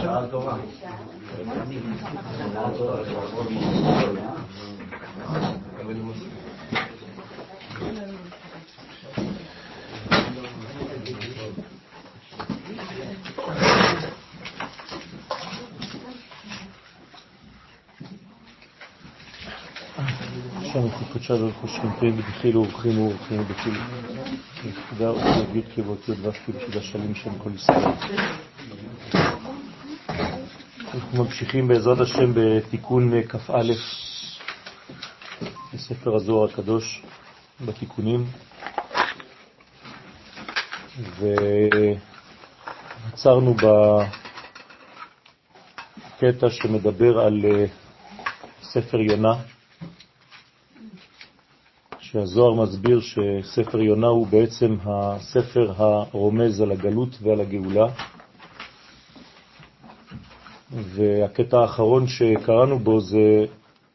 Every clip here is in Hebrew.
שאלה שם קודשה ברכו שמפי בדחילו ורחים ורחים ובתילו. תודה ובית כבות יוד ושתי בשביל השלים שם כל ישראל. אנחנו ממשיכים בעזרת השם בתיקון כ"א בספר הזוהר הקדוש, בתיקונים, ועצרנו בקטע שמדבר על ספר יונה, שהזוהר מסביר שספר יונה הוא בעצם הספר הרומז על הגלות ועל הגאולה. והקטע האחרון שקראנו בו זה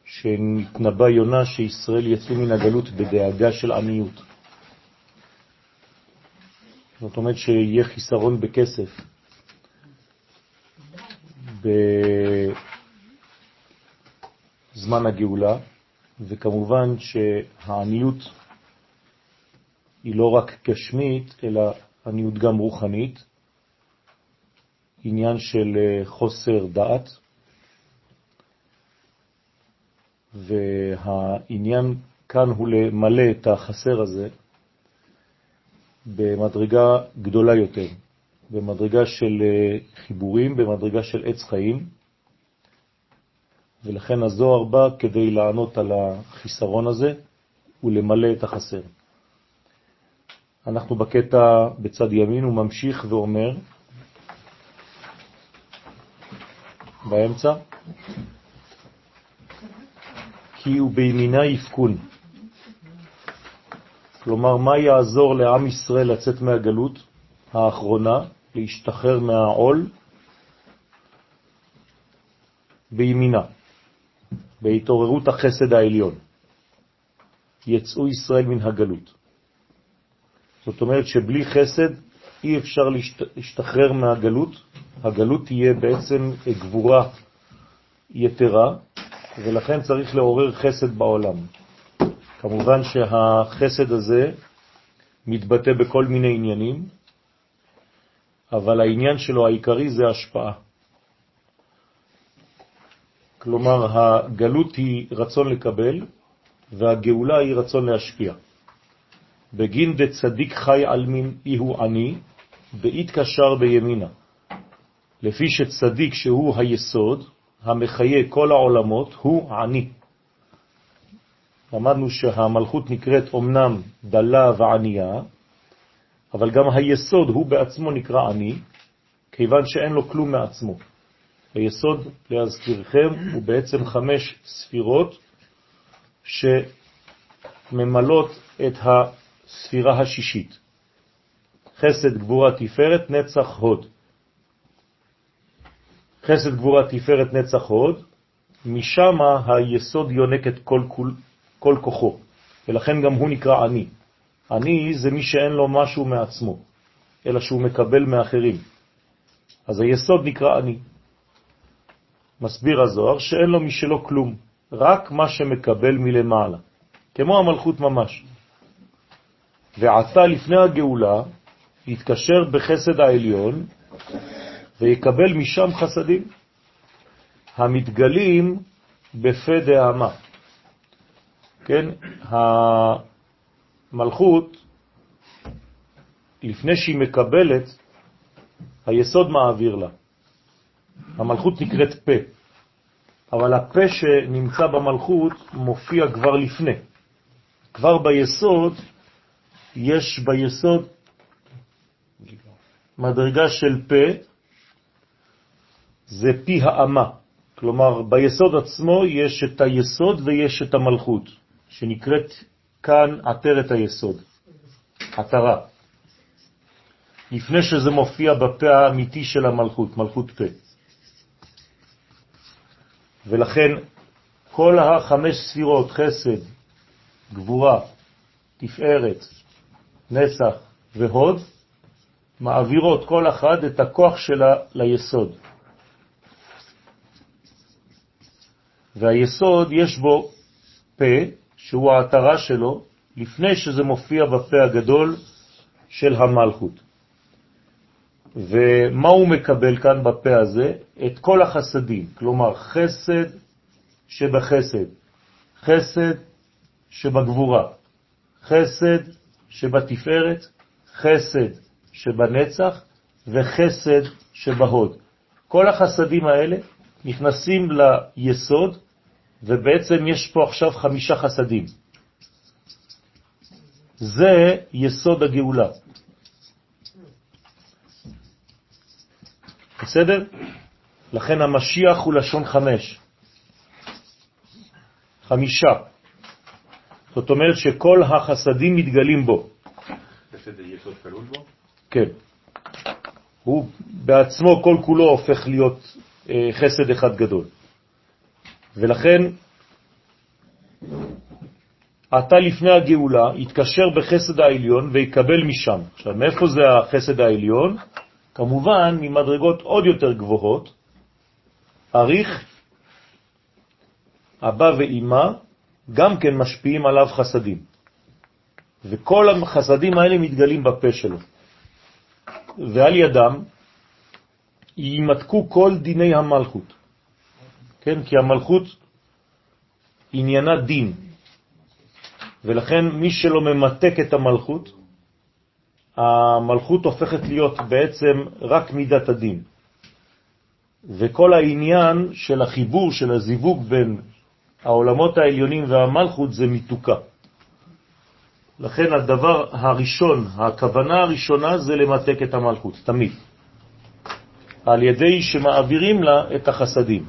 שנתנבא יונה שישראל יצאו מן הגלות בדאגה של עניות. זאת אומרת שיהיה חיסרון בכסף. בזמן הגאולה, וכמובן שהעניות היא לא רק גשמית, אלא עניות גם רוחנית, עניין של אה, חוסר דעת, והעניין כאן הוא למלא את החסר הזה במדרגה גדולה יותר, במדרגה של אה, חיבורים, במדרגה של עץ חיים, ולכן הזוהר בא כדי לענות על החיסרון הזה ולמלא את החסר. אנחנו בקטע בצד ימין, הוא ממשיך ואומר, באמצע, כי הוא בימינה יפקון. כלומר, מה יעזור לעם ישראל לצאת מהגלות האחרונה, להשתחרר מהעול? בימינה. בהתעוררות החסד העליון. יצאו ישראל מן הגלות. זאת אומרת שבלי חסד אי אפשר להשתחרר מהגלות, הגלות תהיה בעצם גבורה יתרה, ולכן צריך לעורר חסד בעולם. כמובן שהחסד הזה מתבטא בכל מיני עניינים, אבל העניין שלו העיקרי זה השפעה. כלומר, הגלות היא רצון לקבל, והגאולה היא רצון להשפיע. בגין דצדיק חי אלמין איהו עני, בית קשר בימינה. לפי שצדיק שהוא היסוד, המחיה כל העולמות, הוא עני. למדנו שהמלכות נקראת אומנם דלה וענייה, אבל גם היסוד הוא בעצמו נקרא עני, כיוון שאין לו כלום מעצמו. היסוד, להזכירכם, הוא בעצם חמש ספירות שממלות את הספירה השישית. חסד, גבורה, תפארת, נצח, הוד. חסד, גבורה, תפארת, נצח, הוד, משם היסוד יונק את כל, כל, כל כוחו, ולכן גם הוא נקרא עני. עני זה מי שאין לו משהו מעצמו, אלא שהוא מקבל מאחרים. אז היסוד נקרא עני. מסביר הזוהר שאין לו משלו כלום, רק מה שמקבל מלמעלה, כמו המלכות ממש. ועתה לפני הגאולה יתקשר בחסד העליון ויקבל משם חסדים המתגלים בפה דהמה. כן, המלכות, לפני שהיא מקבלת, היסוד מעביר לה. המלכות נקראת פה, אבל הפה שנמצא במלכות מופיע כבר לפני. כבר ביסוד, יש ביסוד מדרגה של פה, זה פי האמה. כלומר, ביסוד עצמו יש את היסוד ויש את המלכות, שנקראת כאן עטרת היסוד, עטרה. לפני שזה מופיע בפה האמיתי של המלכות, מלכות פה. ולכן כל החמש ספירות, חסד, גבורה, תפארת, נצח והוד, מעבירות כל אחד את הכוח שלה ליסוד. והיסוד יש בו פה, שהוא העתרה שלו, לפני שזה מופיע בפה הגדול של המלכות. ומה הוא מקבל כאן בפה הזה? את כל החסדים, כלומר חסד שבחסד, חסד שבגבורה, חסד שבתפארת, חסד שבנצח וחסד שבהוד. כל החסדים האלה נכנסים ליסוד, ובעצם יש פה עכשיו חמישה חסדים. זה יסוד הגאולה. בסדר? לכן המשיח הוא לשון חמש. חמישה. זאת אומרת שכל החסדים מתגלים בו. חסד יסוד כלול בו? כן. הוא בעצמו כל כולו הופך להיות אה, חסד אחד גדול. ולכן אתה לפני הגאולה יתקשר בחסד העליון ויקבל משם. עכשיו, מאיפה זה החסד העליון? כמובן ממדרגות עוד יותר גבוהות, אריך, אבא ואימא, גם כן משפיעים עליו חסדים. וכל החסדים האלה מתגלים בפה שלו. ועל ידם יימתקו כל דיני המלכות. כן? כי המלכות עניינה דין. ולכן מי שלא ממתק את המלכות, המלכות הופכת להיות בעצם רק מידת הדין. וכל העניין של החיבור, של הזיווג בין העולמות העליונים והמלכות זה מיתוקה. לכן הדבר הראשון, הכוונה הראשונה זה למתק את המלכות, תמיד. על ידי שמעבירים לה את החסדים.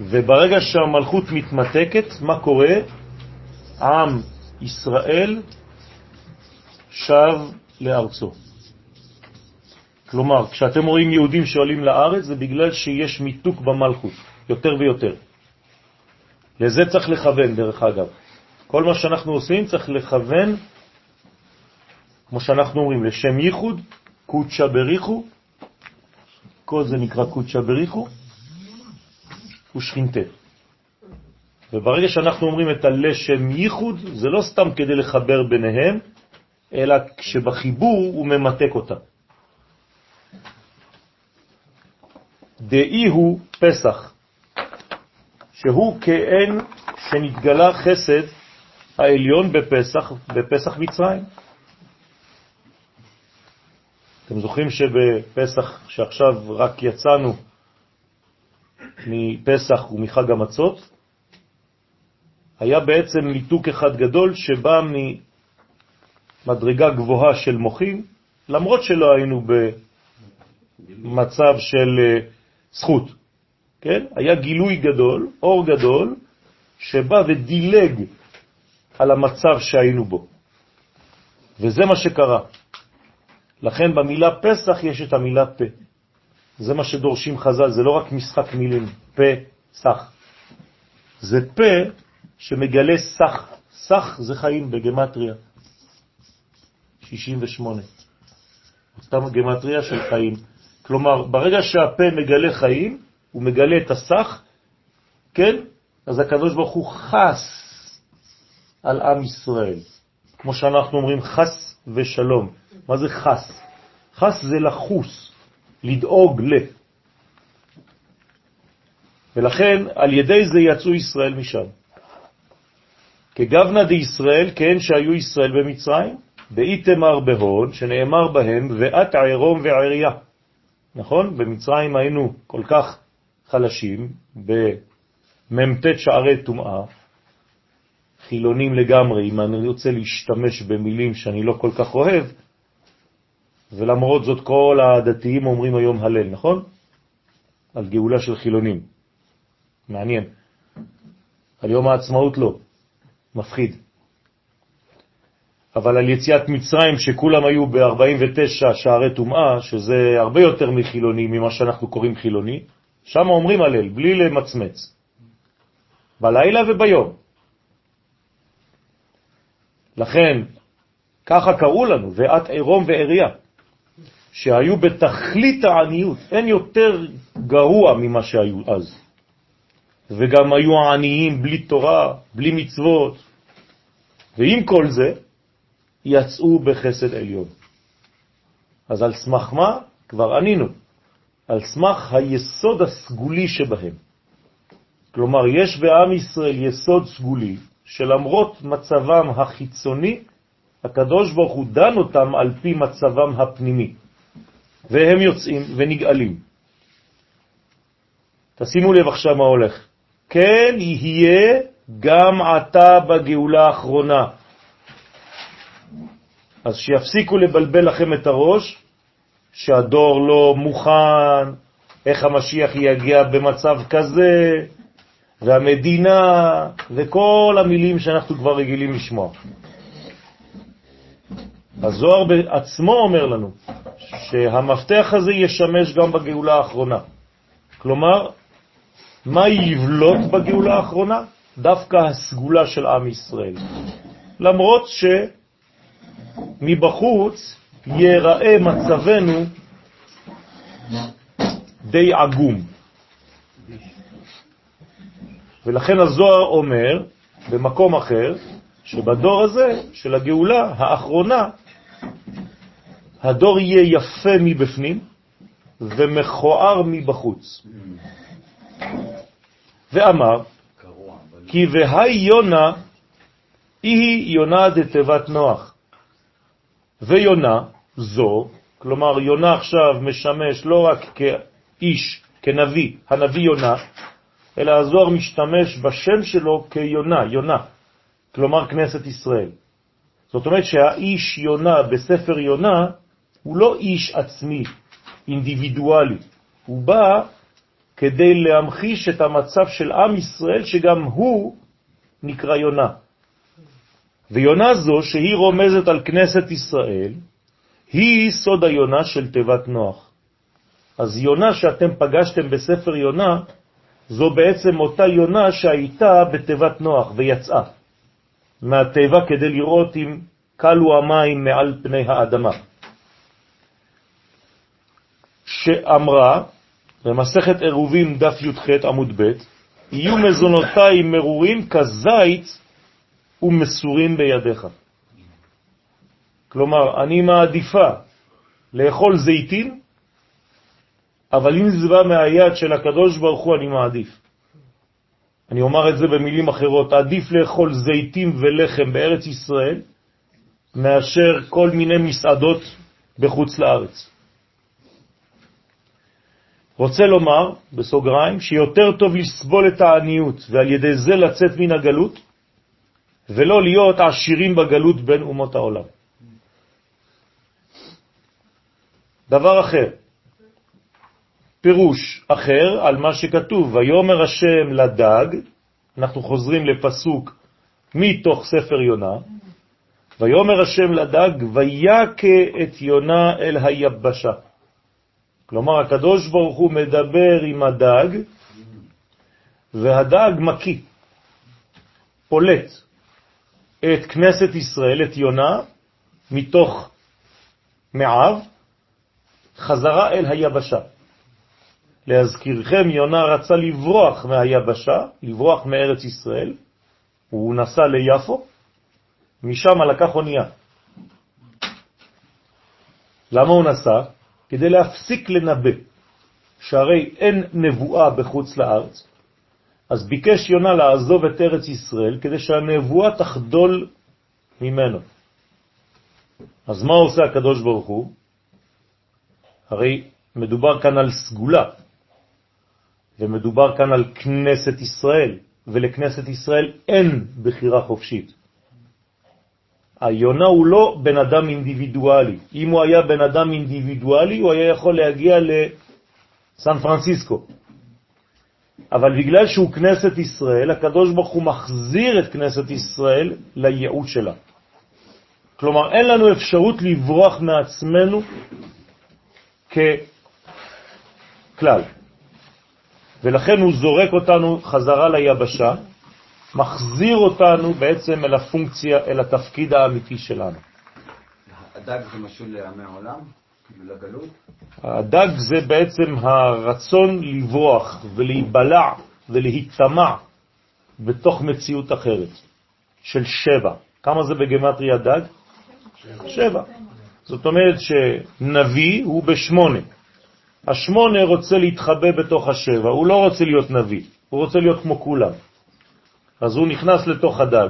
וברגע שהמלכות מתמתקת, מה קורה? עם ישראל שב לארצו. כלומר, כשאתם רואים יהודים שעולים לארץ, זה בגלל שיש מיתוק במלכות, יותר ויותר. לזה צריך לכוון, דרך אגב. כל מה שאנחנו עושים צריך לכוון, כמו שאנחנו אומרים, לשם ייחוד, קודשה בריחו, כל זה נקרא קודשה בריחו, ושכינתה. וברגע שאנחנו אומרים את הלשם ייחוד, זה לא סתם כדי לחבר ביניהם, אלא כשבחיבור הוא ממתק אותה. דאי הוא פסח, שהוא כאין שנתגלה חסד העליון בפסח, בפסח מצרים. אתם זוכרים שבפסח, שעכשיו רק יצאנו מפסח ומחג המצות, היה בעצם ניתוק אחד גדול שבא ממדרגה גבוהה של מוחים, למרות שלא היינו במצב של אה, זכות. כן? היה גילוי גדול, אור גדול, שבא ודילג על המצב שהיינו בו. וזה מה שקרה. לכן במילה פסח יש את המילה פה. זה מה שדורשים חז"ל, זה לא רק משחק מילים, פה, סח. זה פה שמגלה סח. סח זה חיים בגמטריה. 68. אותם גמטריה של חיים. כלומר, ברגע שהפה מגלה חיים, הוא מגלה את הסח, כן? אז הקדוש ברוך הוא חס על עם ישראל. כמו שאנחנו אומרים חס ושלום. מה זה חס? חס זה לחוס, לדאוג ל. ולכן על ידי זה יצאו ישראל משם. כגבנה דישראל, כן שהיו ישראל במצרים, באיתמר בהון, שנאמר בהם, ואת עירום ועריה. נכון? במצרים היינו כל כך חלשים, במ"ט שערי טומאה, חילונים לגמרי, אם אני רוצה להשתמש במילים שאני לא כל כך אוהב, ולמרות זאת כל הדתיים אומרים היום הלל, נכון? על גאולה של חילונים. מעניין. על יום העצמאות לא. מפחיד. אבל על יציאת מצרים, שכולם היו ב-49 שערי טומאה, שזה הרבה יותר מחילוני ממה שאנחנו קוראים חילוני, שם אומרים הלל, בלי למצמץ. בלילה וביום. לכן, ככה קראו לנו, ואת עירום ועריה. שהיו בתכלית העניות, אין יותר גרוע ממה שהיו אז. וגם היו עניים בלי תורה, בלי מצוות, ועם כל זה יצאו בחסד עליון. אז על סמך מה? כבר ענינו. על סמך היסוד הסגולי שבהם. כלומר, יש בעם ישראל יסוד סגולי, שלמרות מצבם החיצוני, הקדוש ברוך הוא דן אותם על פי מצבם הפנימי, והם יוצאים ונגאלים. תשימו לב עכשיו מה הולך. כן יהיה גם עתה בגאולה האחרונה. אז שיפסיקו לבלבל לכם את הראש, שהדור לא מוכן, איך המשיח יגיע במצב כזה, והמדינה, וכל המילים שאנחנו כבר רגילים לשמוע. הזוהר בעצמו אומר לנו שהמפתח הזה ישמש גם בגאולה האחרונה. כלומר, מה יבלוט בגאולה האחרונה? דווקא הסגולה של עם ישראל. למרות שמבחוץ ייראה מצבנו די עגום. ולכן הזוהר אומר במקום אחר, שבדור הזה של הגאולה האחרונה, הדור יהיה יפה מבפנים ומכוער מבחוץ. ואמר, כי והי יונה היא יונה דתיבת נוח. ויונה זו, כלומר יונה עכשיו משמש לא רק כאיש, כנביא, הנביא יונה, אלא הזוהר משתמש בשם שלו כיונה, יונה, כלומר כנסת ישראל. זאת אומרת שהאיש יונה בספר יונה הוא לא איש עצמי, אינדיבידואלי, הוא בא כדי להמחיש את המצב של עם ישראל, שגם הוא נקרא יונה. ויונה זו, שהיא רומזת על כנסת ישראל, היא סוד היונה של תיבת נוח. אז יונה שאתם פגשתם בספר יונה, זו בעצם אותה יונה שהייתה בתיבת נוח ויצאה מהטבע כדי לראות אם קלו המים מעל פני האדמה. שאמרה, במסכת עירובין דף י"ח עמוד ב', יהיו מזונותיי מרורים כזית ומסורים בידיך. כלומר, אני מעדיפה לאכול זיתים, אבל אם זה בא מהיד של הקדוש ברוך הוא, אני מעדיף. אני אומר את זה במילים אחרות, עדיף לאכול זיתים ולחם בארץ ישראל, מאשר כל מיני מסעדות בחוץ לארץ. רוצה לומר, בסוגריים, שיותר טוב לסבול את העניות ועל ידי זה לצאת מן הגלות, ולא להיות עשירים בגלות בין אומות העולם. דבר אחר, פירוש אחר על מה שכתוב, ויומר השם לדג, אנחנו חוזרים לפסוק מתוך ספר יונה, ויומר השם לדג, ויקה את יונה אל היבשה. כלומר, הקדוש ברוך הוא מדבר עם הדג, והדג מקיא, פולט את כנסת ישראל, את יונה, מתוך מעב, חזרה אל היבשה. להזכירכם, יונה רצה לברוח מהיבשה, לברוח מארץ ישראל, הוא נסע ליפו, משם לקח אונייה. למה הוא נסע? כדי להפסיק לנבא, שהרי אין נבואה בחוץ לארץ, אז ביקש יונה לעזוב את ארץ ישראל כדי שהנבואה תחדול ממנו. אז מה עושה הקדוש ברוך הוא? הרי מדובר כאן על סגולה, ומדובר כאן על כנסת ישראל, ולכנסת ישראל אין בחירה חופשית. היונה הוא לא בן אדם אינדיבידואלי. אם הוא היה בן אדם אינדיבידואלי, הוא היה יכול להגיע לסן פרנסיסקו. אבל בגלל שהוא כנסת ישראל, הקדוש ברוך הוא מחזיר את כנסת ישראל לייעוד שלה. כלומר, אין לנו אפשרות לברוח מעצמנו ככלל. ולכן הוא זורק אותנו חזרה ליבשה, מחזיר אותנו בעצם אל הפונקציה, אל התפקיד האמיתי שלנו. הדג זה משול לעמי העולם? הדג זה בעצם הרצון לברוח ולהיבלע ולהיטמע בתוך מציאות אחרת של שבע. כמה זה בגמטריה דג? שבע. זאת אומרת שנביא הוא בשמונה. השמונה רוצה להתחבא בתוך השבע, הוא לא רוצה להיות נביא, הוא רוצה להיות כמו כולם. אז הוא נכנס לתוך הדג,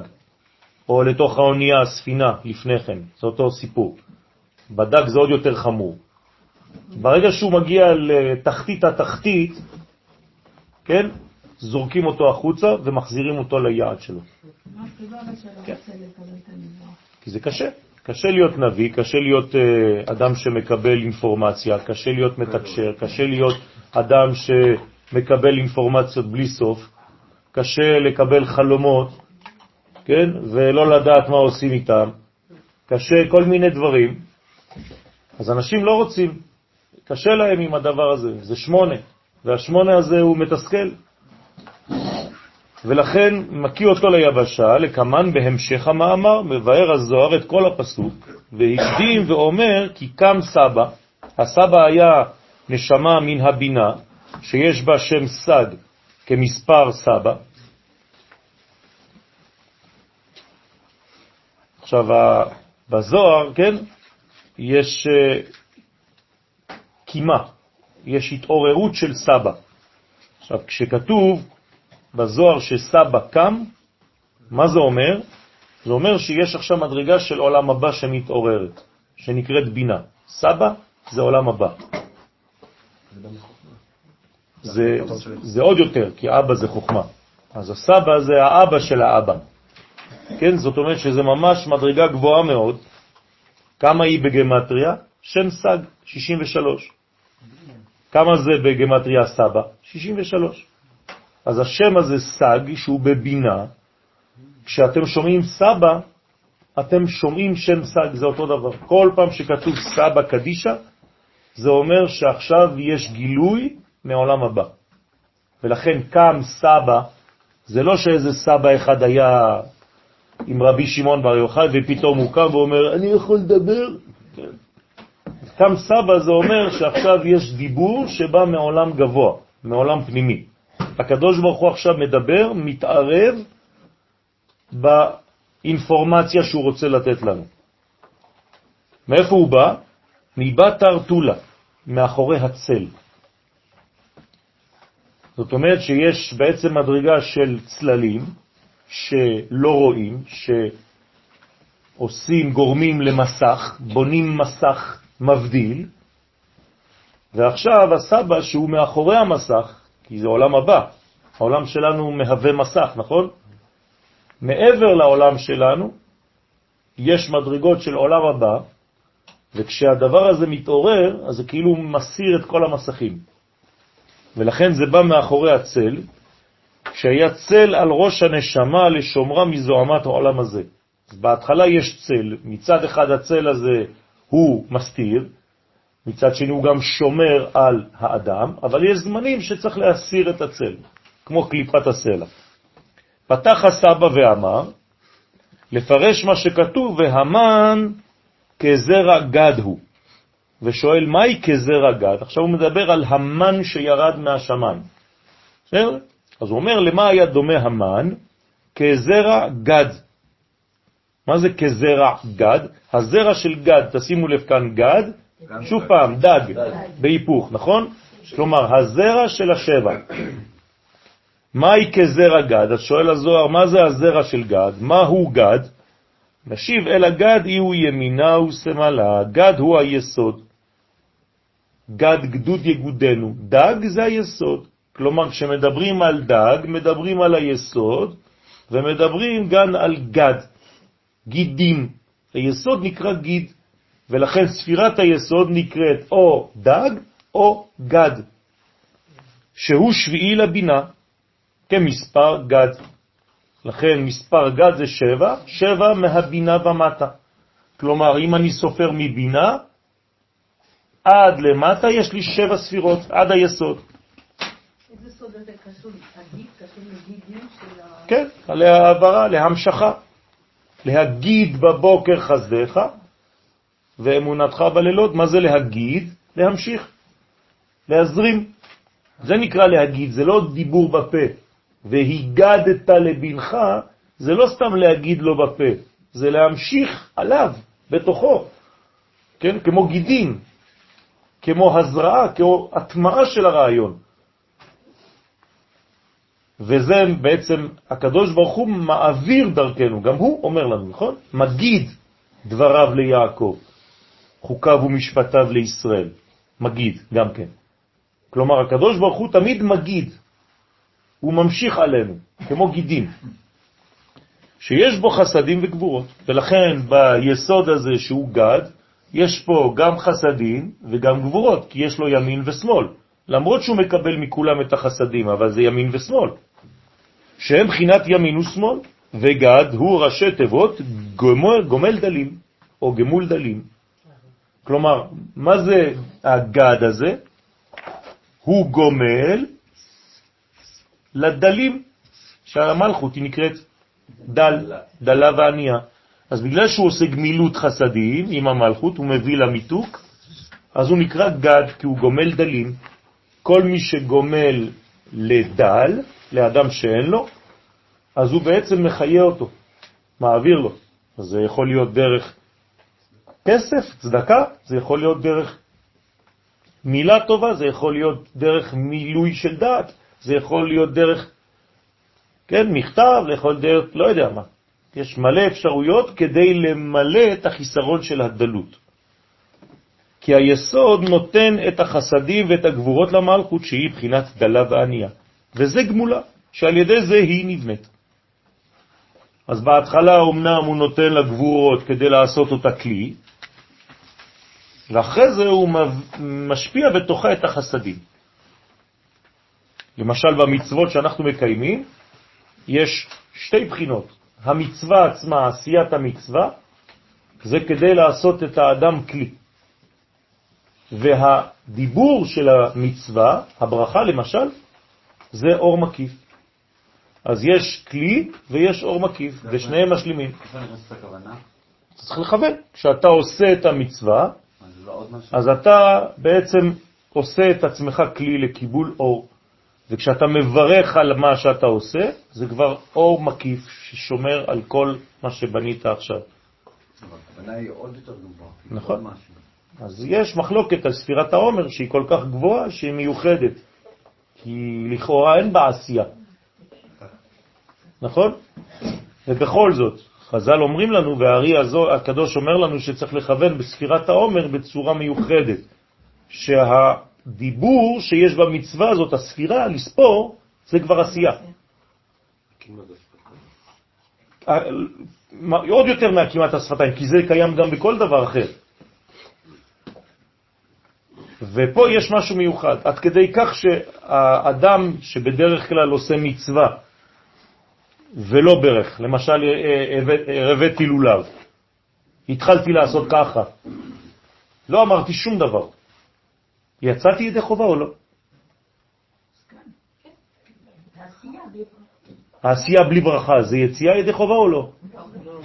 או לתוך האונייה, הספינה, לפני כן, זה אותו סיפור. בדג זה עוד יותר חמור. ברגע שהוא מגיע לתחתית התחתית, כן, זורקים אותו החוצה ומחזירים אותו ליעד שלו. כן. כי זה קשה. קשה להיות נביא, קשה להיות uh, אדם שמקבל אינפורמציה, קשה להיות מתקשר, קשה להיות אדם שמקבל אינפורמציות בלי סוף, קשה לקבל חלומות, כן, ולא לדעת מה עושים איתם, קשה כל מיני דברים. אז אנשים לא רוצים, קשה להם עם הדבר הזה, זה שמונה, והשמונה הזה הוא מתסכל. ולכן מקיא אותו ליבשה, לקמן בהמשך המאמר, מבאר הזוהר את כל הפסוק, והקדים ואומר כי קם סבא, הסבא היה נשמה מן הבינה, שיש בה שם סג כמספר סבא. עכשיו, בזוהר, כן, יש אה, קימה, יש התעוררות של סבא. עכשיו, כשכתוב בזוהר שסבא קם, מה זה אומר? זה אומר שיש עכשיו מדרגה של עולם הבא שמתעוררת, שנקראת בינה. סבא זה עולם הבא. זה, זה עוד יותר, כי אבא זה חוכמה. אז הסבא זה האבא של האבא. כן, זאת אומרת שזה ממש מדרגה גבוהה מאוד. כמה היא בגמטריה? שם סג, 63. כמה זה בגמטריה סבא? 63. אז השם הזה סג, שהוא בבינה, כשאתם שומעים סבא, אתם שומעים שם סג, זה אותו דבר. כל פעם שכתוב סבא קדישה, זה אומר שעכשיו יש גילוי מעולם הבא. ולכן קם סבא, זה לא שאיזה סבא אחד היה עם רבי שמעון בר יוחאי ופתאום הוא קם ואומר, אני יכול לדבר? כן. קם סבא זה אומר שעכשיו יש דיבור שבא מעולם גבוה, מעולם פנימי. הקדוש ברוך הוא עכשיו מדבר, מתערב באינפורמציה שהוא רוצה לתת לנו. מאיפה הוא בא? מבת ארטולה, מאחורי הצל. זאת אומרת שיש בעצם מדרגה של צללים שלא רואים, שעושים, גורמים למסך, בונים מסך מבדיל, ועכשיו הסבא שהוא מאחורי המסך, כי זה עולם הבא. העולם שלנו מהווה מסך, נכון? מעבר לעולם שלנו יש מדרגות של עולם הבא, וכשהדבר הזה מתעורר, אז זה כאילו מסיר את כל המסכים. ולכן זה בא מאחורי הצל, כשהיה צל על ראש הנשמה לשומרה מזוהמת העולם הזה. אז בהתחלה יש צל, מצד אחד הצל הזה הוא מסתיר, מצד שני הוא גם שומר על האדם, אבל יש זמנים שצריך להסיר את הצל, כמו קליפת הסלע. פתח הסבא ואמר, לפרש מה שכתוב, והמן כזרע גד הוא. ושואל, מהי כזרע גד? עכשיו הוא מדבר על המן שירד מהשמיים. בסדר? אז הוא אומר, למה היה דומה המן? כזרע גד. מה זה כזרע גד? הזרע של גד, תשימו לב כאן גד, שוב פעם, דג, בהיפוך, נכון? כלומר, הזרע של השבע. מהי כזרע גד? אז שואל הזוהר, מה זה הזרע של גד? מה הוא גד? נשיב אל הגד אי הוא ימינה ושמאלה, גד הוא היסוד. גד גדוד יגודנו, דג זה היסוד. כלומר, כשמדברים על דג, מדברים על היסוד, ומדברים גם על גד, גידים. היסוד נקרא גיד. ולכן ספירת היסוד נקראת או דג או גד, שהוא שביעי לבינה, כמספר גד. לכן מספר גד זה שבע, שבע מהבינה ומטה. כלומר, אם אני סופר מבינה, עד למטה יש לי שבע ספירות, עד היסוד. איזה סוד הזה. כן, להעברה, להמשכה. להגיד בבוקר חסדיך, ואמונתך בלילות. מה זה להגיד? להמשיך, להזרים. זה נקרא להגיד, זה לא דיבור בפה. והיגדת לבנך, זה לא סתם להגיד לו בפה, זה להמשיך עליו, בתוכו, כן? כמו גידים, כמו הזרעה, כמו הטמעה של הרעיון. וזה בעצם הקדוש ברוך הוא מעביר דרכנו, גם הוא אומר לנו, נכון? מגיד דבריו ליעקב, חוקיו ומשפטיו לישראל, מגיד גם כן. כלומר, הקדוש ברוך הוא תמיד מגיד, הוא ממשיך עלינו, כמו גידים, שיש בו חסדים וגבורות, ולכן ביסוד הזה שהוא גד, יש פה גם חסדים וגם גבורות, כי יש לו ימין ושמאל, למרות שהוא מקבל מכולם את החסדים, אבל זה ימין ושמאל. שהם בחינת ימין ושמאל, וגד הוא ראשי תיבות גומל, גומל דלים, או גמול דלים. כלומר, מה זה הגד הזה? הוא גומל לדלים, שהמלכות היא נקראת דל, דלה וענייה. אז בגלל שהוא עושה גמילות חסדים עם המלכות, הוא מביא למיתוק, אז הוא נקרא גד, כי הוא גומל דלים. כל מי שגומל לדל, לאדם שאין לו, אז הוא בעצם מחיה אותו, מעביר לו. אז זה יכול להיות דרך כסף, צדקה, זה יכול להיות דרך מילה טובה, זה יכול להיות דרך מילוי של דעת, זה יכול להיות דרך, כן, מכתב, זה יכול להיות דרך, לא יודע מה. יש מלא אפשרויות כדי למלא את החיסרון של הדלות. כי היסוד נותן את החסדים ואת הגבורות למלכות שהיא בחינת דלה וענייה. וזה גמולה, שעל ידי זה היא נבנית. אז בהתחלה אמנם הוא נותן לה גבורות כדי לעשות אותה כלי, ואחרי זה הוא משפיע בתוכה את החסדים. למשל במצוות שאנחנו מקיימים, יש שתי בחינות. המצווה עצמה, עשיית המצווה, זה כדי לעשות את האדם כלי. והדיבור של המצווה, הברכה למשל, זה אור מקיף. אז יש כלי ויש אור מקיף, ושניהם משלימים. הכוונה? צריך לכוון. כשאתה עושה את המצווה, אז אתה בעצם עושה את עצמך כלי לקיבול אור. וכשאתה מברך על מה שאתה עושה, זה כבר אור מקיף ששומר על כל מה שבנית עכשיו. הכוונה היא עוד יותר גבוהה. נכון. אז יש מחלוקת על ספירת העומר שהיא כל כך גבוהה שהיא מיוחדת, כי לכאורה אין בה עשייה. נכון? ובכל זאת, חז"ל אומרים לנו, והארי הקדוש אומר לנו שצריך לכוון בספירת העומר בצורה מיוחדת, שהדיבור שיש במצווה הזאת, הספירה, לספור, זה כבר עשייה. עוד יותר מהקימת השפתיים, כי זה קיים גם בכל דבר אחר. ופה יש משהו מיוחד, עד כדי כך שהאדם שבדרך כלל עושה מצווה, ולא ברך. למשל, הבאתי לולב. התחלתי לעשות ככה. לא אמרתי שום דבר. יצאתי ידי חובה או לא? העשייה בלי ברכה זה יציאה ידי חובה או לא?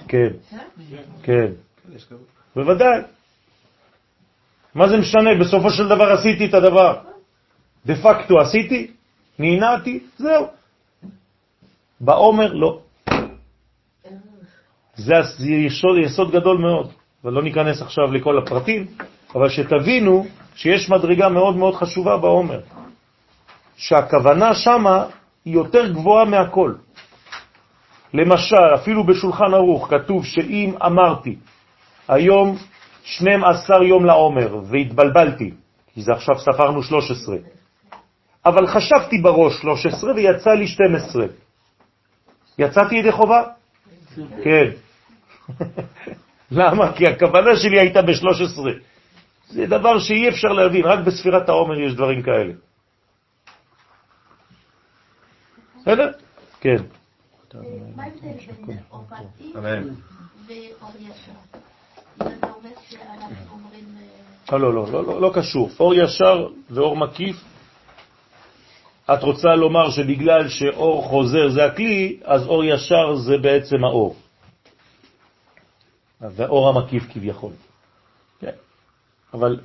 כן, כן, בוודאי. מה זה משנה? בסופו של דבר עשיתי את הדבר. דה פקטו עשיתי, נהנעתי, זהו. בעומר לא. זה יסוד, יסוד גדול מאוד, ולא ניכנס עכשיו לכל הפרטים, אבל שתבינו שיש מדרגה מאוד מאוד חשובה בעומר, שהכוונה שמה היא יותר גבוהה מהכל. למשל, אפילו בשולחן ערוך כתוב שאם אמרתי היום 12 יום לעומר והתבלבלתי, כי זה עכשיו ספרנו 13, אבל חשבתי בראש 13 ויצא לי 12, יצאתי ידי חובה? כן. למה? כי הכוונה שלי הייתה ב-13. זה דבר שאי אפשר להבין, רק בספירת העומר יש דברים כאלה. בסדר? כן. מה ההבדל בין אור. ואור ישר? לא, לא, לא, לא, לא קשור. אור ישר ואור מקיף את רוצה לומר שבגלל שאור חוזר זה הכלי, אז אור ישר זה בעצם האור. והאור המקיף כביכול. כן. אבל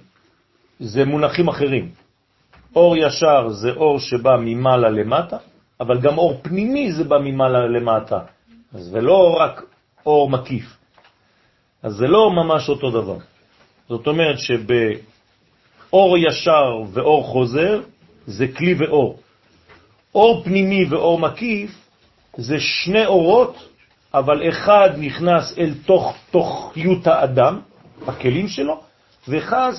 זה מונחים אחרים. אור ישר זה אור שבא ממעלה למטה, אבל גם אור פנימי זה בא ממעלה למטה. אז זה לא רק אור מקיף. אז זה לא ממש אותו דבר. זאת אומרת שבאור ישר ואור חוזר זה כלי ואור. אור פנימי ואור מקיף זה שני אורות, אבל אחד נכנס אל תוך תוכיות האדם, הכלים שלו, ואחד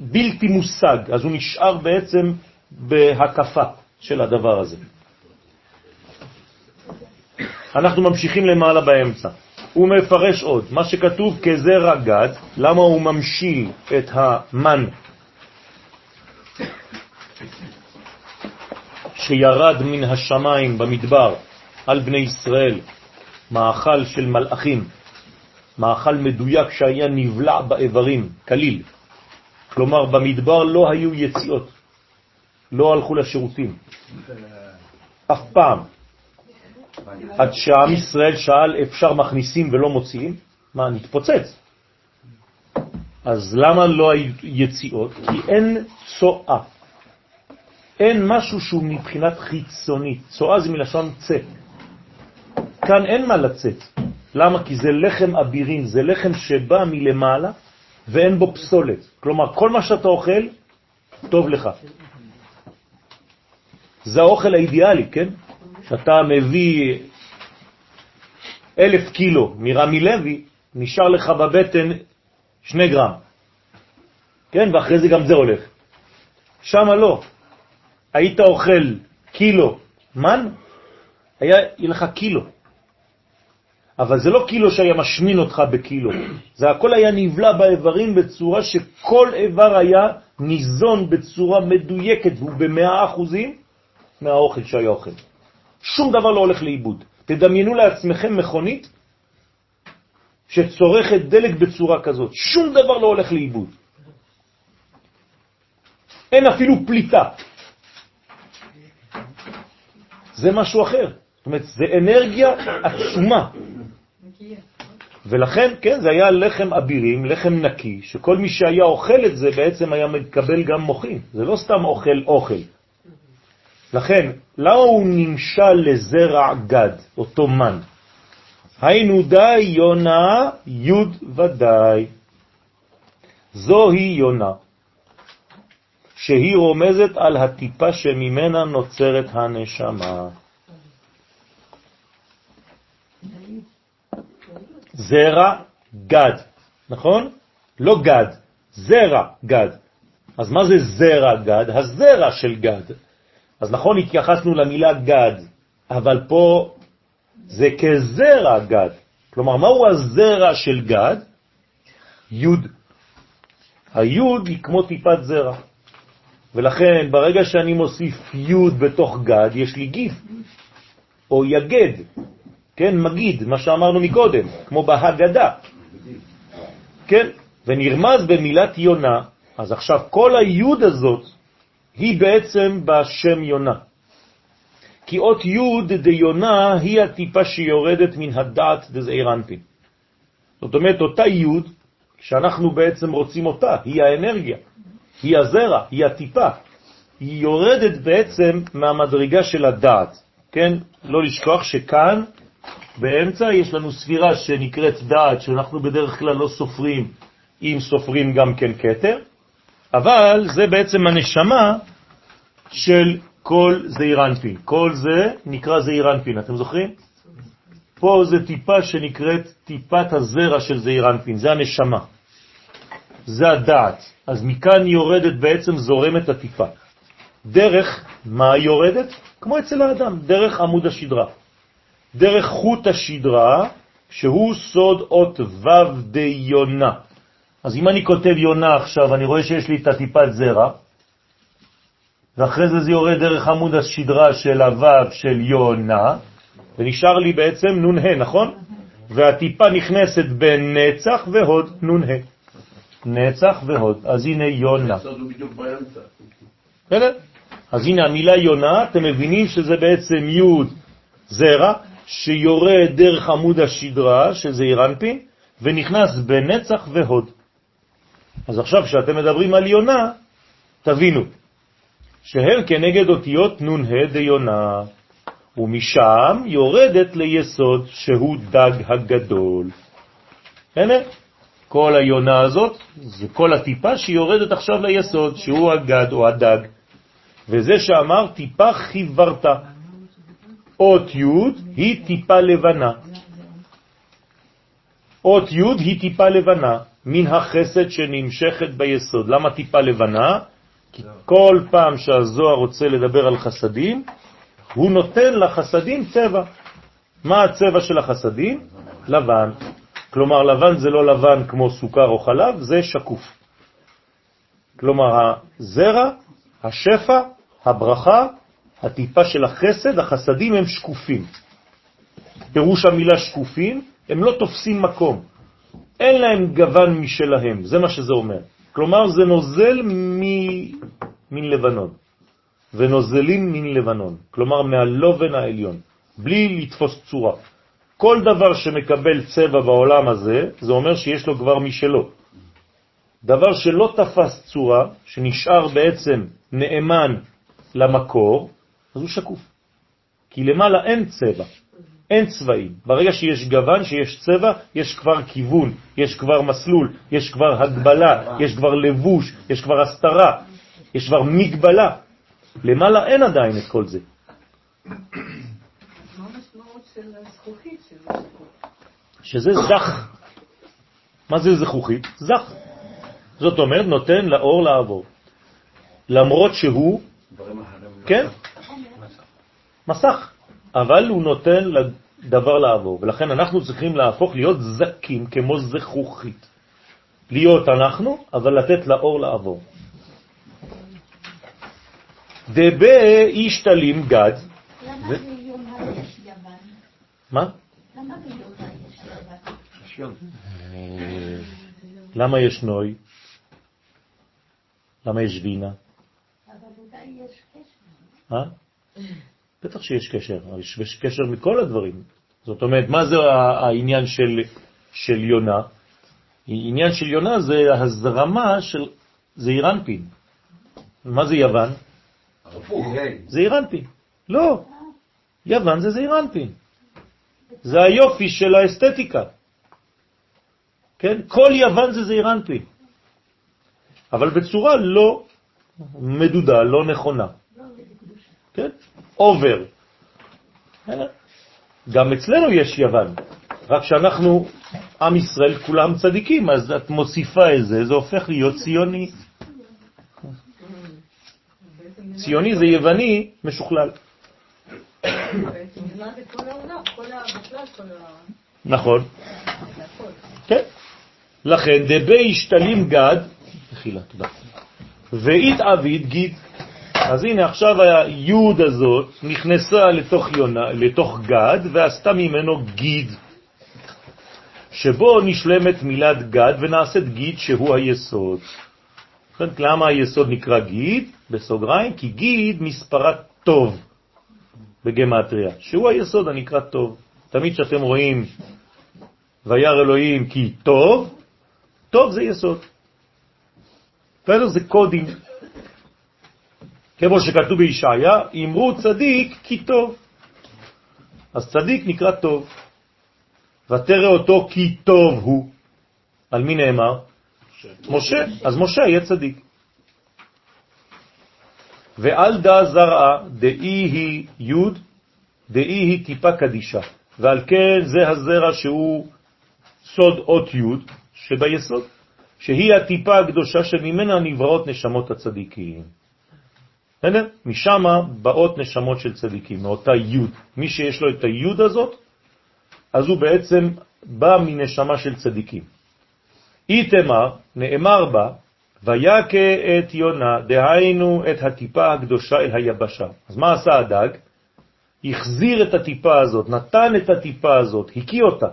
בלתי מושג, אז הוא נשאר בעצם בהקפה של הדבר הזה. אנחנו ממשיכים למעלה באמצע. הוא מפרש עוד, מה שכתוב כזרע גד, למה הוא ממשיל את המן שירד מן השמיים במדבר על בני ישראל, מאכל של מלאכים, מאכל מדויק שהיה נבלע באיברים, כליל. כלומר, במדבר לא היו יציאות, לא הלכו לשירותים, אף פעם. עד שעם ישראל שאל, אפשר מכניסים ולא מוציאים? מה, נתפוצץ. אז למה לא היו יציאות? כי אין צואה. אין משהו שהוא מבחינת חיצונית. צואה זה מלשון צא. כאן אין מה לצאת. למה? כי זה לחם אבירים, זה לחם שבא מלמעלה ואין בו פסולת. כלומר, כל מה שאתה אוכל, טוב לך. זה האוכל האידיאלי, כן? שאתה מביא אלף קילו מרמי לוי, נשאר לך בבטן שני גרם. כן? ואחרי זה גם זה הולך. שם לא. היית אוכל קילו מן, היה לך קילו. אבל זה לא קילו שהיה משמין אותך בקילו, זה הכל היה נבלע באיברים בצורה שכל איבר היה ניזון בצורה מדויקת, והוא במאה אחוזים מהאוכל שהיה אוכל. שום דבר לא הולך לאיבוד. תדמיינו לעצמכם מכונית שצורכת דלק בצורה כזאת, שום דבר לא הולך לאיבוד. אין אפילו פליטה. זה משהו אחר. זאת אומרת, זה אנרגיה עצומה. ולכן, כן, זה היה לחם אבירים, לחם נקי, שכל מי שהיה אוכל את זה בעצם היה מקבל גם מוחים. זה לא סתם אוכל אוכל. לכן, למה הוא נמשל לזרע גד, אותו מן? היינו די יונה יוד ודאי. זוהי יונה, שהיא רומזת על הטיפה שממנה נוצרת הנשמה. זרע גד, נכון? לא גד, זרע גד. אז מה זה זרע גד? הזרע של גד. אז נכון, התייחסנו למילה גד, אבל פה זה כזרע גד. כלומר, מהו הזרע של גד? יוד. היוד היא כמו טיפת זרע. ולכן, ברגע שאני מוסיף יוד בתוך גד, יש לי גיף, או יגד, כן, מגיד, מה שאמרנו מקודם, כמו בהגדה. כן, ונרמז במילת יונה, אז עכשיו כל היוד הזאת היא בעצם בשם יונה. כי אות יוד דיונה היא הטיפה שיורדת מן הדעת דזעירנטין. זאת אומרת, אותה יוד, שאנחנו בעצם רוצים אותה, היא האנרגיה, היא הזרע, היא הטיפה. היא יורדת בעצם מהמדרגה של הדעת. כן? לא לשכוח שכאן באמצע יש לנו ספירה שנקראת דעת, שאנחנו בדרך כלל לא סופרים, אם סופרים גם כן קטר, אבל זה בעצם הנשמה של כל זעירנפין. כל זה נקרא זעירנפין, אתם זוכרים? פה זה טיפה שנקראת טיפת הזרע של זעירנפין, זה הנשמה, זה הדעת. אז מכאן יורדת בעצם זורמת הטיפה. דרך מה יורדת? כמו אצל האדם, דרך עמוד השדרה. דרך חוט השדרה, שהוא סוד אות ו' די יונה. אז אם אני כותב יונה עכשיו, אני רואה שיש לי את הטיפת זרע, ואחרי זה זה יורד דרך עמוד השדרה של הו' של יונה, ונשאר לי בעצם נ"ה, נכון? והטיפה נכנסת בין נצח והוד נ"ה. נצח והוד. אז הנה יונה. אז הנה המילה יונה, אתם מבינים שזה בעצם י' זרע, שיורד דרך עמוד השדרה, שזה אירנפין, ונכנס בנצח והוד. אז עכשיו כשאתם מדברים על יונה, תבינו שהן כנגד אותיות נ"ה דיונה, ומשם יורדת ליסוד שהוא דג הגדול. הנה, כל היונה הזאת, זה כל הטיפה שיורדת עכשיו ליסוד, שהוא הגד או הדג. וזה שאמר טיפה חיוורת. אות י' היא טיפה לבנה. אות י' היא טיפה לבנה, מן החסד שנמשכת ביסוד. למה טיפה לבנה? כי כל פעם שהזוהר רוצה לדבר על חסדים, הוא נותן לחסדים צבע. מה הצבע של החסדים? לבן. כלומר, לבן זה לא לבן כמו סוכר או חלב, זה שקוף. כלומר, הזרע, השפע, הברכה, הטיפה של החסד, החסדים הם שקופים. פירוש המילה שקופים, הם לא תופסים מקום. אין להם גוון משלהם, זה מה שזה אומר. כלומר, זה נוזל מן לבנון, ונוזלים מן לבנון, כלומר מהלובן העליון, בלי לתפוס צורה. כל דבר שמקבל צבע בעולם הזה, זה אומר שיש לו כבר משלו. דבר שלא תפס צורה, שנשאר בעצם נאמן למקור, אז הוא שקוף. כי למעלה אין צבע, אין צבעים. ברגע שיש גוון, שיש צבע, יש כבר כיוון, יש כבר מסלול, יש כבר הגבלה, יש כבר לבוש, יש כבר הסתרה, יש כבר מגבלה. למעלה אין עדיין את כל זה. שזה זך. מה זה זכוכית? זך. זאת אומרת, נותן לאור לעבור. למרות שהוא, כן, מסך, אבל הוא נותן לדבר לעבור, ולכן אנחנו צריכים להפוך להיות זקים כמו זכוכית. להיות אנחנו, אבל לתת לאור לעבור. דבה ישתלים גד. למה ביונה יש יוון? מה? למה ביונה יש יוון? למה יש נוי? למה יש וינה? אבל אולי יש קשר. אה? בטח שיש קשר, יש קשר מכל הדברים. זאת אומרת, מה זה העניין של, של יונה? עניין של יונה זה הזרמה של זעיר אנפין. מה זה יוון? זה אירנפין. לא, יוון זה זעיר אנפין. זה היופי של האסתטיקה. כן? כל יוון זה זעיר אנפין. אבל בצורה לא מדודה, לא נכונה. כן? אובר. גם אצלנו יש יוון, רק שאנחנו, עם ישראל, כולם צדיקים, אז את מוסיפה את זה, זה הופך להיות ציוני. ציוני זה יווני משוכלל. נכון. כן. לכן דבי השתלים גד, מחילה, תודה. ואית עביד גיד. אז הנה עכשיו היוד הזאת נכנסה לתוך יונה, לתוך גד, ועשתה ממנו גיד, שבו נשלמת מילת גד ונעשית גיד שהוא היסוד. למה היסוד נקרא גיד? בסוגריים, כי גיד מספרת טוב בגמטריה, שהוא היסוד הנקרא טוב. תמיד שאתם רואים וירא אלוהים כי טוב, טוב זה יסוד. זה קודים. כמו שכתוב בישעיה, אמרו צדיק כי טוב. אז צדיק נקרא טוב. ותרא אותו כי טוב הוא. על מי נאמר? משה. אז משה יהיה צדיק. ועל דה זרעה דאי היא יוד, דאי היא טיפה קדישה. ועל כן זה הזרע שהוא סוד אות יוד שביסוד, שהיא הטיפה הקדושה שממנה נבראות נשמות הצדיקים. בסדר? משם באות נשמות של צדיקים, מאותה יוד. מי שיש לו את היוד הזאת, אז הוא בעצם בא מנשמה של צדיקים. איתמר, נאמר בה, ויקה את יונה, דהיינו את הטיפה הקדושה אל היבשה. אז מה עשה הדג? החזיר את הטיפה הזאת, נתן את הטיפה הזאת, הקיא אותה,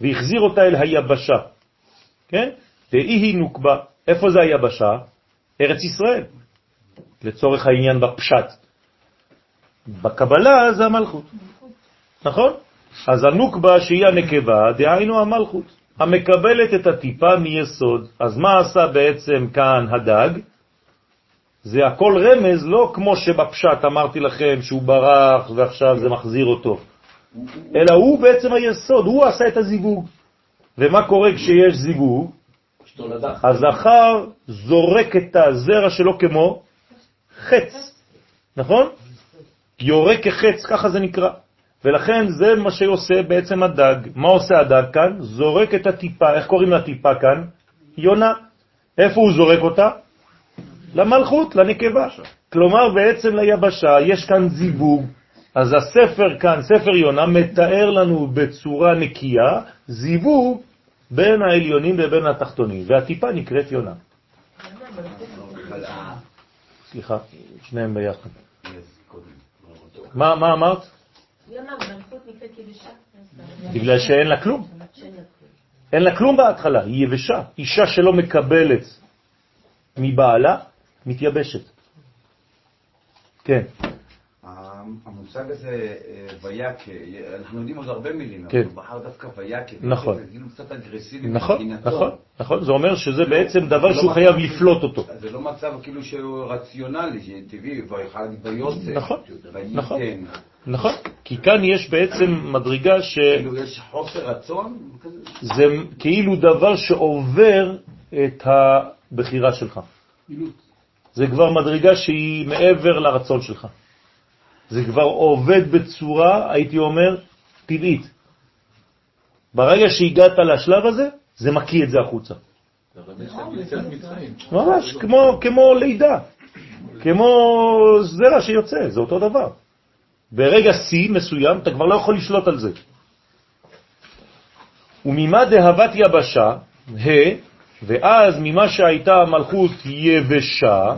והחזיר אותה אל היבשה. כן? דאי היא נוקבה. איפה זה היבשה? ארץ ישראל. לצורך העניין בפשט. בקבלה זה המלכות, נכון? אז הנוקבה שהיא הנקבה, דהיינו המלכות. המקבלת את הטיפה מיסוד. אז מה עשה בעצם כאן הדג? זה הכל רמז, לא כמו שבפשט אמרתי לכם שהוא ברח ועכשיו זה מחזיר אותו, אלא הוא בעצם היסוד, הוא עשה את הזיווג. ומה קורה כשיש זיווג? הזכר זורק את הזרע שלו כמו חץ, נכון? יורק כחץ, ככה זה נקרא. ולכן זה מה שעושה בעצם הדג. מה עושה הדג כאן? זורק את הטיפה, איך קוראים לטיפה כאן? יונה. איפה הוא זורק אותה? למלכות, לנקבה. כלומר, בעצם ליבשה יש כאן זיווג. אז הספר כאן, ספר יונה, מתאר לנו בצורה נקייה זיווג בין העליונים לבין התחתונים, והטיפה נקראת יונה. סליחה, שניהם ביחד. מה, מה אמרת? בגלל שאין לה כלום. אין לה כלום בהתחלה, היא יבשה. אישה שלא מקבלת מבעלה, מתייבשת. כן. המושג הזה, אה, וייקה, אנחנו יודעים עוד הרבה מילים, כן. אבל הוא בחר דווקא וייקה. נכון. זה כאילו קצת אגרסיבי נכון, מבחינתו. נכון, נכון. זה אומר שזה בעצם דבר זה שהוא לא חייב מצב- לפלוט אותו. זה לא מצב כאילו שהוא רציונלי, שטבעי, ויכל ויוצא. נכון, נכון. וייתן. נכון, כי כאן יש בעצם מדרגה כאילו יש חוסר רצון? שזה כאילו דבר שעובר את הבחירה שלך. זה כבר מדרגה שהיא מעבר לרצון שלך. זה כבר עובד בצורה, הייתי אומר, טבעית. ברגע שהגעת לשלב הזה, זה מקיא את זה החוצה. ממש, כמו, לידה, כמו זרע שיוצא, זה אותו דבר. ברגע C מסוים, אתה כבר לא יכול לשלוט על זה. וממה דהבת יבשה, ה, ואז ממה שהייתה המלכות יבשה,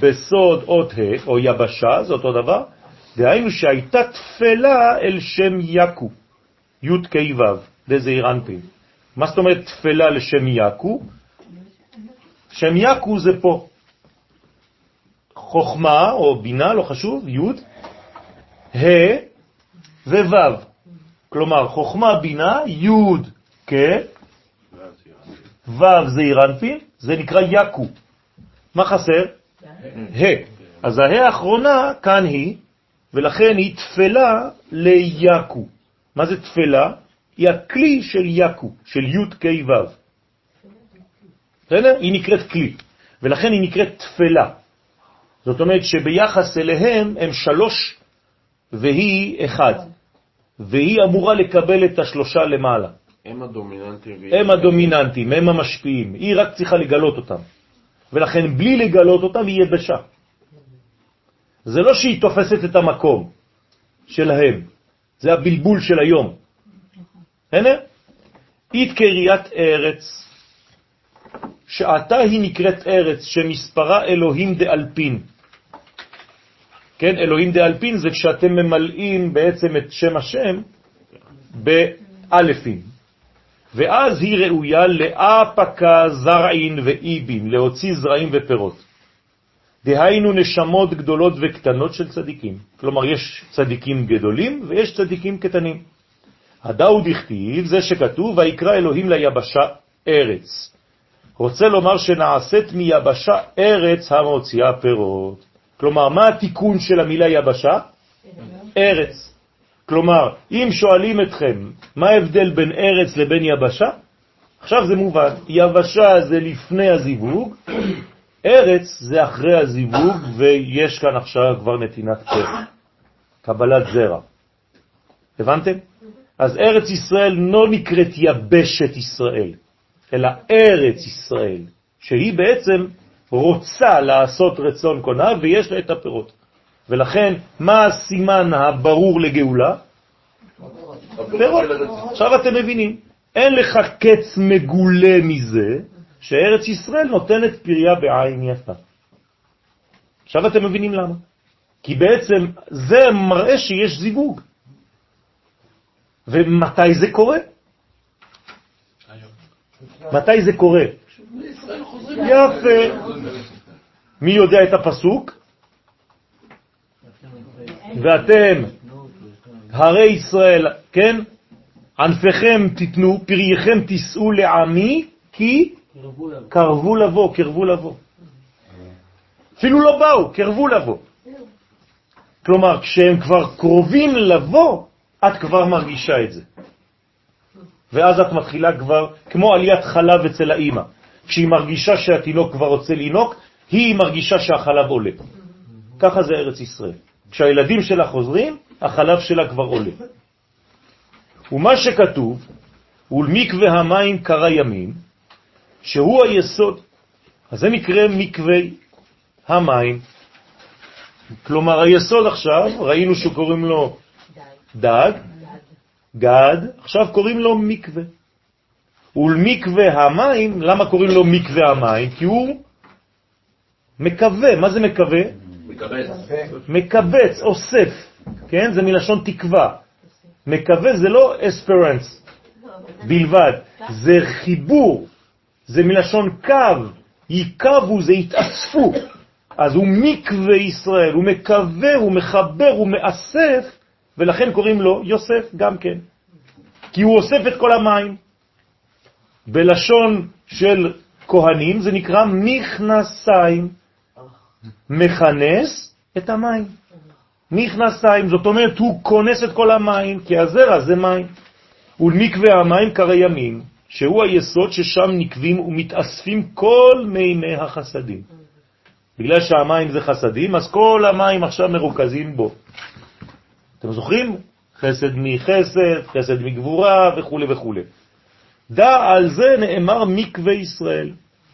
בסוד אות ה, או יבשה, זה אותו דבר, דהיינו שהייתה תפלה אל שם יקו, י' כ' ו', דזעיר אנפין. מה זאת אומרת תפלה לשם יקו? שם יקו זה פה. חוכמה או בינה, לא חשוב, י', ה' וו'. כלומר, חוכמה, בינה, י' כ', ו' זה אירנפין, זה נקרא יקו. מה חסר? ה'. אז ה' האחרונה כאן היא, ולכן היא תפלה ליקו. מה זה תפלה? היא הכלי של יקו, של י' כ' ו'. בסדר? היא נקראת כלי, ולכן היא נקראת תפלה. זאת אומרת שביחס אליהם הם שלוש והיא אחד, והיא אמורה לקבל את השלושה למעלה. הם הדומיננטים. הם הדומיננטים, הם המשפיעים, היא רק צריכה לגלות אותם. ולכן בלי לגלות אותם היא יבשה. זה לא שהיא תופסת את המקום שלהם, זה הבלבול של היום. הנה, אית קריית ארץ, שעתה היא נקראת ארץ, שמספרה אלוהים דאלפין. כן, אלוהים דאלפין זה כשאתם ממלאים בעצם את שם השם באלפים. ואז היא ראויה לאפקה זרעין ואיבין, להוציא זרעים ופירות. דהיינו נשמות גדולות וקטנות של צדיקים. כלומר, יש צדיקים גדולים ויש צדיקים קטנים. הדאו דכתיב, זה שכתוב, ויקרא אלוהים ליבשה ארץ. רוצה לומר שנעשית מיבשה ארץ המוציאה פירות. כלומר, מה התיקון של המילה יבשה? ארץ. כלומר, אם שואלים אתכם מה ההבדל בין ארץ לבין יבשה, עכשיו זה מובן. יבשה זה לפני הזיווג, ארץ זה אחרי הזיווג, ויש כאן עכשיו כבר נתינת פרק, קבלת זרע. הבנתם? אז ארץ ישראל לא נקראת יבשת ישראל, אלא ארץ ישראל, שהיא בעצם רוצה לעשות רצון קונה ויש לה את הפירות. ולכן, מה הסימן הברור לגאולה? פירות. עכשיו אתם מבינים, אין לך קץ מגולה מזה שארץ ישראל נותנת פריה בעין יפה. עכשיו אתם מבינים למה. כי בעצם זה מראה שיש זיווג. ומתי זה קורה? מתי זה קורה? יפה. מי יודע את הפסוק? ואתם, הרי ישראל, כן? ענפיכם תיתנו, פרייכם תישאו לעמי, כי קרבו לבוא, קרבו לבוא. אפילו לא באו, קרבו לבוא. כלומר, כשהם כבר קרובים לבוא, את כבר מרגישה את זה. ואז את מתחילה כבר, כמו עליית חלב אצל האימא. כשהיא מרגישה שהתינוק כבר רוצה לינוק, היא מרגישה שהחלב עולה. ככה זה ארץ ישראל. כשהילדים שלה חוזרים, החלב שלה כבר עולה. ומה שכתוב, ולמקווה המים קרא ימים, שהוא היסוד. אז זה מקרה מקווה המים. כלומר, היסוד עכשיו, ראינו שקוראים לו דג, גד, עכשיו קוראים לו מקווה. ולמקווה המים, למה קוראים לו מקווה המים? כי הוא מקווה, מה זה מקווה? מקבץ, אוסף, כן? זה מלשון תקווה. מקווה זה לא אספרנס בלבד, זה חיבור, זה מלשון קו, ייקבו זה יתאספו. אז הוא מקווה ישראל, הוא מקווה, הוא מחבר, הוא מאסף, ולכן קוראים לו יוסף גם כן. כי הוא אוסף את כל המים. בלשון של כהנים זה נקרא מכנסיים, מכנס את המים. מכנסיים, זאת אומרת, הוא כונס את כל המים, כי הזרע זה מים. ולמקווה המים קרא ימים, שהוא היסוד ששם נקבים ומתאספים כל מימי החסדים. בגלל שהמים זה חסדים, אז כל המים עכשיו מרוכזים בו. אתם זוכרים? חסד מחסד, חסד מגבורה וכו' וכו'. דע על זה נאמר מקווה ישראל,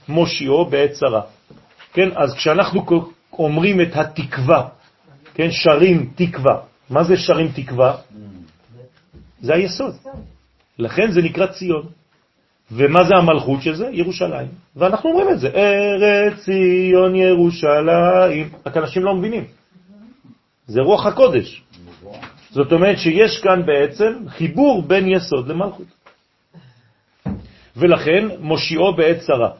מושיעו בעת צרה. כן, אז כשאנחנו אומרים את התקווה, כן, שרים תקווה, מה זה שרים תקווה? זה היסוד. לכן זה נקרא ציון. ומה זה המלכות של זה? ירושלים. ואנחנו אומרים את זה, ארץ ציון ירושלים. רק אנשים לא מבינים. זה רוח הקודש. זאת אומרת שיש כאן בעצם חיבור בין יסוד למלכות. ולכן מושיעו בעת צרה.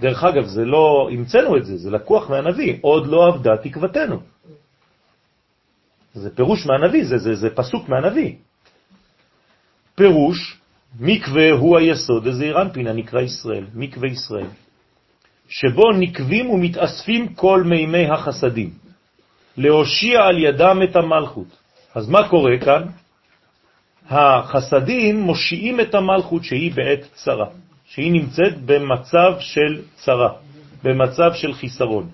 דרך אגב, זה לא המצאנו את זה, זה לקוח מהנביא, עוד לא עבדה תקוותנו. זה פירוש מהנביא, זה, זה, זה פסוק מהנביא. פירוש, מקווה הוא היסוד, איזה אירנפין נקרא ישראל, מקווה ישראל, שבו נקבים ומתאספים כל מימי החסדים, להושיע על ידם את המלכות. אז מה קורה כאן? החסדים מושיעים את המלכות שהיא בעת צרה, שהיא נמצאת במצב של צרה, במצב של חיסרון,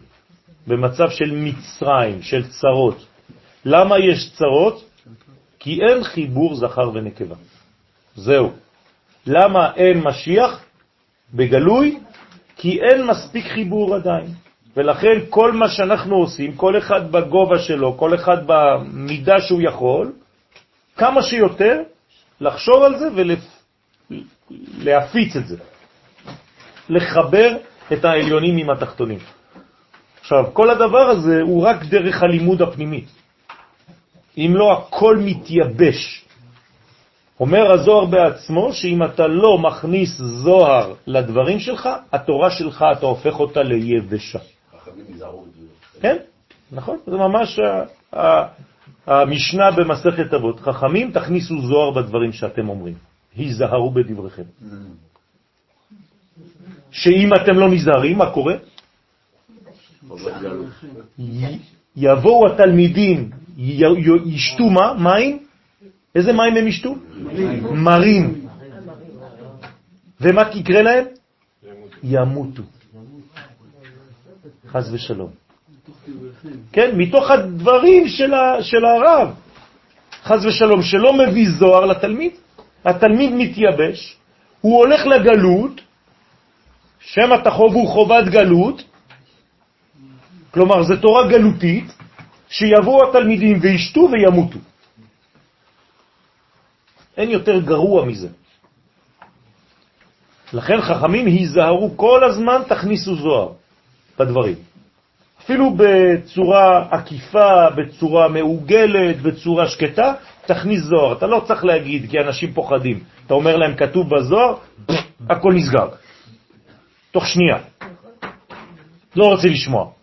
במצב של מצרים, של צרות. למה יש צרות? כי אין חיבור זכר ונקבה. זהו. למה אין משיח בגלוי? כי אין מספיק חיבור עדיין. ולכן כל מה שאנחנו עושים, כל אחד בגובה שלו, כל אחד במידה שהוא יכול, כמה שיותר לחשוב על זה ולהפיץ את זה. לחבר את העליונים עם התחתונים. עכשיו, כל הדבר הזה הוא רק דרך הלימוד הפנימי. אם לא, הכל מתייבש. אומר הזוהר בעצמו שאם אתה לא מכניס זוהר לדברים שלך, התורה שלך, אתה הופך אותה ליבשה. כן, נכון, זה ממש המשנה במסכת אבות. חכמים, תכניסו זוהר בדברים שאתם אומרים. היזהרו בדבריכם. שאם אתם לא נזהרים, מה קורה? יבואו התלמידים, ישתו מה? מים? איזה מים הם ישתו? מרים. ומה יקרה להם? ימותו. חז ושלום. כן, מתוך הדברים של, ה, של הרב, חז ושלום, שלא מביא זוהר לתלמיד, התלמיד מתייבש, הוא הולך לגלות, שם התחוב הוא חובת גלות, כלומר זה תורה גלותית, שיבואו התלמידים וישתו וימותו. אין יותר גרוע מזה. לכן חכמים היזהרו כל הזמן, תכניסו זוהר בדברים. אפילו בצורה עקיפה, בצורה מעוגלת, בצורה שקטה, תכניס זוהר. אתה לא צריך להגיד, כי אנשים פוחדים. אתה אומר להם, כתוב בזוהר, הכל נסגר. תוך שנייה. לא רוצה לשמוע.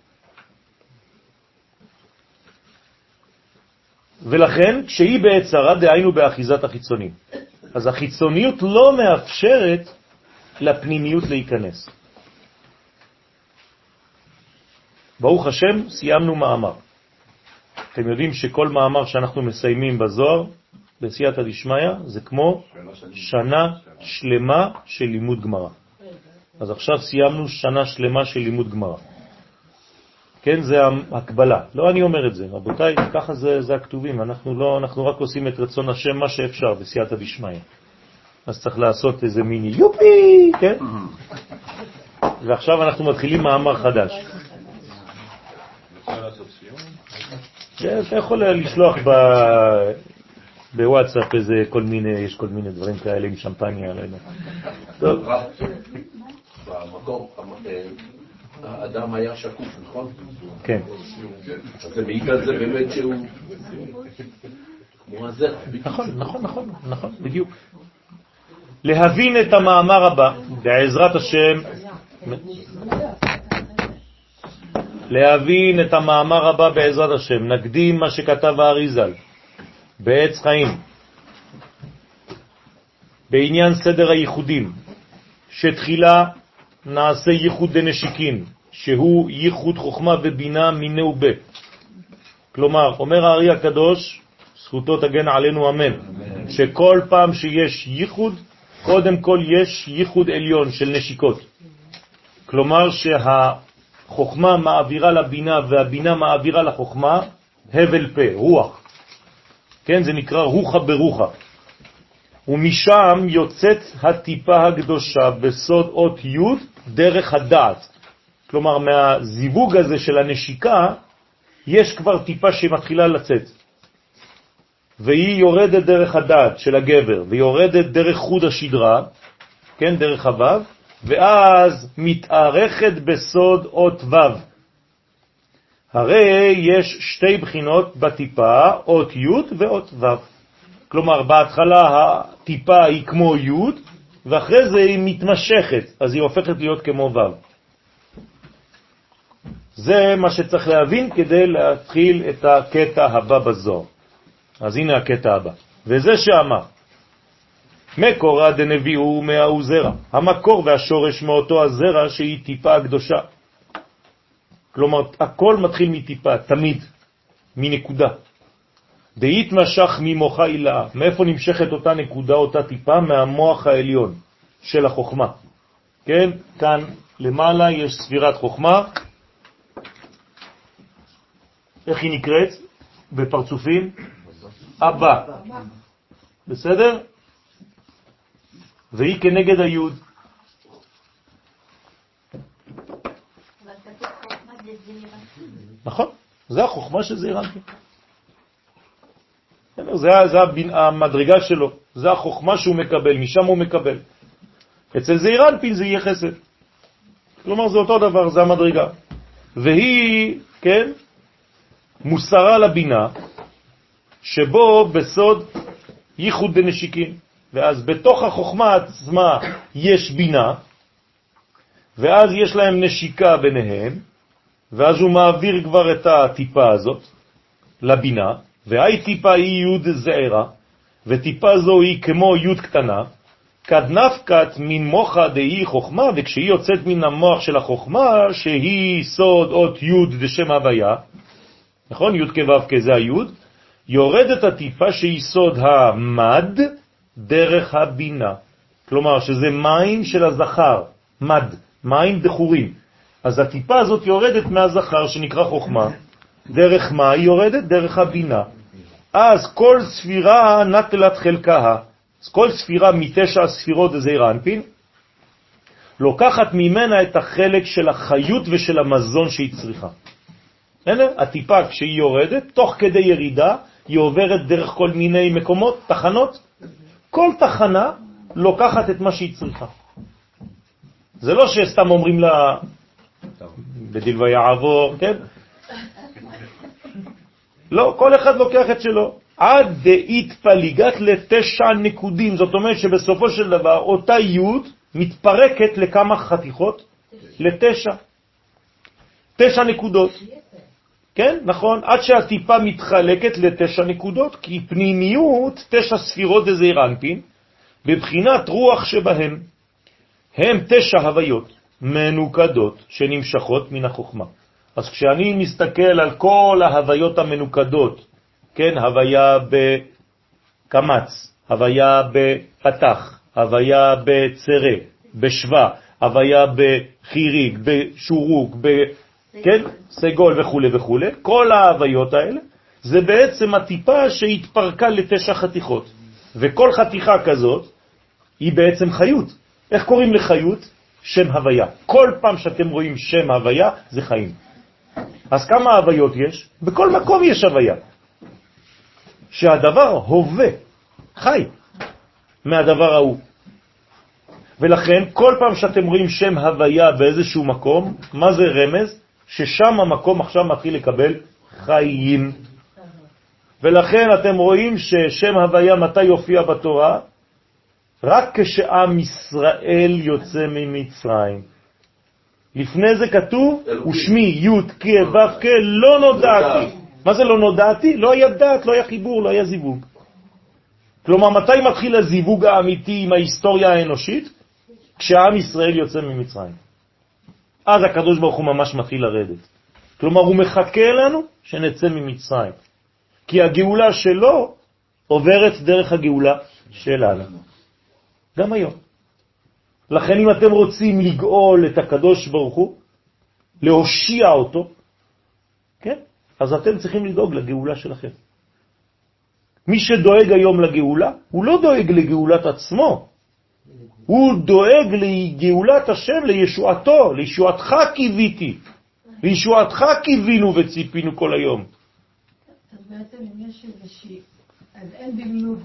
ולכן, כשהיא בעת צרה, דהיינו באחיזת החיצונים. אז החיצוניות לא מאפשרת לפנימיות להיכנס. ברוך השם, סיימנו מאמר. אתם יודעים שכל מאמר שאנחנו מסיימים בזוהר, בסייעתא דשמיא, זה כמו שנה שלמה של לימוד גמרא. אז עכשיו סיימנו שנה שלמה של לימוד גמרא. כן, זה הקבלה. לא אני אומר את זה, רבותיי, ככה זה, זה הכתובים. אנחנו, לא, אנחנו רק עושים את רצון השם מה שאפשר בסייעתא דשמיא. אז צריך לעשות איזה מיני יופי, כן? ועכשיו אנחנו מתחילים מאמר חדש. כן, אתה יכול לשלוח בוואטסאפ איזה כל מיני, יש כל מיני דברים כאלה עם שמפניה, לא יודע. טוב. האדם היה שקוף, נכון? כן. אז זה מעיד על זה באמת שהוא כמו הזרע. נכון, נכון, נכון, נכון, בדיוק. להבין את המאמר הבא, בעזרת השם, להבין את המאמר הבא בעזרת השם, נקדים מה שכתב האריזל בעץ חיים, בעניין סדר הייחודים, שתחילה נעשה ייחוד דנשיקין, שהוא ייחוד חוכמה ובינה מיני ובה. כלומר, אומר הארי הקדוש, זכותו תגן עלינו אמן, שכל פעם שיש ייחוד, קודם כל יש ייחוד עליון של נשיקות. כלומר שהחוכמה מעבירה לבינה והבינה מעבירה לחוכמה הבל פה, רוח. כן, זה נקרא רוחה ברוחה. ומשם יוצאת הטיפה הקדושה בסוד אות י' דרך הדעת. כלומר, מהזיווג הזה של הנשיקה, יש כבר טיפה שמתחילה לצאת. והיא יורדת דרך הדעת של הגבר, ויורדת דרך חוד השדרה, כן, דרך הוו, ואז מתארכת בסוד אות וו. הרי יש שתי בחינות בטיפה, אות י' ואות ו'. כלומר, בהתחלה הטיפה היא כמו י', ואחרי זה היא מתמשכת, אז היא הופכת להיות כמו ו'. זה מה שצריך להבין כדי להתחיל את הקטע הבא בזוהר. אז הנה הקטע הבא. וזה שאמר, מקורא דנביאו מהאו זרע, המקור והשורש מאותו הזרע שהיא טיפה קדושה. כלומר, הכל מתחיל מטיפה, תמיד, מנקודה. דאית משך ממוחה הילה, מאיפה נמשכת אותה נקודה, אותה טיפה? מהמוח העליון של החוכמה. כן, כאן למעלה יש ספירת חוכמה. איך היא נקראת בפרצופים? אבא. בסדר? והיא כנגד היוד. נכון, זה החוכמה של זעיר אנפין. זה, זה המדרגה שלו, זה החוכמה שהוא מקבל, משם הוא מקבל. אצל זעיר אנפין זה יהיה חסד. כלומר, זה אותו דבר, זה המדרגה. והיא, כן, מוסרה לבינה, שבו בסוד ייחוד בנשיקים. ואז בתוך החוכמה עצמה יש בינה, ואז יש להם נשיקה ביניהם, ואז הוא מעביר כבר את הטיפה הזאת לבינה, והי טיפה היא י' זעירה, וטיפה זו היא כמו י' קטנה, כד נפקת מן מוחה דהי חוכמה, וכשהיא יוצאת מן המוח של החוכמה, שהיא סוד אות י' דשם הוויה, נכון? י' כו' כזה הי', יורדת הטיפה שהיא סוד המד דרך הבינה. כלומר, שזה מים של הזכר, מד, מים דחורים. אז הטיפה הזאת יורדת מהזכר שנקרא חוכמה. דרך מה היא יורדת? דרך הבינה. אז כל ספירה נטלת חלקה. אז כל ספירה מתשע הספירות זעיר אנפין, לוקחת ממנה את החלק של החיות ושל המזון שהיא צריכה. הטיפה כשהיא יורדת, תוך כדי ירידה, היא עוברת דרך כל מיני מקומות, תחנות. כל תחנה לוקחת את מה שהיא צריכה. זה לא שסתם אומרים לה, בדיל ויעבור, כן? לא, כל אחד לוקח את שלו. עד דאית פליגת לתשע נקודים, זאת אומרת שבסופו של דבר אותה י' מתפרקת לכמה חתיכות? לתשע. תשע נקודות. כן, נכון, עד שהטיפה מתחלקת לתשע נקודות, כי פנימיות, תשע ספירות דזעיר אנפין, בבחינת רוח שבהם. הם תשע הוויות מנוקדות שנמשכות מן החוכמה. אז כשאני מסתכל על כל ההוויות המנוקדות, כן, הוויה בקמץ, הוויה בפתח, הוויה בצרה, בשווה, הוויה בחיריק, בשורוק, ב... כן, סגול וכו' וכו', כל ההוויות האלה, זה בעצם הטיפה שהתפרקה לתשע חתיכות. וכל חתיכה כזאת היא בעצם חיות. איך קוראים לחיות? שם הוויה. כל פעם שאתם רואים שם הוויה, זה חיים. אז כמה הוויות יש? בכל מקום יש הוויה. שהדבר הווה, חי, מהדבר ההוא. ולכן, כל פעם שאתם רואים שם הוויה באיזשהו מקום, מה זה רמז? ששם המקום עכשיו מתחיל לקבל חיים. ולכן אתם רואים ששם הוויה מתי יופיע בתורה? רק כשעם ישראל יוצא ממצרים. לפני זה כתוב, ושמי י' כ' ו' כ' לא נודעתי. מה זה לא נודעתי? לא היה דעת, לא היה חיבור, לא היה זיווג. כלומר, מתי מתחיל הזיווג האמיתי עם ההיסטוריה האנושית? כשעם ישראל יוצא ממצרים. אז הקדוש ברוך הוא ממש מתחיל לרדת. כלומר, הוא מחכה לנו שנצא ממצרים. כי הגאולה שלו עוברת דרך הגאולה שלנו. גם היום. לכן אם אתם רוצים לגאול את הקדוש ברוך הוא, להושיע אותו, כן? אז אתם צריכים לדאוג לגאולה שלכם. מי שדואג היום לגאולה, הוא לא דואג לגאולת עצמו, הוא דואג לגאולת השם, לישועתו, לישועתך קיוויתי, לישועתך קיווינו וציפינו כל היום. אז בעצם אם יש איזושהי, אז אין דילוג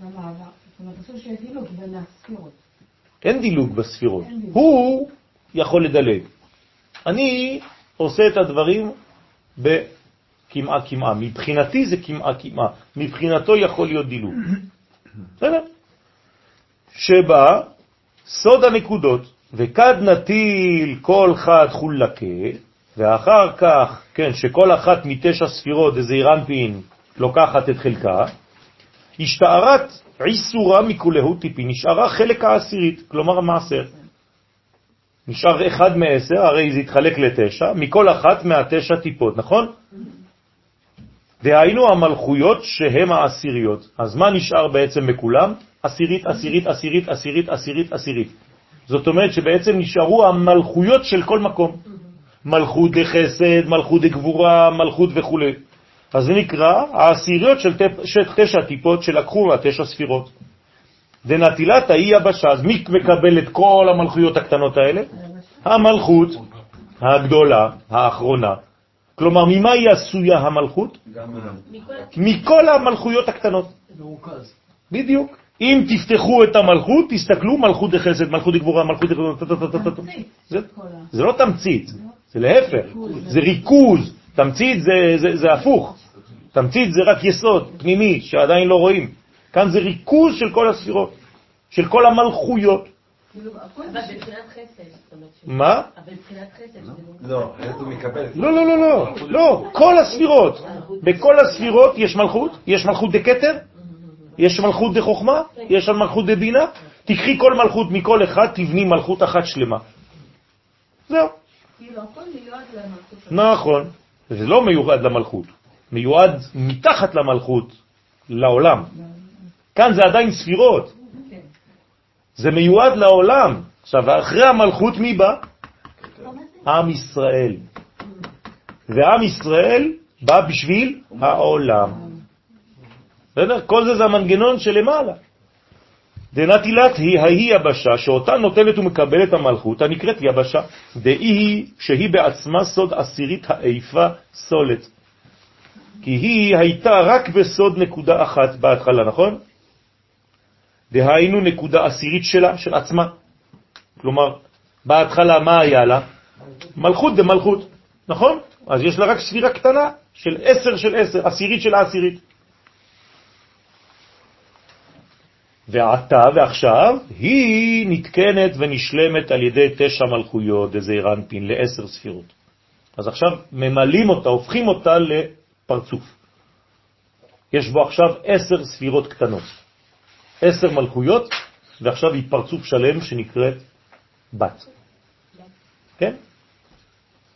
במעבר, זאת אומרת, אסור שיהיה דילוג בין הספירות. אין דילוג בספירות. הוא יכול לדלג. אני עושה את הדברים בקמעה קמעה. מבחינתי זה קמעה קמעה. מבחינתו יכול להיות דילוג. בסדר? שבה סוד הנקודות, וכד נטיל כל חד חולקה, ואחר כך, כן, שכל אחת מתשע ספירות דזעיר אנפין לוקחת את חלקה, השתערת עיסורה מכולהו טיפי, נשארה חלק העשירית, כלומר המעשר. נשאר אחד מעשר, הרי זה התחלק לתשע, מכל אחת מהתשע טיפות, נכון? דהיינו המלכויות שהן העשיריות. אז מה נשאר בעצם בכולם? עשירית, עשירית, עשירית, עשירית, עשירית, עשירית. זאת אומרת שבעצם נשארו המלכויות של כל מקום. מלכות דחסד, מלכות דגבורה, מלכות וכו'. אז זה נקרא העשיריות של, תשע טיפות שלקחו מהתשע ספירות. דנטילת האי יבשה, אז מי מקבל את כל המלכויות הקטנות האלה? המלכות הגדולה, האחרונה. כלומר, ממה היא עשויה המלכות? מכל המלכויות הקטנות. בדיוק. אם תפתחו את המלכות, תסתכלו מלכות דחסד, מלכות דגבורה, מלכות דגבורה, זה, זה לא תמצית, זה להפך, זה ריכוז, תמצית זה, זה, זה הפוך, תמצית זה רק יסוד פנימי שעדיין לא רואים, כאן זה ריכוז של כל הספירות, של כל המלכויות. כאילו, מה? לא, הוא מקבל. לא, לא, לא, לא, לא, כל הספירות, בכל הספירות יש מלכות, יש מלכות דקטר, יש מלכות דחוכמה, יש מלכות דבינה, תקחי כל מלכות מכל אחד, תבני מלכות אחת שלמה. זהו. כאילו. נכון, זה לא מיועד למלכות, מיועד מתחת למלכות, לעולם. כאן זה עדיין ספירות. זה מיועד לעולם. עכשיו, אחרי המלכות מי בא? עם ישראל. ועם ישראל בא בשביל העולם. בסדר? כל זה זה המנגנון שלמעלה. דנטילת היא ההיא יבשה, שאותה נוטלת ומקבלת המלכות, הנקראת יבשה, דאי היא שהיא בעצמה סוד עשירית האיפה סולת. כי היא הייתה רק בסוד נקודה אחת בהתחלה, נכון? דהיינו נקודה עשירית שלה, של עצמה. כלומר, בהתחלה מה היה לה? מלכות דמלכות, נכון? אז יש לה רק ספירה קטנה של עשר של עשר, עשירית של העשירית. ועתה ועכשיו היא נתקנת ונשלמת על ידי תשע מלכויות, דזעיר אנפין, לעשר ספירות. אז עכשיו ממלאים אותה, הופכים אותה לפרצוף. יש בו עכשיו עשר ספירות קטנות. עשר מלכויות, ועכשיו היא פרצוף שלם שנקראת בת. כן?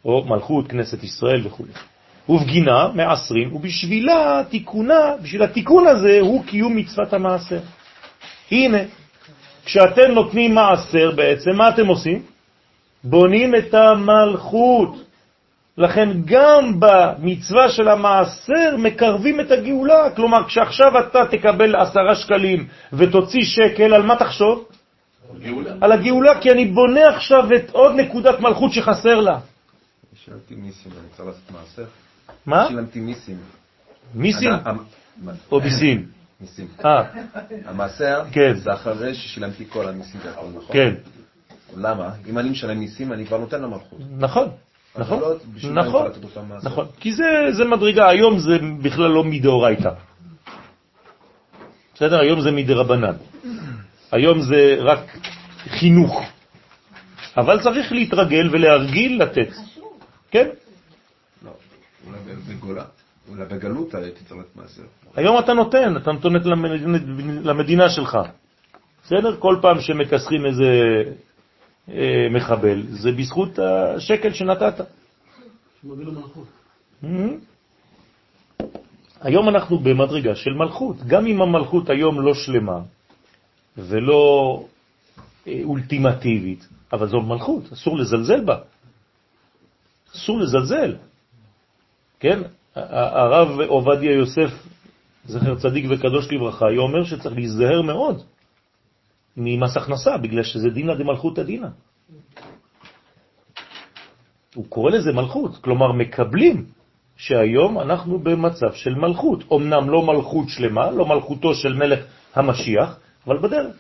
או מלכות, כנסת ישראל וכו'. ובגינה מעשרים, ובשבילה תיקונה, בשביל התיקון הזה הוא קיום מצוות המעשר. הנה, כשאתם נותנים מעשר בעצם, מה אתם עושים? בונים את המלכות. לכן גם במצווה של המעשר מקרבים את הגאולה. כלומר, כשעכשיו אתה תקבל עשרה שקלים ותוציא שקל, על מה תחשוב? גאולה. על הגאולה, כי אני בונה עכשיו את עוד נקודת מלכות שחסר לה. שילמתי מיסים, אני צריך לעשות מעשר. מה? שילמתי מיסים. מיסים או ביסים? מיסים. אה, המעשר כן. זה אחרי ששילמתי כל המיסים והכל, נכון? כן, למה? אם אני משלם מיסים, אני כבר נותן למלכות. נכון, נכון, נכון? נכון, כי זה, זה מדרגה, היום זה בכלל לא מדאורייתא. בסדר? היום זה מדרבנן. היום זה רק חינוך. אבל צריך להתרגל ולהרגיל לתת. כן? לא, אולי בגולה. אולי בגלות הייתי צריך לתת מעשר. היום אתה נותן, אתה נותן למדינה, למדינה שלך. בסדר? כל פעם שמכסחים איזה אה, מחבל, זה בזכות השקל שנתת. היום אנחנו במדרגה של מלכות. גם אם המלכות היום לא שלמה ולא אה, אולטימטיבית, אבל זו מלכות, אסור לזלזל בה. אסור לזלזל. כן? הרב עובדיה יוסף, זכר צדיק וקדוש לברכה, היה אומר שצריך להיזהר מאוד ממס הכנסה, בגלל שזה דינא דמלכותא דינא. הוא קורא לזה מלכות, כלומר מקבלים שהיום אנחנו במצב של מלכות. אמנם לא מלכות שלמה, לא מלכותו של מלך המשיח, אבל בדרך.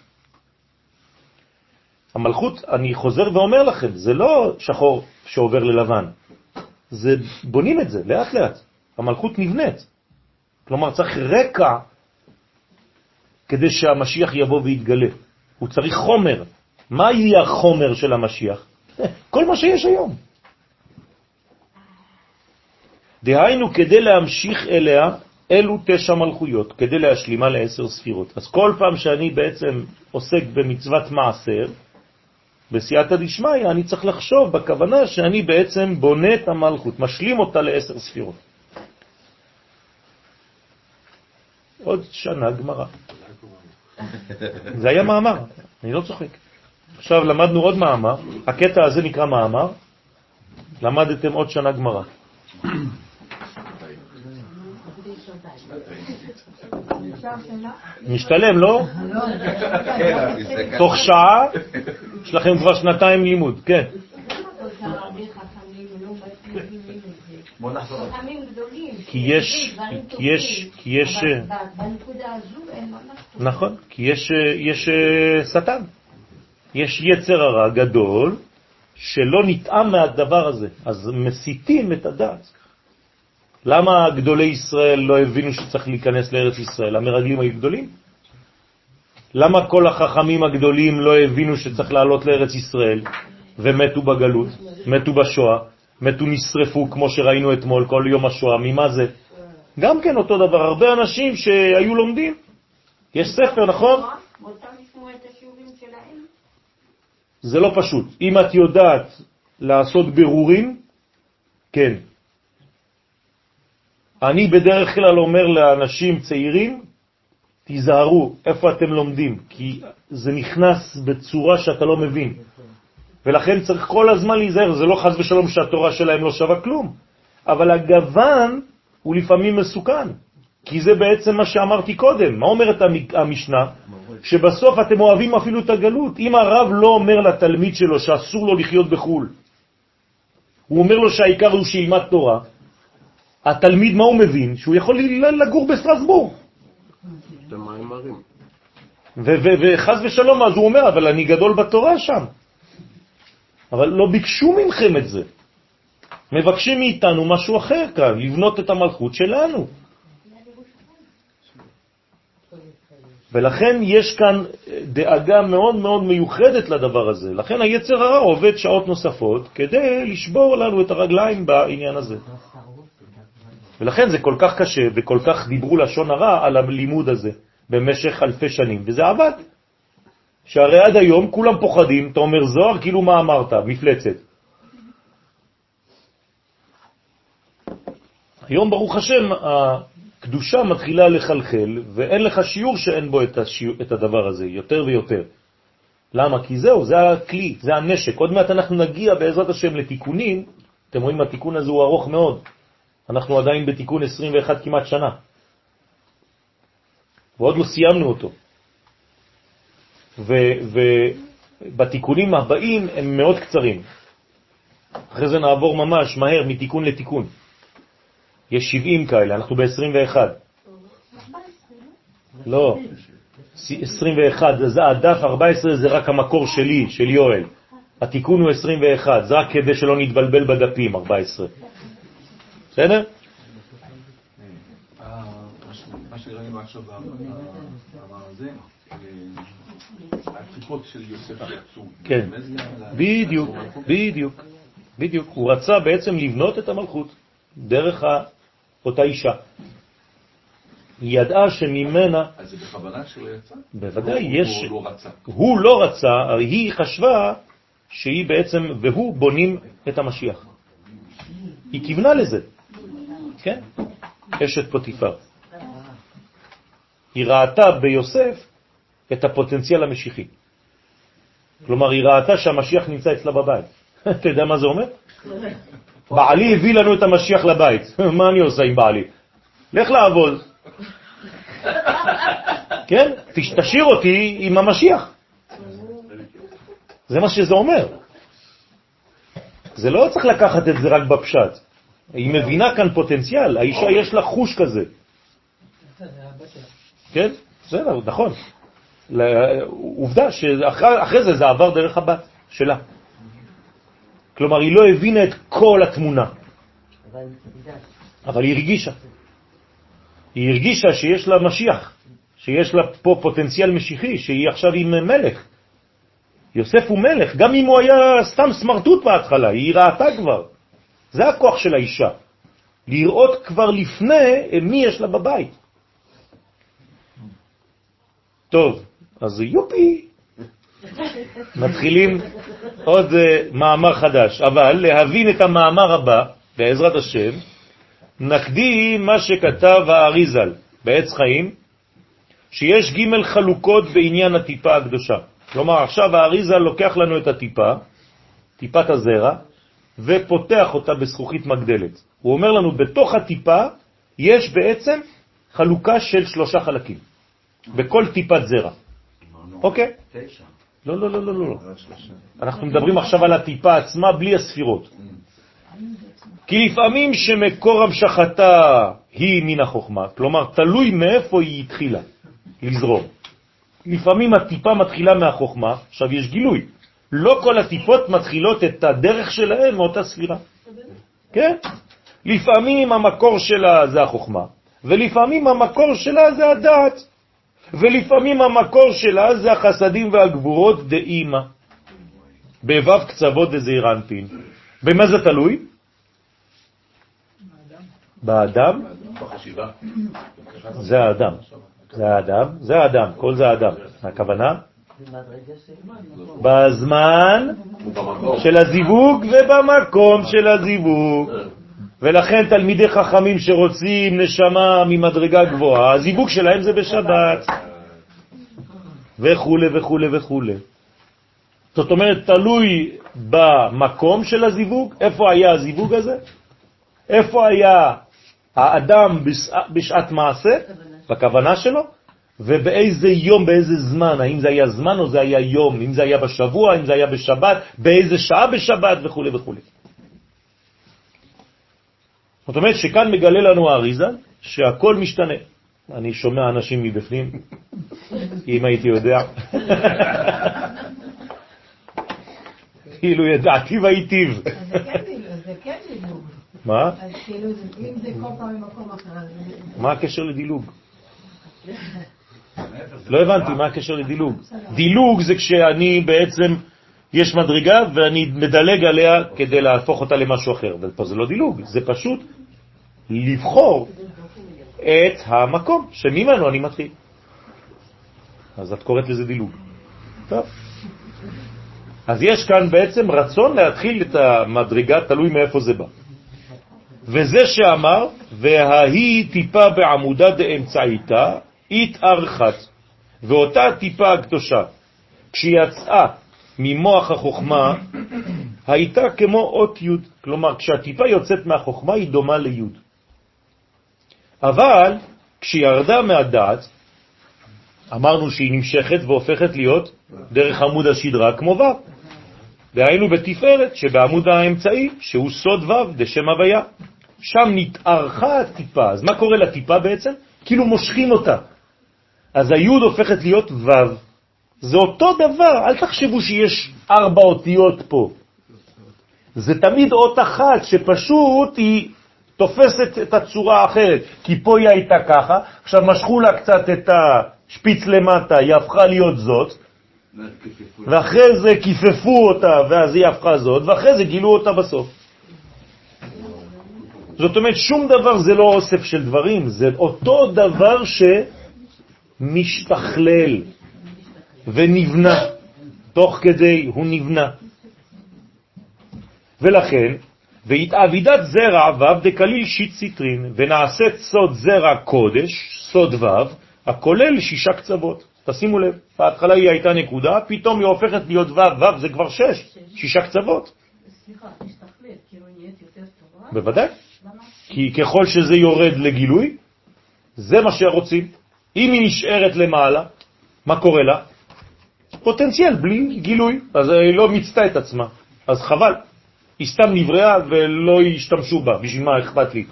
המלכות, אני חוזר ואומר לכם, זה לא שחור שעובר ללבן, זה בונים את זה לאט לאט. המלכות נבנית. כלומר, צריך רקע כדי שהמשיח יבוא ויתגלה. הוא צריך חומר. מה יהיה החומר של המשיח? כל מה שיש היום. דהיינו, כדי להמשיך אליה, אלו תשע מלכויות, כדי להשלימה לעשר ספירות. אז כל פעם שאני בעצם עוסק במצוות מעשר, בסייעתא דשמיא, אני צריך לחשוב בכוונה שאני בעצם בונה את המלכות, משלים אותה לעשר ספירות. עוד שנה גמרא. זה היה מאמר, אני לא צוחק. עכשיו למדנו עוד מאמר, הקטע הזה נקרא מאמר, למדתם עוד שנה גמרא. משתלם, לא? תוך שעה יש לכם כבר שנתיים לימוד, כן. בוא נחזור. חכמים גדולים. כי יש- כי יש- כי יש- ב- בנקודה הזו אין ממש. נכון, כי יש, יש אה, שטן. יש יצר הרע גדול שלא נטעם מהדבר הזה, אז מסיתים את הדעת. למה גדולי ישראל לא הבינו שצריך להיכנס לארץ ישראל? המרגלים היו גדולים? למה כל החכמים הגדולים לא הבינו שצריך לעלות לארץ ישראל ומתו בגלות, מתו בשואה, מתו נשרפו כמו שראינו אתמול כל יום השואה, ממה זה? גם כן אותו דבר, הרבה אנשים שהיו לומדים. יש ספר, נכון? זה לא פשוט. אם את יודעת לעשות בירורים, כן. אני בדרך כלל אומר לאנשים צעירים, תיזהרו איפה אתם לומדים, כי זה נכנס בצורה שאתה לא מבין. ולכן צריך כל הזמן להיזהר, זה לא חז ושלום שהתורה שלהם לא שווה כלום, אבל הגוון הוא לפעמים מסוכן, כי זה בעצם מה שאמרתי קודם. מה אומרת המ- המשנה? שבסוף אתם אוהבים אפילו את הגלות. אם הרב לא אומר לתלמיד שלו שאסור לו לחיות בחו"ל, הוא אומר לו שהעיקר הוא שילמד תורה, התלמיד מה הוא מבין? שהוא יכול לגור בסטרסבורג. וחז ושלום, אז הוא אומר, אבל אני גדול בתורה שם. אבל לא ביקשו מכם את זה. מבקשים מאיתנו משהו אחר כאן, לבנות את המלכות שלנו. ולכן יש כאן דאגה מאוד מאוד מיוחדת לדבר הזה. לכן היצר הרע עובד שעות נוספות כדי לשבור לנו את הרגליים בעניין הזה. ולכן זה כל כך קשה וכל כך דיברו לשון הרע על הלימוד הזה. במשך אלפי שנים, וזה עבד. שהרי עד היום כולם פוחדים, אתה אומר זוהר, כאילו מה אמרת? מפלצת. היום, ברוך השם, הקדושה מתחילה לחלחל, ואין לך שיעור שאין בו את, השיעור, את הדבר הזה, יותר ויותר. למה? כי זהו, זה הכלי, זה הנשק. עוד מעט אנחנו נגיע בעזרת השם לתיקונים. אתם רואים, התיקון הזה הוא ארוך מאוד. אנחנו עדיין בתיקון 21 כמעט שנה. ועוד לא סיימנו אותו. ובתיקונים הבאים הם מאוד קצרים. אחרי זה נעבור ממש מהר מתיקון לתיקון. יש 70 כאלה, אנחנו ב-21. לא, 21, זה הדף 14 זה רק המקור שלי, של יואל. התיקון הוא 21, זה רק כדי שלא נתבלבל בדפים, 14. בסדר? מה שראינו עכשיו התקופות של יוסף יצאו. כן, בדיוק, בדיוק, בדיוק. הוא רצה בעצם לבנות את המלכות דרך אותה אישה. היא ידעה שממנה... אז זה בכוונה שלא יצא? בוודאי, יש... הוא לא רצה. הוא לא רצה, היא חשבה שהיא בעצם, והוא בונים את המשיח. היא כיוונה לזה, כן? אשת פוטיפר. היא ראתה ביוסף את הפוטנציאל המשיחי. כלומר, היא ראתה שהמשיח נמצא אצלה בבית. אתה יודע מה זה אומר? בעלי הביא לנו את המשיח לבית. מה אני עושה עם בעלי? לך לעבוד. כן? תשאיר אותי עם המשיח. זה מה שזה אומר. זה לא צריך לקחת את זה רק בפשט. היא מבינה כאן פוטנציאל, האישה יש לה חוש כזה. כן? בסדר, נכון. עובדה שאחרי זה זה עבר דרך הבת שלה. כלומר, היא לא הבינה את כל התמונה. אבל היא הרגישה. היא הרגישה שיש לה משיח, שיש לה פה פוטנציאל משיחי, שהיא עכשיו עם מלך. יוסף הוא מלך, גם אם הוא היה סתם סמרטוט בהתחלה, היא ראתה כבר. זה הכוח של האישה, לראות כבר לפני מי יש לה בבית. טוב, אז יופי, מתחילים עוד uh, מאמר חדש, אבל להבין את המאמר הבא, בעזרת השם, נקדים מה שכתב האריזל בעץ חיים, שיש ג' חלוקות בעניין הטיפה הקדושה. כלומר, עכשיו האריזל לוקח לנו את הטיפה, טיפת הזרע, ופותח אותה בזכוכית מגדלת. הוא אומר לנו, בתוך הטיפה יש בעצם חלוקה של שלושה חלקים, בכל טיפת זרע. אוקיי? לא, לא, לא, לא, לא. אנחנו מדברים עכשיו על הטיפה עצמה בלי הספירות. כי לפעמים שמקור המשכתה היא מן החוכמה, כלומר, תלוי מאיפה היא התחילה לזרום. לפעמים הטיפה מתחילה מהחוכמה, עכשיו יש גילוי. לא כל הטיפות מתחילות את הדרך שלהן מאותה ספירה. כן? לפעמים המקור שלה זה החוכמה, ולפעמים המקור שלה זה הדעת, ולפעמים המקור שלה זה החסדים והגבורות דאימא, בבב קצוות דזעיר אנפין. במה זה תלוי? באדם? זה האדם. זה האדם, זה האדם, כל זה האדם. הכוונה? בזמן של הזיווג ובמקום של הזיווג. ולכן תלמידי חכמים שרוצים נשמה ממדרגה גבוהה, הזיווג שלהם זה בשבת, וכו' וכו' וכו'. זאת אומרת, תלוי במקום של הזיווג, איפה היה הזיווג הזה, איפה היה האדם בשעת מעשה, בכוונה שלו, ובאיזה יום, באיזה זמן, האם זה היה זמן או זה היה יום, אם זה היה בשבוע, אם זה היה בשבת, באיזה שעה בשבת? וכו' וכו'. זאת אומרת שכאן מגלה לנו האריזה שהכל משתנה. אני שומע אנשים מבפנים, אם הייתי יודע. כאילו ידעתי והייטיב. זה כן דילוג. מה? אז כאילו, אם זה כל פעם ממקום אחר... מה הקשר לדילוג? לא הבנתי, מה הקשר לדילוג? דילוג זה כשאני בעצם, יש מדרגה ואני מדלג עליה כדי להפוך אותה למשהו אחר. ופה זה לא דילוג, זה פשוט לבחור את המקום שממנו אני מתחיל. אז את קוראת לזה דילוג. טוב. אז יש כאן בעצם רצון להתחיל את המדרגה, תלוי מאיפה זה בא. וזה שאמר, וההיא טיפה בעמודה דאמצעיתה, התארחת, ואותה טיפה הקדושה, כשיצאה ממוח החוכמה, הייתה כמו אות י', כלומר, כשהטיפה יוצאת מהחוכמה היא דומה לי'. אבל כשירדה מהדעת, אמרנו שהיא נמשכת והופכת להיות דרך עמוד השדרה כמו ו'. דהיינו בתפארת שבעמוד האמצעי, שהוא סוד ו' דשם הוויה. שם נתארכה הטיפה. אז מה קורה לטיפה בעצם? כאילו מושכים אותה. אז היוד הופכת להיות ו'. זה אותו דבר, אל תחשבו שיש ארבע אותיות פה. זה תמיד אות אחת שפשוט היא תופסת את הצורה האחרת, כי פה היא הייתה ככה, עכשיו משכו לה קצת את השפיץ למטה, היא הפכה להיות זאת, ואחרי זה כיפפו אותה, ואז היא הפכה זאת, ואחרי זה גילו אותה בסוף. זאת אומרת, שום דבר זה לא אוסף של דברים, זה אותו דבר שמשתכלל ונבנה, תוך כדי הוא נבנה. ולכן, והתאבידת זרע ו' דקליל שיט ציטרין, ונעשית סוד זרע קודש, סוד ו', הכולל שישה קצוות. תשימו לב, בהתחלה היא הייתה נקודה, פתאום היא הופכת להיות ו', ו' זה כבר שש, שישה קצוות. סליחה, משתכללת, כאילו נהיית יותר טובה? בוודאי? כי ככל שזה יורד לגילוי, זה מה שרוצים. אם היא נשארת למעלה, מה קורה לה? פוטנציאל בלי גילוי, אז היא לא מיצתה את עצמה, אז חבל. היא סתם נבראה ולא ישתמשו בה, בשביל מה אכפת לי?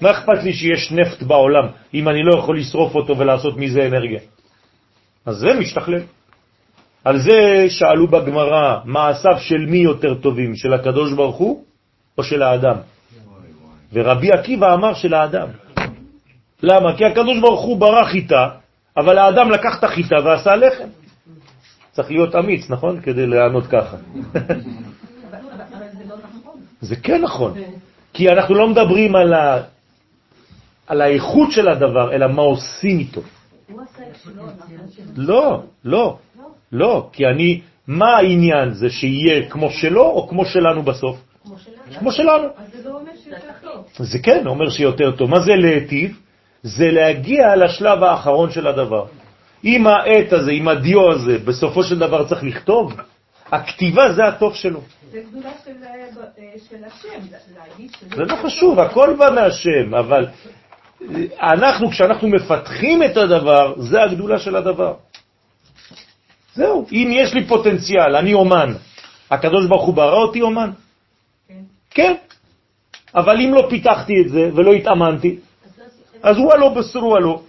מה אכפת לי שיש נפט בעולם, אם אני לא יכול לשרוף אותו ולעשות מזה אנרגיה? אז זה משתכלל. על זה שאלו בגמרא, מעשיו של מי יותר טובים, של הקדוש ברוך הוא או של האדם? ורבי עקיבא אמר של האדם. למה? כי הקדוש ברוך הוא ברא חיטה, אבל האדם לקח את החיטה ועשה לחם. צריך להיות אמיץ, נכון? כדי לענות ככה. זה כן נכון, כי אנחנו לא מדברים על, ה... על האיכות של הדבר, אלא מה עושים איתו. לא, לא, לא, כי אני, מה העניין? זה שיהיה כמו שלו או כמו שלנו בסוף? כמו שלנו. זה כן אומר שיותר טוב. מה זה להיטיב? זה להגיע לשלב האחרון של הדבר. אם העט הזה, אם הדיו הזה, בסופו של דבר צריך לכתוב, הכתיבה זה הטוב שלו. זה גדולה של, אה, של השם, להגיד שזה... זה לא חשוב, הכל בא מהשם, אבל אה, אנחנו, כשאנחנו מפתחים את הדבר, זה הגדולה של הדבר. זהו, אם יש לי פוטנציאל, אני אומן, הקדוש ברוך הוא ברא אותי אומן? כן. כן. אבל אם לא פיתחתי את זה ולא התאמנתי, אז וואלו בסרו וואלו.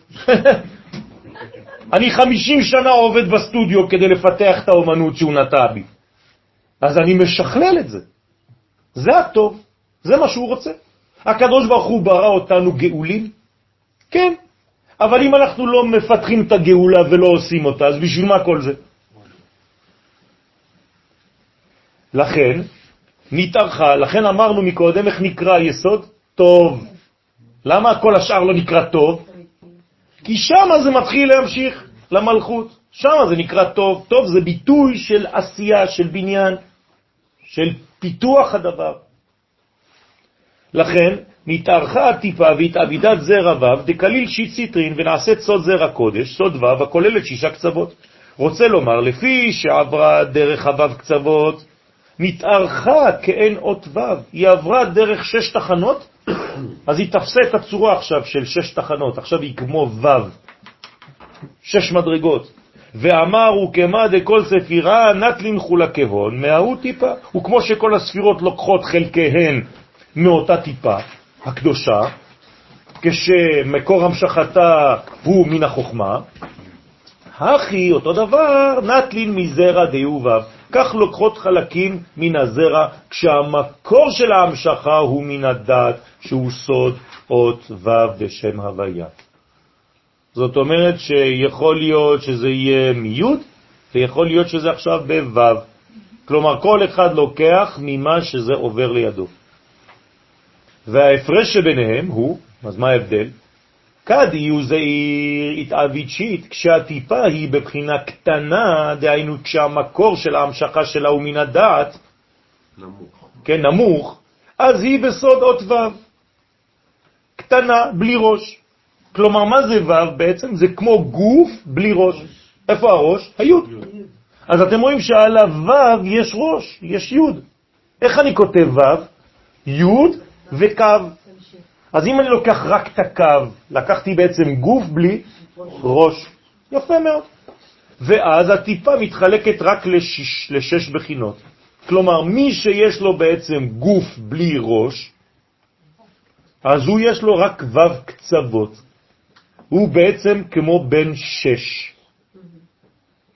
אני חמישים שנה עובד בסטודיו כדי לפתח את האומנות שהוא נטע בי. אז אני משכלל את זה. זה הטוב, זה מה שהוא רוצה. הקדוש ברוך הוא ברא אותנו גאולים? כן. אבל אם אנחנו לא מפתחים את הגאולה ולא עושים אותה, אז בשביל מה כל זה? לכן, נתארכה, לכן אמרנו מקודם איך נקרא יסוד? טוב. למה כל השאר לא נקרא טוב? כי שם זה מתחיל להמשיך למלכות. שם זה נקרא טוב. טוב זה ביטוי של עשייה, של בניין, של פיתוח הדבר. לכן, נתארכה הטיפה והתאבידת זרע ו' דקליל שיט ציטרין ונעשית סוד זרע קודש, סוד ו' הכוללת שישה קצוות. רוצה לומר, לפי שעברה דרך הו' קצוות, נתארכה כאין אות ו', היא עברה דרך שש תחנות, אז היא תפסה את הצורה עכשיו של שש תחנות, עכשיו היא כמו ו', שש מדרגות. ואמר וכמה דכל ספירה נטלין חולה כהון מההוא טיפה, וכמו שכל הספירות לוקחות חלקיהן מאותה טיפה הקדושה, כשמקור המשכתה הוא מן החוכמה, הכי אותו דבר נטלין מזרע דיובב, כך לוקחות חלקים מן הזרע, כשהמקור של ההמשכה הוא מן הדת, שהוא סוד אות ו' בשם הוויה. זאת אומרת שיכול להיות שזה יהיה מיוד, ויכול להיות שזה עכשיו בו'. כלומר, כל אחד לוקח ממה שזה עובר לידו. וההפרש שביניהם הוא, אז מה ההבדל? כד יהיו זעיר התאבית שיט, כשהטיפה היא בבחינה קטנה, דהיינו כשהמקור של ההמשכה שלה הוא מן הדעת, נמוך. כן, נמוך, אז היא בסוד אות ו', קטנה, בלי ראש. כלומר, מה זה ו' בעצם? זה כמו גוף בלי ראש. איפה הראש? היוד. אז אתם רואים שעל הו' יש ראש, יש יוד. איך אני כותב ו'? יוד וקו. אז אם אני לוקח רק את הקו, לקחתי בעצם גוף בלי ראש. יפה מאוד. ואז הטיפה מתחלקת רק לשש, לשש בחינות. כלומר, מי שיש לו בעצם גוף בלי ראש, אז הוא יש לו רק ו' קצוות. הוא בעצם כמו בן שש.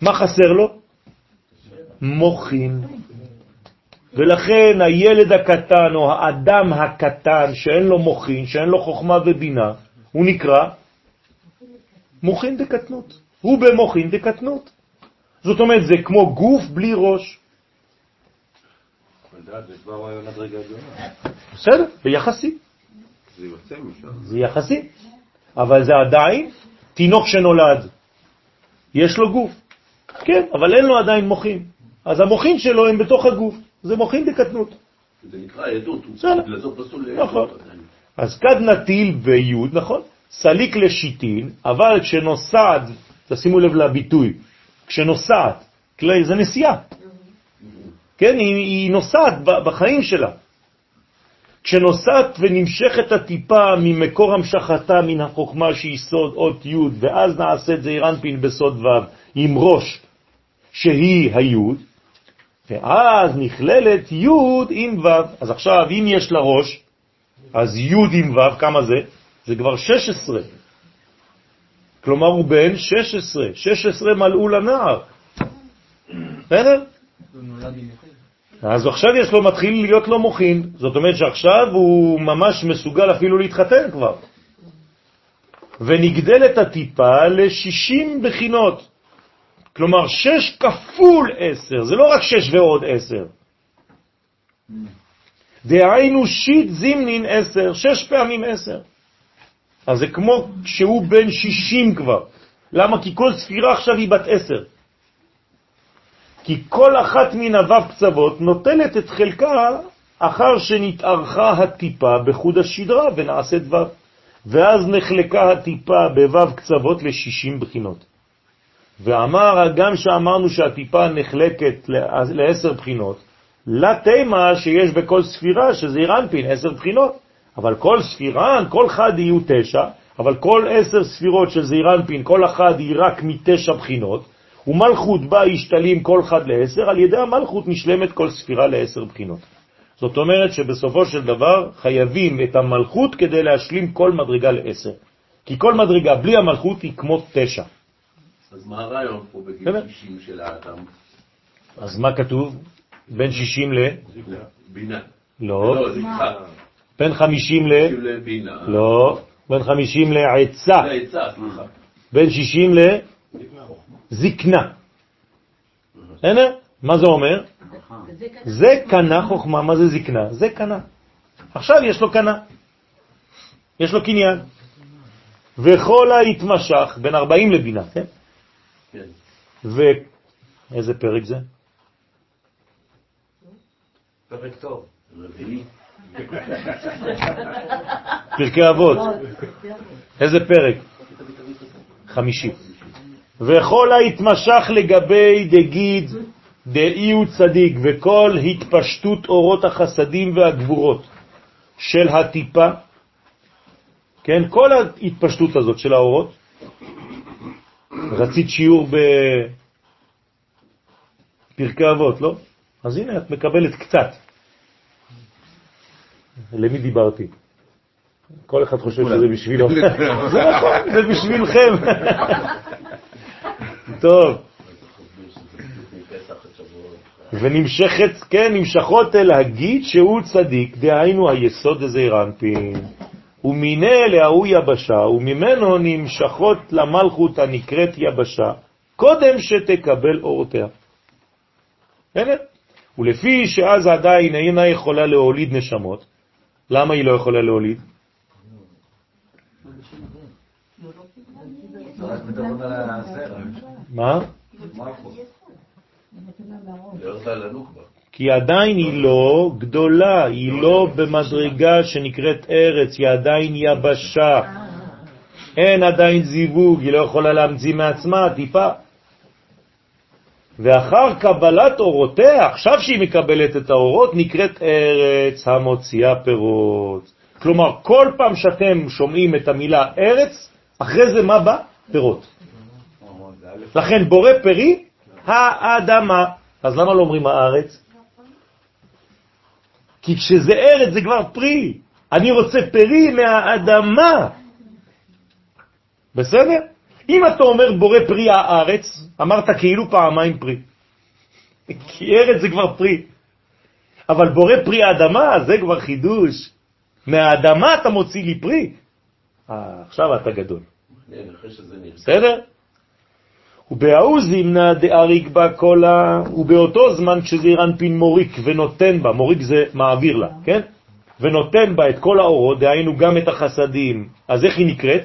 מה חסר לו? מוחין. ולכן הילד הקטן או האדם הקטן שאין לו מוחין, שאין לו חוכמה ובינה, הוא נקרא מוחין דקטנות. הוא במוחין דקטנות. זאת אומרת, זה כמו גוף בלי ראש. בסדר, ביחסי. זה משם. זה יחסי. אבל זה עדיין תינוק שנולד. יש לו גוף. כן, אבל אין לו עדיין מוחין. אז המוחין שלו הם בתוך הגוף. זה מוחין דקטנות. זה נקרא עדות. בגלל זה פסול נכון. לעדות. אז כד נטיל ויוד, נכון? סליק לשיטין, אבל כשנוסעת, תשימו לב לביטוי, כשנוסעת, זה נסיעה. כן, היא, היא נוסעת בחיים שלה. כשנוסעת ונמשכת הטיפה ממקור המשכתה מן החוכמה שהיא סוד אות י' ואז נעשית זעיר אנפין בסוד ו' עם ראש שהיא הי' ואז נכללת י' עם ו'. אז עכשיו אם יש לה ראש, אז י' עם ו', כמה זה? זה כבר 16. כלומר הוא בן 16. 16 מלאו לנער. בסדר? אז עכשיו יש לו, מתחיל להיות לו מוכין, זאת אומרת שעכשיו הוא ממש מסוגל אפילו להתחתן כבר. ונגדלת הטיפה ל-60 בחינות. כלומר, 6 כפול 10, זה לא רק 6 ועוד 10. דהיינו שיט זימנין 10, 6 פעמים 10. אז זה כמו שהוא בן 60 כבר. למה? כי כל ספירה עכשיו היא בת 10. כי כל אחת מן הוו קצוות נוטלת את חלקה אחר שנתארכה הטיפה בחוד השדרה ונעשית וו. ואז נחלקה הטיפה בוו קצוות ל-60 בחינות. ואמר, גם שאמרנו שהטיפה נחלקת לעשר בחינות, לתימה שיש בכל ספירה, שזה אירנפין, עשר בחינות. אבל כל ספירן, כל חד יהיו תשע, אבל כל עשר ספירות של זעירנפין, כל אחד היא רק מתשע בחינות, ומלכות בה ישתלים כל חד לעשר, על ידי המלכות נשלמת כל ספירה לעשר בחינות. זאת אומרת שבסופו של דבר חייבים את המלכות כדי להשלים כל מדרגה לעשר. כי כל מדרגה בלי המלכות היא כמו תשע. אז מה הרעיון פה בגיל בסדר. 60 של האדם? אז מה כתוב? בין 60 ל... בינה. לא. לא. בין 50 ל... 60 לבינה. לא. בין 50 לעצה. בין 60 לזקנה. בסדר? מה זה אומר? זה קנה חוכמה, מה זה זקנה? זה קנה. עכשיו יש לו קנה. יש לו קניין. וכל ההתמשך בין 40 לבינה, כן? כן. ואיזה פרק זה? פרק טוב. פרקי אבות. איזה פרק? חמישי. וכל ההתמשך לגבי דגיד דאי הוא צדיק וכל התפשטות אורות החסדים והגבורות של הטיפה, כן, כל ההתפשטות הזאת של האורות, רצית שיעור בפרקי אבות, לא? אז הנה, את מקבלת קצת. למי דיברתי? כל אחד חושב שזה בשבילו. זה נכון, זה בשבילכם. טוב. ונמשכת, כן, נמשכות אל הגיד שהוא צדיק, דהיינו היסוד הזה רנפין. ומיני להוא יבשה, וממנו נמשכות למלכות הנקראת יבשה, קודם שתקבל אורותיה. הנה, ולפי שאז עדיין אינה יכולה להוליד נשמות, למה היא לא יכולה להוליד? רק מדברים על הזרע. מה? כי עדיין היא לא גדולה, היא לא במדרגה שנקראת ארץ, היא עדיין יבשה. אין עדיין זיווג, היא לא יכולה להמציא מעצמה טיפה. ואחר קבלת אורותיה, עכשיו שהיא מקבלת את האורות, נקראת ארץ המוציאה פירות. כלומר, כל פעם שאתם שומעים את המילה ארץ, אחרי זה מה בא? פירות. לכן בורא פרי, האדמה. אז למה לא אומרים הארץ? כי כשזה ארץ זה כבר פרי. אני רוצה פרי מהאדמה. בסדר? אם אתה אומר בורא פרי הארץ, אמרת כאילו פעמיים פרי. כי ארץ זה כבר פרי. אבל בורא פרי האדמה זה כבר חידוש. מהאדמה אתה מוציא לי פרי. אה, עכשיו אתה גדול. כן. בסדר? ובהאו זימנה דאריק בה קולה, ובאותו זמן כשזעיר אנפין מוריק ונותן בה, מוריק זה מעביר לה, כן? ונותן בה את כל האורות, דהיינו גם את החסדים. אז איך היא נקראת?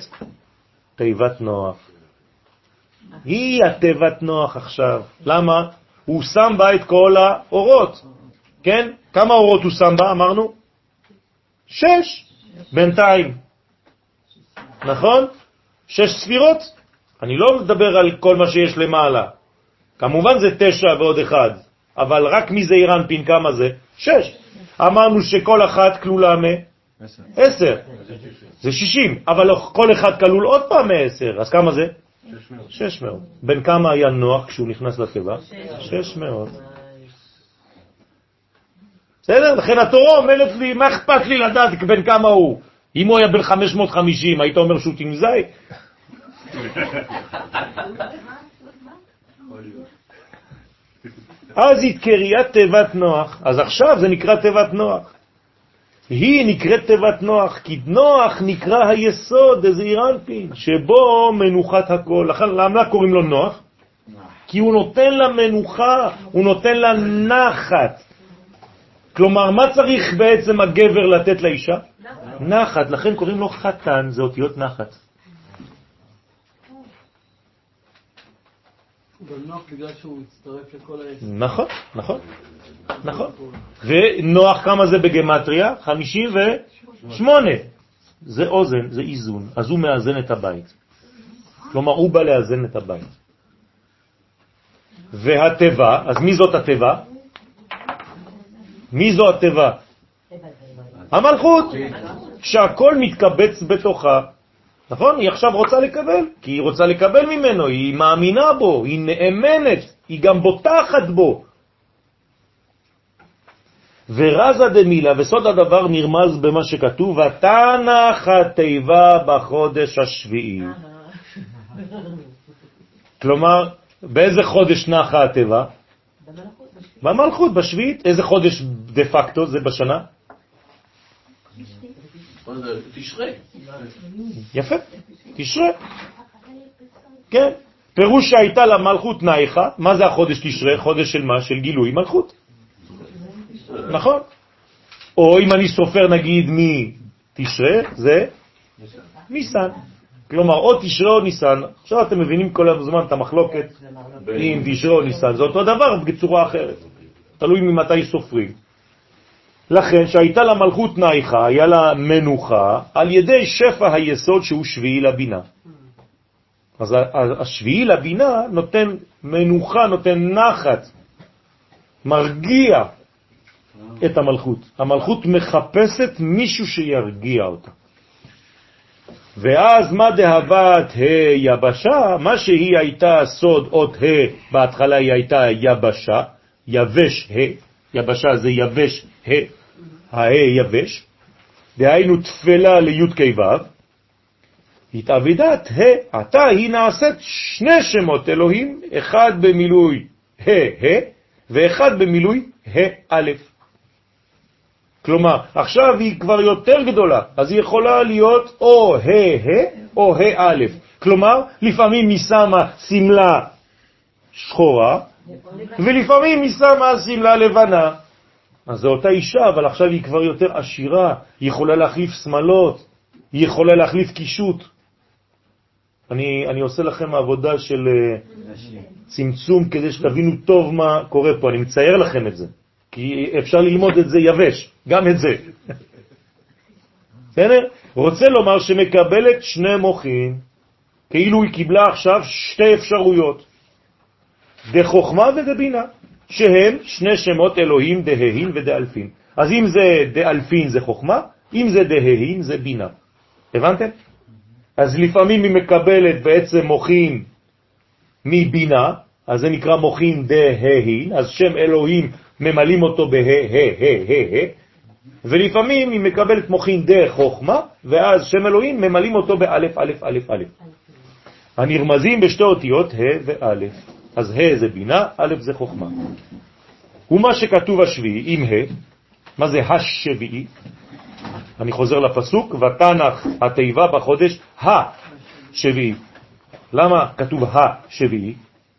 תיבת נוח. היא התיבת נוח עכשיו. למה? הוא שם בה את כל האורות, כן? כמה אורות הוא שם בה, אמרנו? שש, בינתיים. נכון? שש ספירות? אני לא מדבר על כל מה שיש למעלה. כמובן זה תשע ועוד אחד, אבל רק מזעיר אנפין כמה זה? שש. אמרנו שכל אחת כלולה מעשר. זה שישים, אבל כל אחד כלול עוד פעם מעשר, אז כמה זה? שש מאות. בין כמה היה נוח כשהוא נכנס לתיבה? שש מאות. בסדר? לכן התורה אומרת לי, מה אכפת לי לדעת בין כמה הוא? אם הוא היה בן 550, היית אומר שהוא תמזי? אז התקריית תיבת נוח, אז עכשיו זה נקרא תיבת נוח. היא נקראת תיבת נוח, כי נוח נקרא היסוד, איזה אירנפין, שבו מנוחת הכל. לכן למה קוראים לו נוח? כי הוא נותן לה מנוחה, הוא נותן לה נחת. כלומר, מה צריך בעצם הגבר לתת לאישה? נחת, לכן קוראים לו חתן, זה אותיות נחת. נכון, נכון, נכון. ונוח כמה זה בגמטריה? 58. זה אוזן, זה איזון, אז הוא מאזן את הבית. כלומר, הוא בא לאזן את הבית. והטבע, אז מי זאת הטבע? מי זו הטבע? המלכות, שהכל מתקבץ בתוכה. נכון? היא עכשיו רוצה לקבל, כי היא רוצה לקבל ממנו, היא מאמינה בו, היא נאמנת, היא גם בוטחת בו. ורזה דמילה, וסוד הדבר נרמז במה שכתוב, ותנח התיבה בחודש השביעי. כלומר, באיזה חודש נחה התיבה? במלכות, בשביעית. איזה חודש דה פקטו זה בשנה? מה זה? תשרה. יפה, תשרה. כן. פירוש שהייתה למלכות נייחה, מה זה החודש תשרה? חודש של מה? של גילוי מלכות. נכון. או אם אני סופר נגיד מתשרה, זה ניסן. כלומר, או תשרה או ניסן. עכשיו אתם מבינים כל הזמן את המחלוקת אם תשרה או ניסן. זה אותו דבר בצורה אחרת. תלוי ממתי סופרים. לכן שהייתה לה מלכות נייחה, היה לה מנוחה, על ידי שפע היסוד שהוא שביעי לבינה. אז השביעי לבינה נותן מנוחה, נותן נחת, מרגיע את המלכות. המלכות מחפשת מישהו שירגיע אותה. ואז מה דהבת היבשה? מה שהיא הייתה סוד אות ה', בהתחלה היא הייתה יבשה, יבש ה', יבשה זה יבש ה', ה' יבש, דהיינו תפלה לי' כ' ו', התעבידת ה', עתה היא נעשית שני שמות אלוהים, אחד במילוי ה' ה', ואחד במילוי ה' א'. כלומר, עכשיו היא כבר יותר גדולה, אז היא יכולה להיות או ה' או ה' א'. כלומר, לפעמים היא שמה סמלה שחורה, ולפעמים היא שמה סמלה לבנה. אז זו אותה אישה, אבל עכשיו היא כבר יותר עשירה, היא יכולה להחליף שמלות, היא יכולה להחליף קישוט. אני, אני עושה לכם עבודה של אה. צמצום כדי שתבינו טוב מה קורה פה, אני מצייר לכם את זה, כי אפשר ללמוד את זה יבש, גם את זה. בסדר? רוצה לומר שמקבלת שני מוחים, כאילו היא קיבלה עכשיו שתי אפשרויות, דחוכמה ודבינה, שהם שני שמות אלוהים דההין ודאלפין. אז אם זה דאלפין זה חוכמה, אם זה דההין זה בינה. הבנתם? אז לפעמים היא מקבלת בעצם מוחין מבינה, אז זה נקרא מוחין דההין, אז שם אלוהים ממלאים אותו בה, ה, ה, ה, ה, ולפעמים היא מקבלת מוחין דחוכמה, ואז שם אלוהים ממלאים אותו באלף, אלף, אלף, אלף. הנרמזים בשתי אותיות ה' וא'. אז ה' זה בינה, א' זה חוכמה. ומה שכתוב השביעי עם ה', מה זה השביעי? אני חוזר לפסוק, ותנח התיבה בחודש השביעי. למה כתוב השביעי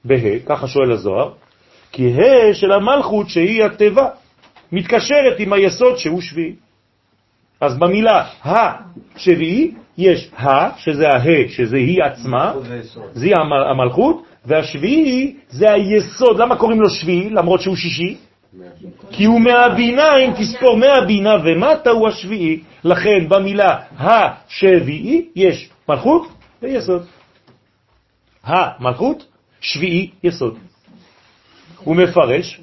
בה? ככה שואל הזוהר. כי ה' של המלכות שהיא התיבה מתקשרת עם היסוד שהוא שביעי. אז במילה השביעי יש ה, שזה הה, שזה היא עצמה, זה המ- המלכות, והשביעי זה היסוד. למה קוראים לו שביעי, למרות שהוא שישי? כי הוא מהבינה, אם תספור מהבינה ומטה הוא השביעי. לכן במילה השביעי יש מלכות ויסוד. המלכות, שביעי, יסוד. הוא מפרש,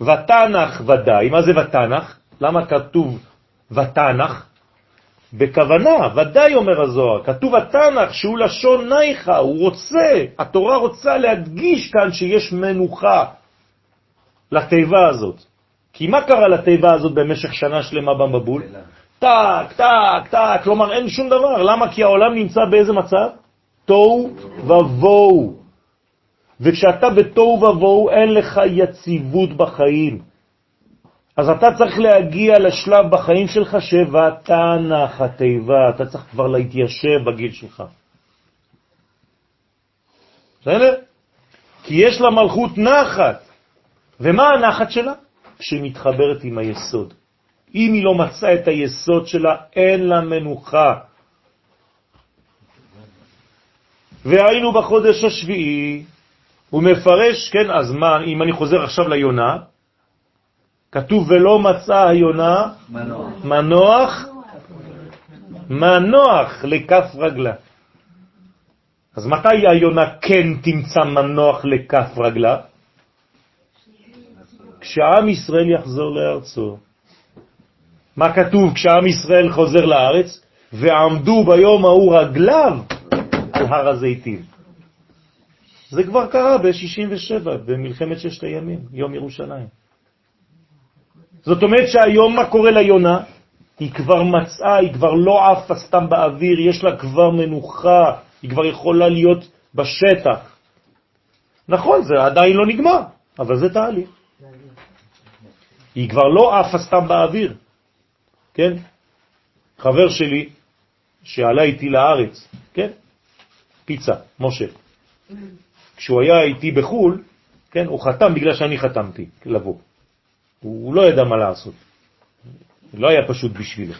ותנח ודאי, מה זה ותנח? למה כתוב ותנח? בכוונה, ודאי אומר הזוהר, כתוב התנ"ך שהוא לשון נייחה, הוא רוצה, התורה רוצה להדגיש כאן שיש מנוחה לתיבה הזאת. כי מה קרה לתיבה הזאת במשך שנה שלמה במבול? טק, טק, טק, כלומר אין שום דבר. למה? כי העולם נמצא באיזה מצב? תוהו ובוהו. וכשאתה בתוהו ובוהו אין לך יציבות בחיים. אז אתה צריך להגיע לשלב בחיים שלך שוותנח התיבה, אתה צריך כבר להתיישב בגיל שלך. בסדר? כי יש לה מלכות נחת. ומה הנחת שלה? כשהיא מתחברת עם היסוד. אם היא לא מצאה את היסוד שלה, אין לה מנוחה. והיינו בחודש השביעי, הוא מפרש, כן, אז מה, אם אני חוזר עכשיו ליונה, כתוב ולא מצא היונה מנוע. מנוח, מנוח לכף רגלה. אז מתי היונה כן תמצא מנוח לכף רגלה? כשעם ישראל יחזור לארצו. מה כתוב כשעם ישראל חוזר לארץ? ועמדו ביום ההוא רגליו על הר הזיתים. זה כבר קרה ב-67, במלחמת ששת הימים, יום ירושלים. זאת אומרת שהיום מה קורה ליונה? היא כבר מצאה, היא כבר לא עפה סתם באוויר, יש לה כבר מנוחה, היא כבר יכולה להיות בשטח. נכון, זה עדיין לא נגמר, אבל זה תהליך. היא כבר לא עפה סתם באוויר, כן? חבר שלי שעלה איתי לארץ, כן? פיצה, משה. כשהוא היה איתי בחו"ל, כן, הוא חתם בגלל שאני חתמתי לבוא. הוא לא ידע מה לעשות. לא היה פשוט בשבילו.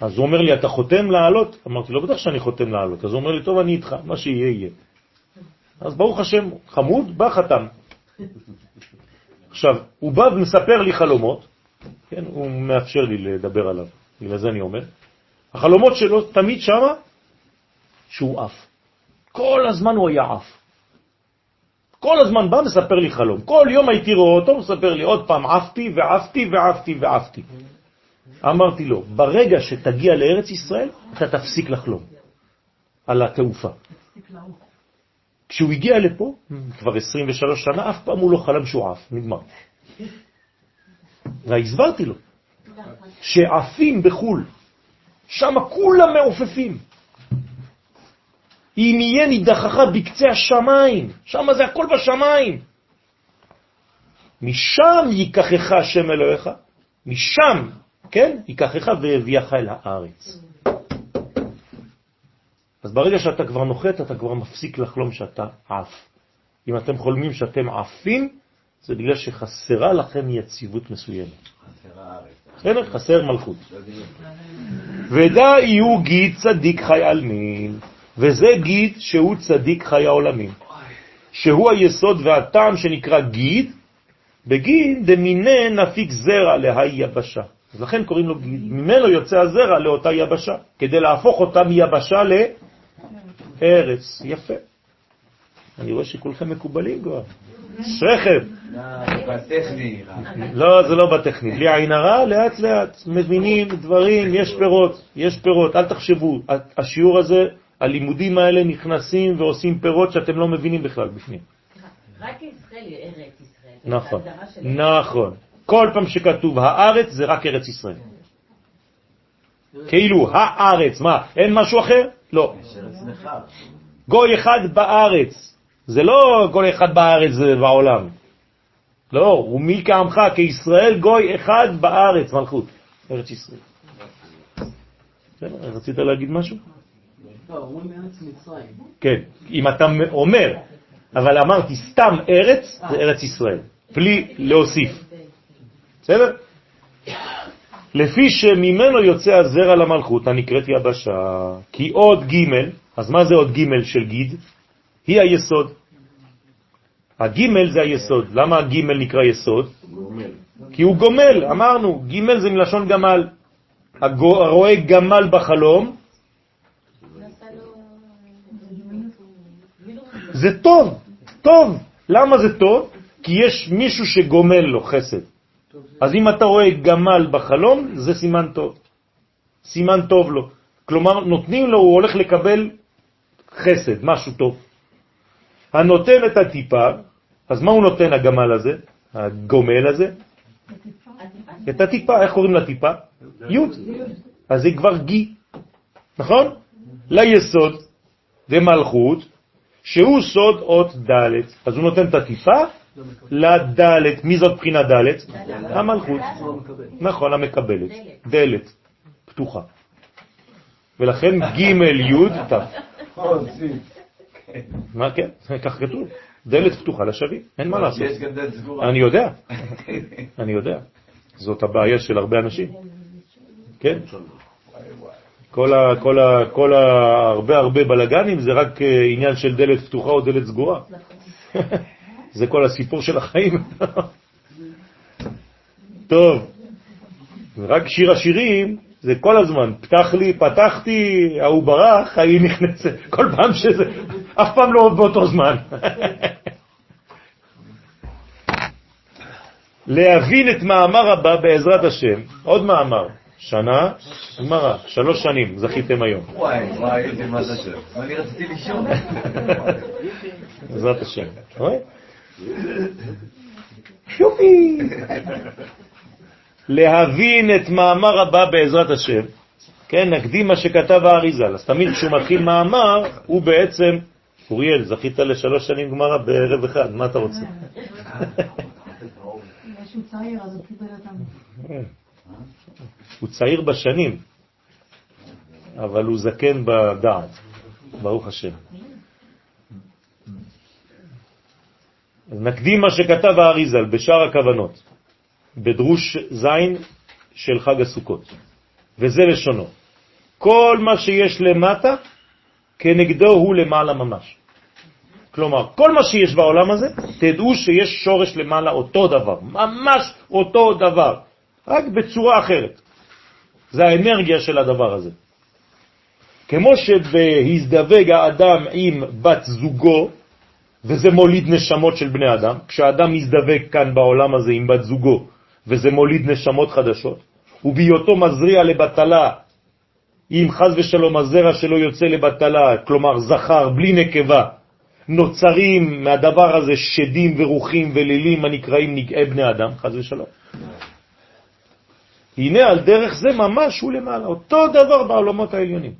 אז הוא אומר לי, אתה חותם לעלות? אמרתי לו, בטח שאני חותם לעלות. אז הוא אומר לי, טוב, אני איתך, מה שיהיה, יהיה. אז ברוך השם, חמוד, בא חתם. עכשיו, הוא בא ומספר לי חלומות, כן, הוא מאפשר לי לדבר עליו, בגלל זה אני אומר. החלומות שלו תמיד שמה שהוא עף. כל הזמן הוא היה עף. כל הזמן בא מספר לי חלום. כל יום הייתי רואה אותו, מספר לי עוד פעם, עפתי ועפתי ועפתי ועפתי. אמרתי לו, ברגע שתגיע לארץ ישראל, אתה תפסיק לחלום על התעופה. כשהוא הגיע לפה, כבר 23 שנה, אף פעם הוא לא חלם שהוא עף, נגמר. והסברתי לו, שעפים בחו"ל, שם כולם מעופפים. אם יהיה נידחך בקצה השמיים, שם זה הכל בשמיים. משם ייקחך השם אלוהיך, משם, כן, ייקחך והביאך אל הארץ. אז ברגע שאתה כבר נוחת, אתה כבר מפסיק לחלום שאתה עף. אם אתם חולמים שאתם עפים, זה בגלל שחסרה לכם יציבות מסוימת. בסדר? חסר מלכות. ודא יהיו גיד צדיק חי עלמין, וזה גיד שהוא צדיק חיי העולמים, שהוא היסוד והטעם שנקרא גיד, בגיד דמיני נפיק זרע להי יבשה. אז לכן קוראים לו גיד. ממנו יוצא הזרע לאותה יבשה, כדי להפוך אותה מיבשה לארץ. יפה. אני רואה שכולכם מקובלים כבר. שכם. בטכני. לא, זה לא בטכני. בלי עין הרע, לאט לאט. מבינים דברים, יש פירות, יש פירות. אל תחשבו, השיעור הזה, הלימודים האלה נכנסים ועושים פירות שאתם לא מבינים בכלל בפנים. רק ישראל היא ארץ ישראל. נכון. נכון. כל פעם שכתוב הארץ זה רק ארץ ישראל. כאילו הארץ, מה, אין משהו אחר? לא. גוי אחד בארץ. זה לא גוי אחד בארץ בעולם. לא, הוא מי כעמך, כישראל גוי אחד בארץ, מלכות, ארץ ישראל. רצית להגיד משהו? לא, אומרים ארץ מצרים. כן, אם אתה אומר, אבל אמרתי סתם ארץ, זה ארץ ישראל, בלי להוסיף. בסדר? לפי שממנו יוצא הזרע למלכות הנקראת יבשה, כי עוד ג' אז מה זה עוד ג' של גיד? היא היסוד. הג' זה היסוד. למה הג' נקרא יסוד? כי הוא גומל, אמרנו, ג' זה מלשון גמל. הרואה גמל בחלום, זה טוב, טוב. למה זה טוב? כי יש מישהו שגומל לו חסד. אז אם אתה רואה גמל בחלום, זה סימן טוב. סימן טוב לו. כלומר, נותנים לו, הוא הולך לקבל חסד, משהו טוב. הנותן את הטיפה, אז מה הוא נותן הגמל הזה, הגומל הזה? את הטיפה, איך קוראים לטיפה? י'. אז זה כבר גי, נכון? ליסוד ומלכות, שהוא סוד אות ד'. אז הוא נותן את הטיפה לד'. מי זאת בחינה ד'? המלכות. נכון, המקבלת. דלת, פתוחה. ולכן ג' י' ת'. מה כן? כך כתוב. דלת פתוחה לשווים, אין מה לעשות. יש גם דלת סגורה. אני יודע, אני יודע. זאת הבעיה של הרבה אנשים. כן? כל ה, כל ה, כל ה, הרבה הרבה בלגנים זה רק אה, עניין של דלת פתוחה או דלת סגורה. זה כל הסיפור של החיים. טוב, רק שיר השירים זה כל הזמן, פתח לי, פתחתי, ההוא ברח, ההיא נכנסת, כל פעם שזה, אף פעם לא באותו זמן. להבין את מאמר הבא בעזרת השם, עוד מאמר, שנה, גמרא, שלוש שנים זכיתם היום, וואי, וואי, איזה מזל שלו. אני רציתי לישון. בעזרת השם. רואה? שופי! להבין את מאמר הבא בעזרת השם, כן, נקדים מה שכתב האריזל. אז תמיד כשהוא מתחיל מאמר, הוא בעצם, אוריאל, זכית לשלוש שנים גמרא בערב אחד, מה אתה רוצה? הוא צעיר בשנים, אבל הוא זקן בדעת, ברוך השם. אז נקדים מה שכתב האריזל בשאר הכוונות, בדרוש זין של חג הסוכות, וזה לשונו. כל מה שיש למטה, כנגדו הוא למעלה ממש. כלומר, כל מה שיש בעולם הזה, תדעו שיש שורש למעלה אותו דבר, ממש אותו דבר, רק בצורה אחרת. זה האנרגיה של הדבר הזה. כמו שבהזדווג האדם עם בת זוגו, וזה מוליד נשמות של בני אדם, כשאדם מזדווג כאן בעולם הזה עם בת זוגו, וזה מוליד נשמות חדשות, ובהיותו מזריע לבטלה, אם חז ושלום הזרע שלו יוצא לבטלה, כלומר זכר בלי נקבה, נוצרים מהדבר הזה שדים ורוחים ולילים הנקראים נגעי בני אדם, חז ושלום. הנה על דרך זה ממש הוא למעלה, אותו דבר בעולמות העליונים.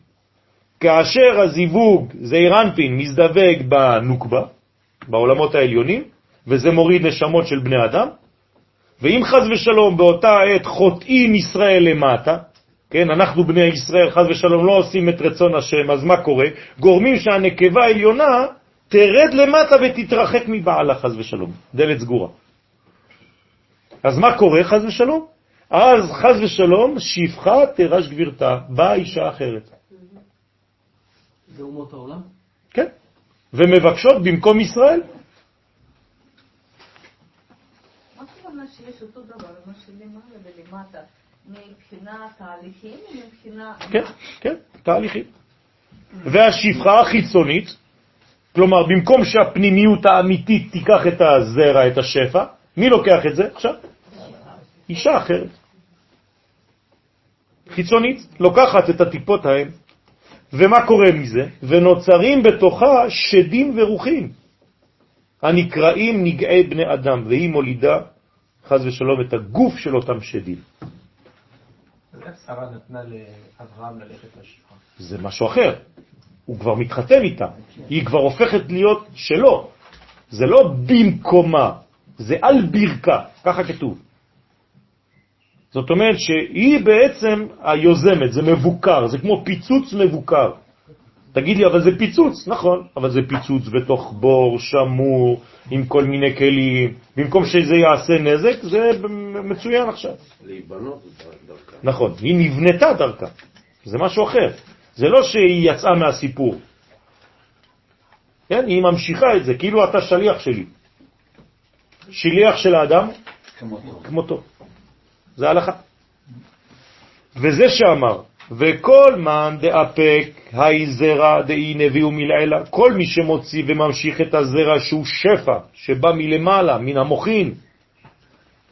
כאשר הזיווג, זעיר אנפין, מזדווג בנוקבה, בעולמות העליונים, וזה מוריד נשמות של בני אדם, ואם חז ושלום באותה עת חוטאים ישראל למטה, כן, אנחנו בני ישראל חז ושלום לא עושים את רצון השם, אז מה קורה? גורמים שהנקבה העליונה תרד למטה ותתרחק מבעלה חז ושלום, דלת סגורה. אז מה קורה חז ושלום? אז חז ושלום, שפחה תירש גבירתה, באה אישה אחרת. זה אומות העולם? כן, ומבקשות במקום ישראל. מה הכוונה שיש אותו דבר, מה שלמעלה ולמטה, מבחינה תהליכים ומבחינה... כן, כן, תהליכים. והשפחה החיצונית, כלומר, במקום שהפנימיות האמיתית תיקח את הזרע, את השפע, מי לוקח את זה עכשיו? אישה אחרת. חיצונית, לוקחת את הטיפות ההם, ומה קורה מזה? ונוצרים בתוכה שדים ורוחים, הנקראים נגעי בני אדם, והיא מולידה, חז ושלום, את הגוף של אותם שדים. שרה נתנה לאברהם ללכת לשפחה? זה משהו אחר. הוא כבר מתחתן איתה, היא כבר הופכת להיות שלו. זה לא במקומה, זה על ברכה, ככה כתוב. זאת אומרת שהיא בעצם היוזמת, זה מבוקר, זה כמו פיצוץ מבוקר. תגיד לי, אבל זה פיצוץ, נכון, אבל זה פיצוץ בתוך בור שמור, עם כל מיני כלים. במקום שזה יעשה נזק, זה מצוין עכשיו. להיבנות דרכה. נכון, היא נבנתה דרכה, זה משהו אחר. זה לא שהיא יצאה מהסיפור. כן, היא ממשיכה את זה, כאילו אתה שליח שלי. שליח של האדם כמותו. כמותו. זה הלכה. וזה שאמר, וכל מן דאפק היי זרע דאי נביא ומלעילה, כל מי שמוציא וממשיך את הזרע שהוא שפע, שבא מלמעלה, מן המוחין,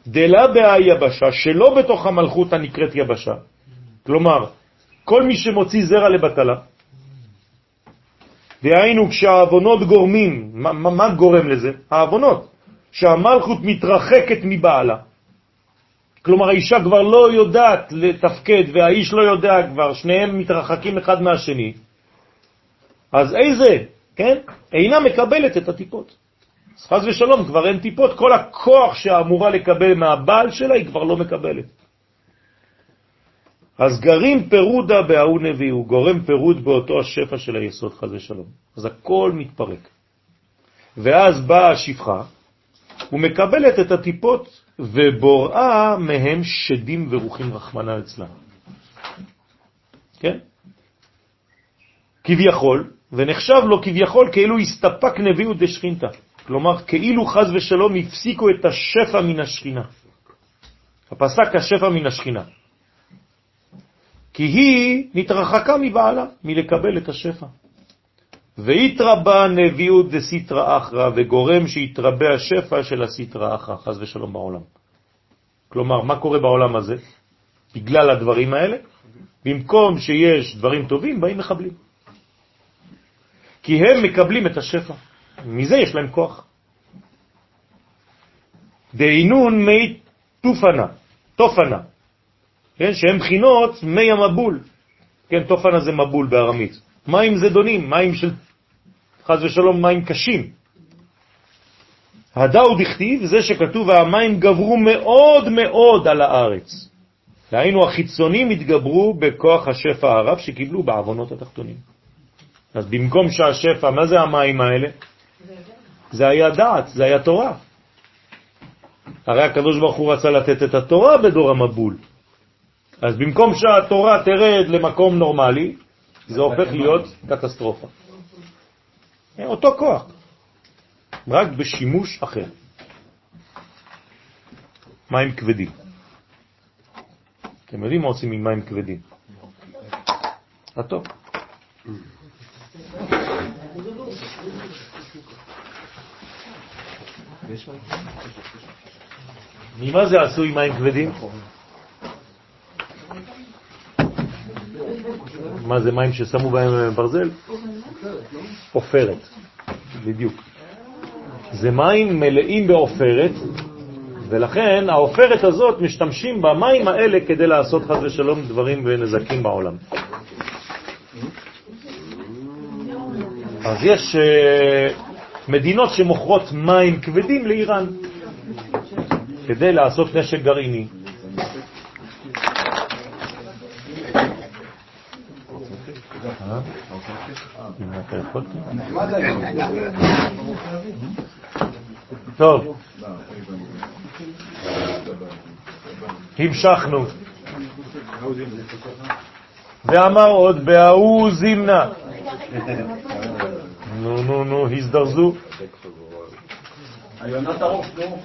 דלה בהיבשה, שלא בתוך המלכות הנקראת יבשה. כלומר, כל מי שמוציא זרע לבטלה, והיינו כשהאבונות גורמים, מה, מה גורם לזה? האבונות, שהמלכות מתרחקת מבעלה. כלומר, האישה כבר לא יודעת לתפקד והאיש לא יודע כבר, שניהם מתרחקים אחד מהשני. אז איזה, כן? אינה מקבלת את הטיפות. אז חז ושלום, כבר אין טיפות, כל הכוח שאמורה לקבל מהבעל שלה היא כבר לא מקבלת. אז גרים פירודה בהוא נביא, הוא גורם פירוד באותו השפע של היסוד, חז ושלום. אז הכל מתפרק. ואז באה השפחה, ומקבלת את הטיפות, ובוראה מהם שדים ורוחים רחמנה אצלה. כן? כביכול, ונחשב לו כביכול כאילו הסתפק נביאות דשכינתה. כלומר, כאילו חז ושלום הפסיקו את השפע מן השכינה. הפסק השפע מן השכינה. כי היא נתרחקה מבעלה, מלקבל את השפע. והתרבה נביאות דסיטרא אחרא, וגורם שיתרבה השפע של הסיטרא אחרא, חז ושלום בעולם. כלומר, מה קורה בעולם הזה? בגלל הדברים האלה, במקום שיש דברים טובים, באים מחבלים. כי הם מקבלים את השפע. מזה יש להם כוח. דהינון מי תופנה, תופנה, כן, שהם בחינות מי המבול. כן, תופנה זה מבול בארמית. מים זדונים, מים של, חז ושלום, מים קשים. הדאו דכתיב זה שכתוב והמים גברו מאוד מאוד על הארץ. דהיינו החיצונים התגברו בכוח השפע הרב שקיבלו בעוונות התחתונים. אז במקום שהשפע, מה זה המים האלה? זה היה דעת, זה היה תורה. הרי הקדוש ברוך הוא רצה לתת את התורה בדור המבול. אז במקום שהתורה תרד למקום נורמלי, זה הופך להיות קטסטרופה. אותו כוח, רק בשימוש אחר. מים כבדים. אתם יודעים מה עושים עם מים כבדים? הטוב. ממה זה עשוי מים כבדים? מה זה מים ששמו בהם ברזל? עופרת, בדיוק. זה מים מלאים בעופרת, ולכן העופרת הזאת משתמשים במים האלה כדי לעשות חז ושלום דברים ונזקים בעולם. אז יש uh, מדינות שמוכרות מים כבדים לאיראן כדי לעשות נשק גרעיני. טוב, המשכנו. ואמר עוד, בהוא זימנה. נו, נו, נו, הזדרזו. היונת הראש, נו.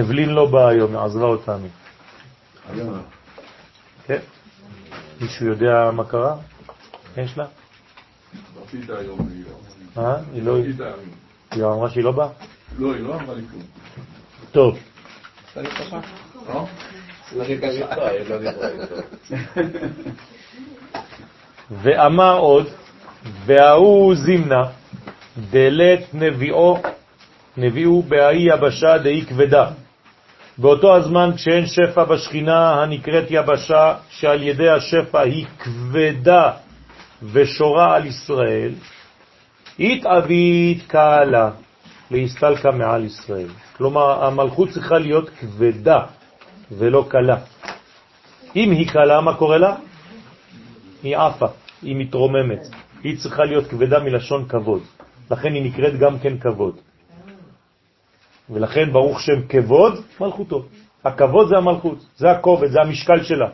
אבלין לא באה היום, עזבה אותנו. כן? מישהו יודע מה קרה? יש לה? רצית היום, לא. אה? היא לא... היא אמרה שהיא לא באה? לא, היא לא אמרה לי כלום. טוב. לא? ואמר עוד, וההוא זימנה, דלת נביאו, נביאו בהאי יבשה דאי כבדה. באותו הזמן כשאין שפע בשכינה הנקראת יבשה, שעל ידי השפע היא כבדה ושורה על ישראל, התאבית קהלה להסתלקה מעל ישראל. כלומר, המלכות צריכה להיות כבדה ולא קלה. אם היא קלה, מה קורה לה? היא עפה, היא מתרוממת. היא צריכה להיות כבדה מלשון כבוד. לכן היא נקראת גם כן כבוד. ולכן ברוך שם כבוד מלכותו. הכבוד זה המלכות, זה הכובד, זה המשקל שלה.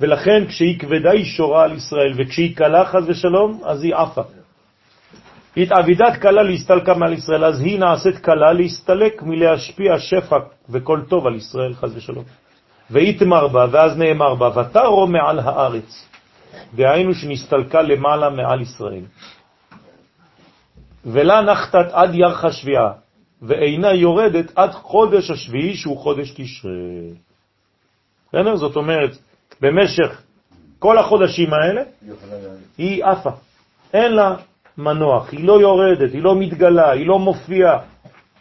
ולכן כשהיא כבדה היא שורה על ישראל, וכשהיא קלה חז ושלום, אז היא עפה. התעבידת קלה להסתלקה מעל ישראל, אז היא נעשית קלה להסתלק מלהשפיע שפע וכל טוב על ישראל חז ושלום. והתמר בה, ואז נאמר בה, ותרו מעל הארץ. דהיינו שנסתלקה למעלה מעל ישראל. ולה נחתת עד ירח השביעה, ואינה יורדת עד חודש השביעי שהוא חודש. בסדר? זאת אומרת, במשך כל החודשים האלה היא עפה, אין לה מנוח, היא לא יורדת, היא לא מתגלה, היא לא מופיעה,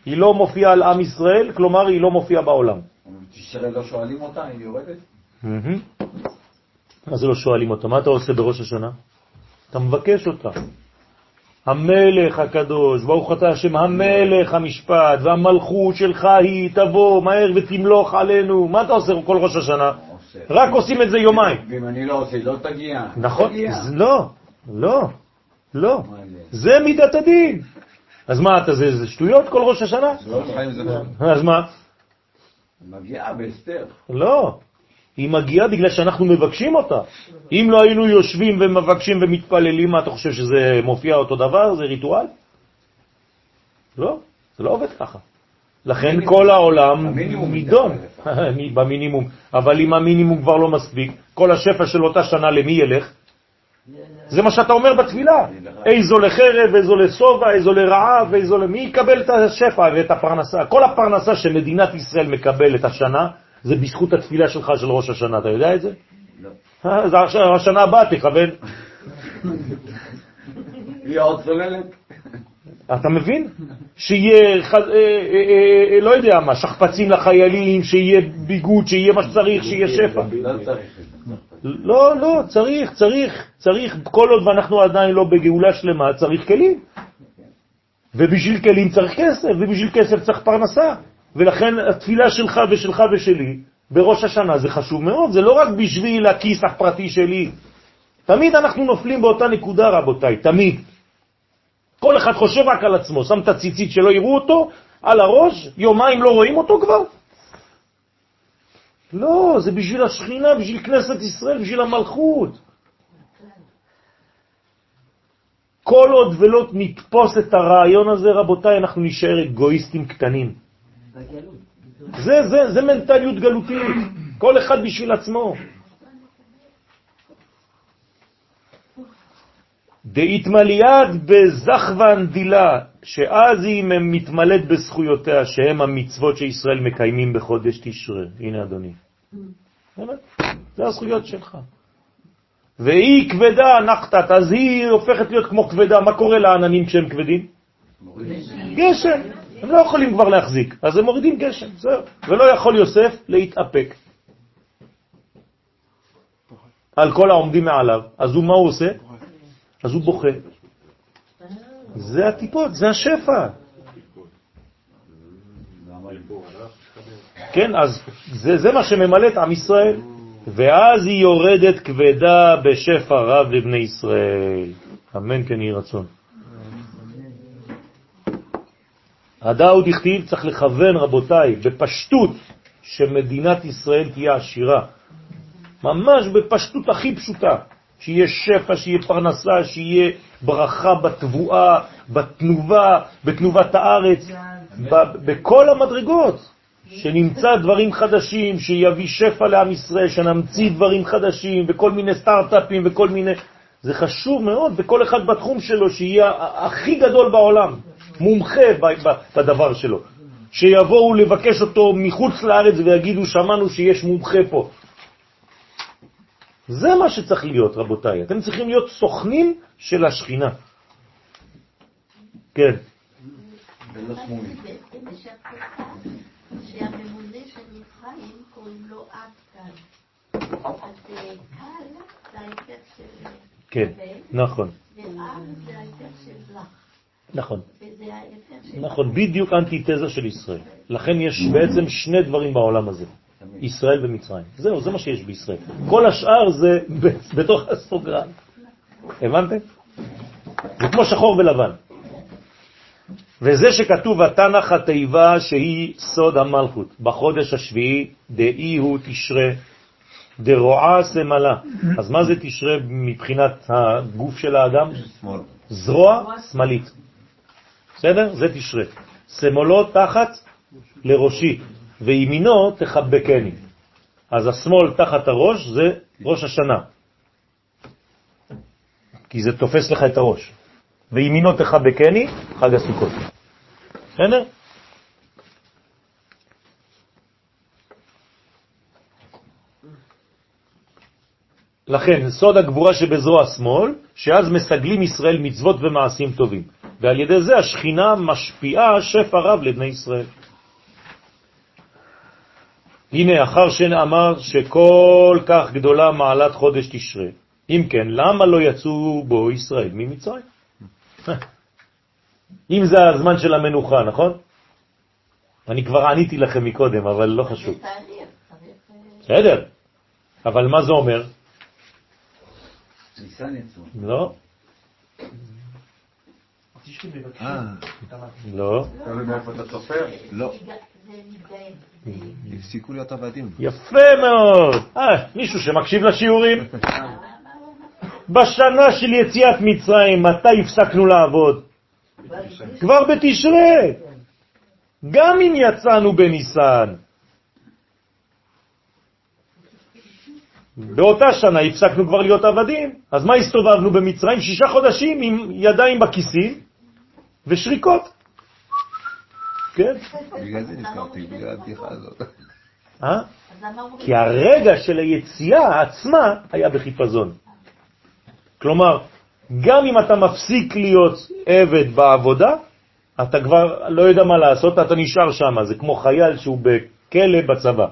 היא לא מופיעה על עם ישראל, כלומר היא לא מופיעה בעולם. תשרה לא שואלים אותה, היא יורדת? מה זה לא שואלים אותה? מה אתה עושה בראש השנה? אתה מבקש אותה. המלך הקדוש, ברוך אתה השם, המלך המשפט, והמלכות שלך היא תבוא מהר ותמלוך עלינו. מה אתה עושה כל ראש השנה? רק עושים את זה יומיים. ואם אני לא עושה, לא תגיע. נכון? לא, לא, לא. זה? מידת הדין. אז מה אתה, זה זה שטויות כל ראש השנה? לא, נכון. אז מה? מגיעה בהסתר. לא. היא מגיעה בגלל שאנחנו מבקשים אותה. אם לא היינו יושבים ומבקשים ומתפללים, מה אתה חושב שזה מופיע אותו דבר? זה ריטואל? לא, זה לא עובד ככה. לכן כל העולם נידון. במינימום. אבל אם המינימום כבר לא מספיק, כל השפע של אותה שנה למי ילך? זה מה שאתה אומר בתפילה. איזו לחרב, איזו לשובע, איזו לרעב, איזו למי יקבל את השפע ואת הפרנסה. כל הפרנסה שמדינת ישראל מקבלת השנה, זה בזכות התפילה שלך של ראש השנה. אתה יודע את זה? לא. אה, זה הש- השנה הבאה תכוון. היא עוד צוללת? אתה מבין? שיהיה, אה, אה, אה, לא יודע מה, שכפצים לחיילים, שיהיה ביגוד, שיהיה מה שצריך, שיהיה שפע. לא צריך את זה. לא, לא, צריך, צריך, צריך, כל עוד ואנחנו עדיין לא בגאולה שלמה, צריך כלים. ובשביל כלים צריך כסף, ובשביל כסף צריך פרנסה. ולכן התפילה שלך ושלך ושלי בראש השנה זה חשוב מאוד, זה לא רק בשביל הכיס הפרטי שלי. תמיד אנחנו נופלים באותה נקודה, רבותיי, תמיד. כל אחד חושב רק על עצמו, שם את הציצית שלא יראו אותו על הראש, יומיים לא רואים אותו כבר. לא, זה בשביל השכינה, בשביל כנסת ישראל, בשביל המלכות. כל עוד ולא נתפוס את הרעיון הזה, רבותיי, אנחנו נשאר אגואיסטים קטנים. זה, זה, זה מנטליות גלותית, כל אחד בשביל עצמו. דהתמליית בזכוון דילה, שאז היא מתמלאת בזכויותיה, שהם המצוות שישראל מקיימים בחודש תשרה. הנה אדוני. זה הזכויות שלך. והיא כבדה נחתת, אז היא הופכת להיות כמו כבדה. מה קורה לעננים כשהם כבדים? גשם. הם לא יכולים כבר להחזיק, אז הם מורידים גשם, זהו. ולא יכול יוסף להתאפק על כל העומדים מעליו. אז הוא, מה הוא עושה? אז הוא בוכה. זה הטיפות, זה השפע. כן, אז זה, זה מה שממלא את עם ישראל. ואז היא יורדת כבדה בשפע רב לבני ישראל. אמן כן יהי רצון. הדאוד הכתיב, צריך לכוון רבותיי, בפשטות, שמדינת ישראל תהיה עשירה. ממש בפשטות הכי פשוטה, שיהיה שפע, שיהיה פרנסה, שיהיה ברכה בתבואה, בתנובה, בתנובת הארץ, בכל המדרגות, שנמצא דברים חדשים, שיביא שפע לעם ישראל, שנמציא דברים חדשים, וכל מיני סטארט-אפים וכל מיני... זה חשוב מאוד, וכל אחד בתחום שלו, שיהיה הכי גדול בעולם, מומחה בדבר שלו. שיבואו לבקש אותו מחוץ לארץ ויגידו, שמענו שיש מומחה פה. זה מה שצריך להיות, רבותיי. אתם צריכים להיות סוכנים של השכינה. כן. שהממונה של מצרים קוראים לו עד. אז קל זה ההיתר של... כן, נכון. ועד זה ההיתר של לך. נכון. נכון, בדיוק אנטיתזה של ישראל. לכן יש בעצם שני דברים בעולם הזה, ישראל ומצרים. זהו, זה מה שיש בישראל. כל השאר זה בתוך הסוגרן. הבנתם? זה כמו שחור ולבן. וזה שכתוב התנ"ך התיבה שהיא סוד המלכות, בחודש השביעי דאי הוא תשרה, דרועה סמלה. אז מה זה תשרה מבחינת הגוף של האדם? זרוע שמאלית. בסדר? זה תשרה. שמאלו תחת לראשי, וימינו תחבקני. אז השמאל תחת הראש זה ראש השנה, כי זה תופס לך את הראש. וימינו תחבקני, חג הסוכות. בסדר? לכן, סוד הגבורה שבזרוע שמאל, שאז מסגלים ישראל מצוות ומעשים טובים, ועל ידי זה השכינה משפיעה שפע רב לבני ישראל. הנה, אחר שנאמר שכל כך גדולה מעלת חודש תשרה, אם כן, למה לא יצאו בו ישראל ממצרים? אם זה הזמן של המנוחה, נכון? אני כבר עניתי לכם מקודם, אבל לא חשוב. בסדר, אבל מה זה אומר? לא, לא. לא, מתגאה. הפסיקו להיות עבדים. יפה מאוד. אה, מישהו שמקשיב לשיעורים. בשנה של יציאת מצרים, מתי הפסקנו לעבוד? כבר בתשרה. גם אם יצאנו בניסן. באותה שנה הפסקנו כבר להיות עבדים, אז מה הסתובבנו במצרים? שישה חודשים עם ידיים בכיסים ושריקות. כן? בגלל זה נזכרתי, בגלל הבדיחה הזאת. אה? כי הרגע של היציאה עצמה היה בחיפזון. כלומר, גם אם אתה מפסיק להיות עבד בעבודה, אתה כבר לא יודע מה לעשות, אתה נשאר שם. זה כמו חייל שהוא בכלא בצבא.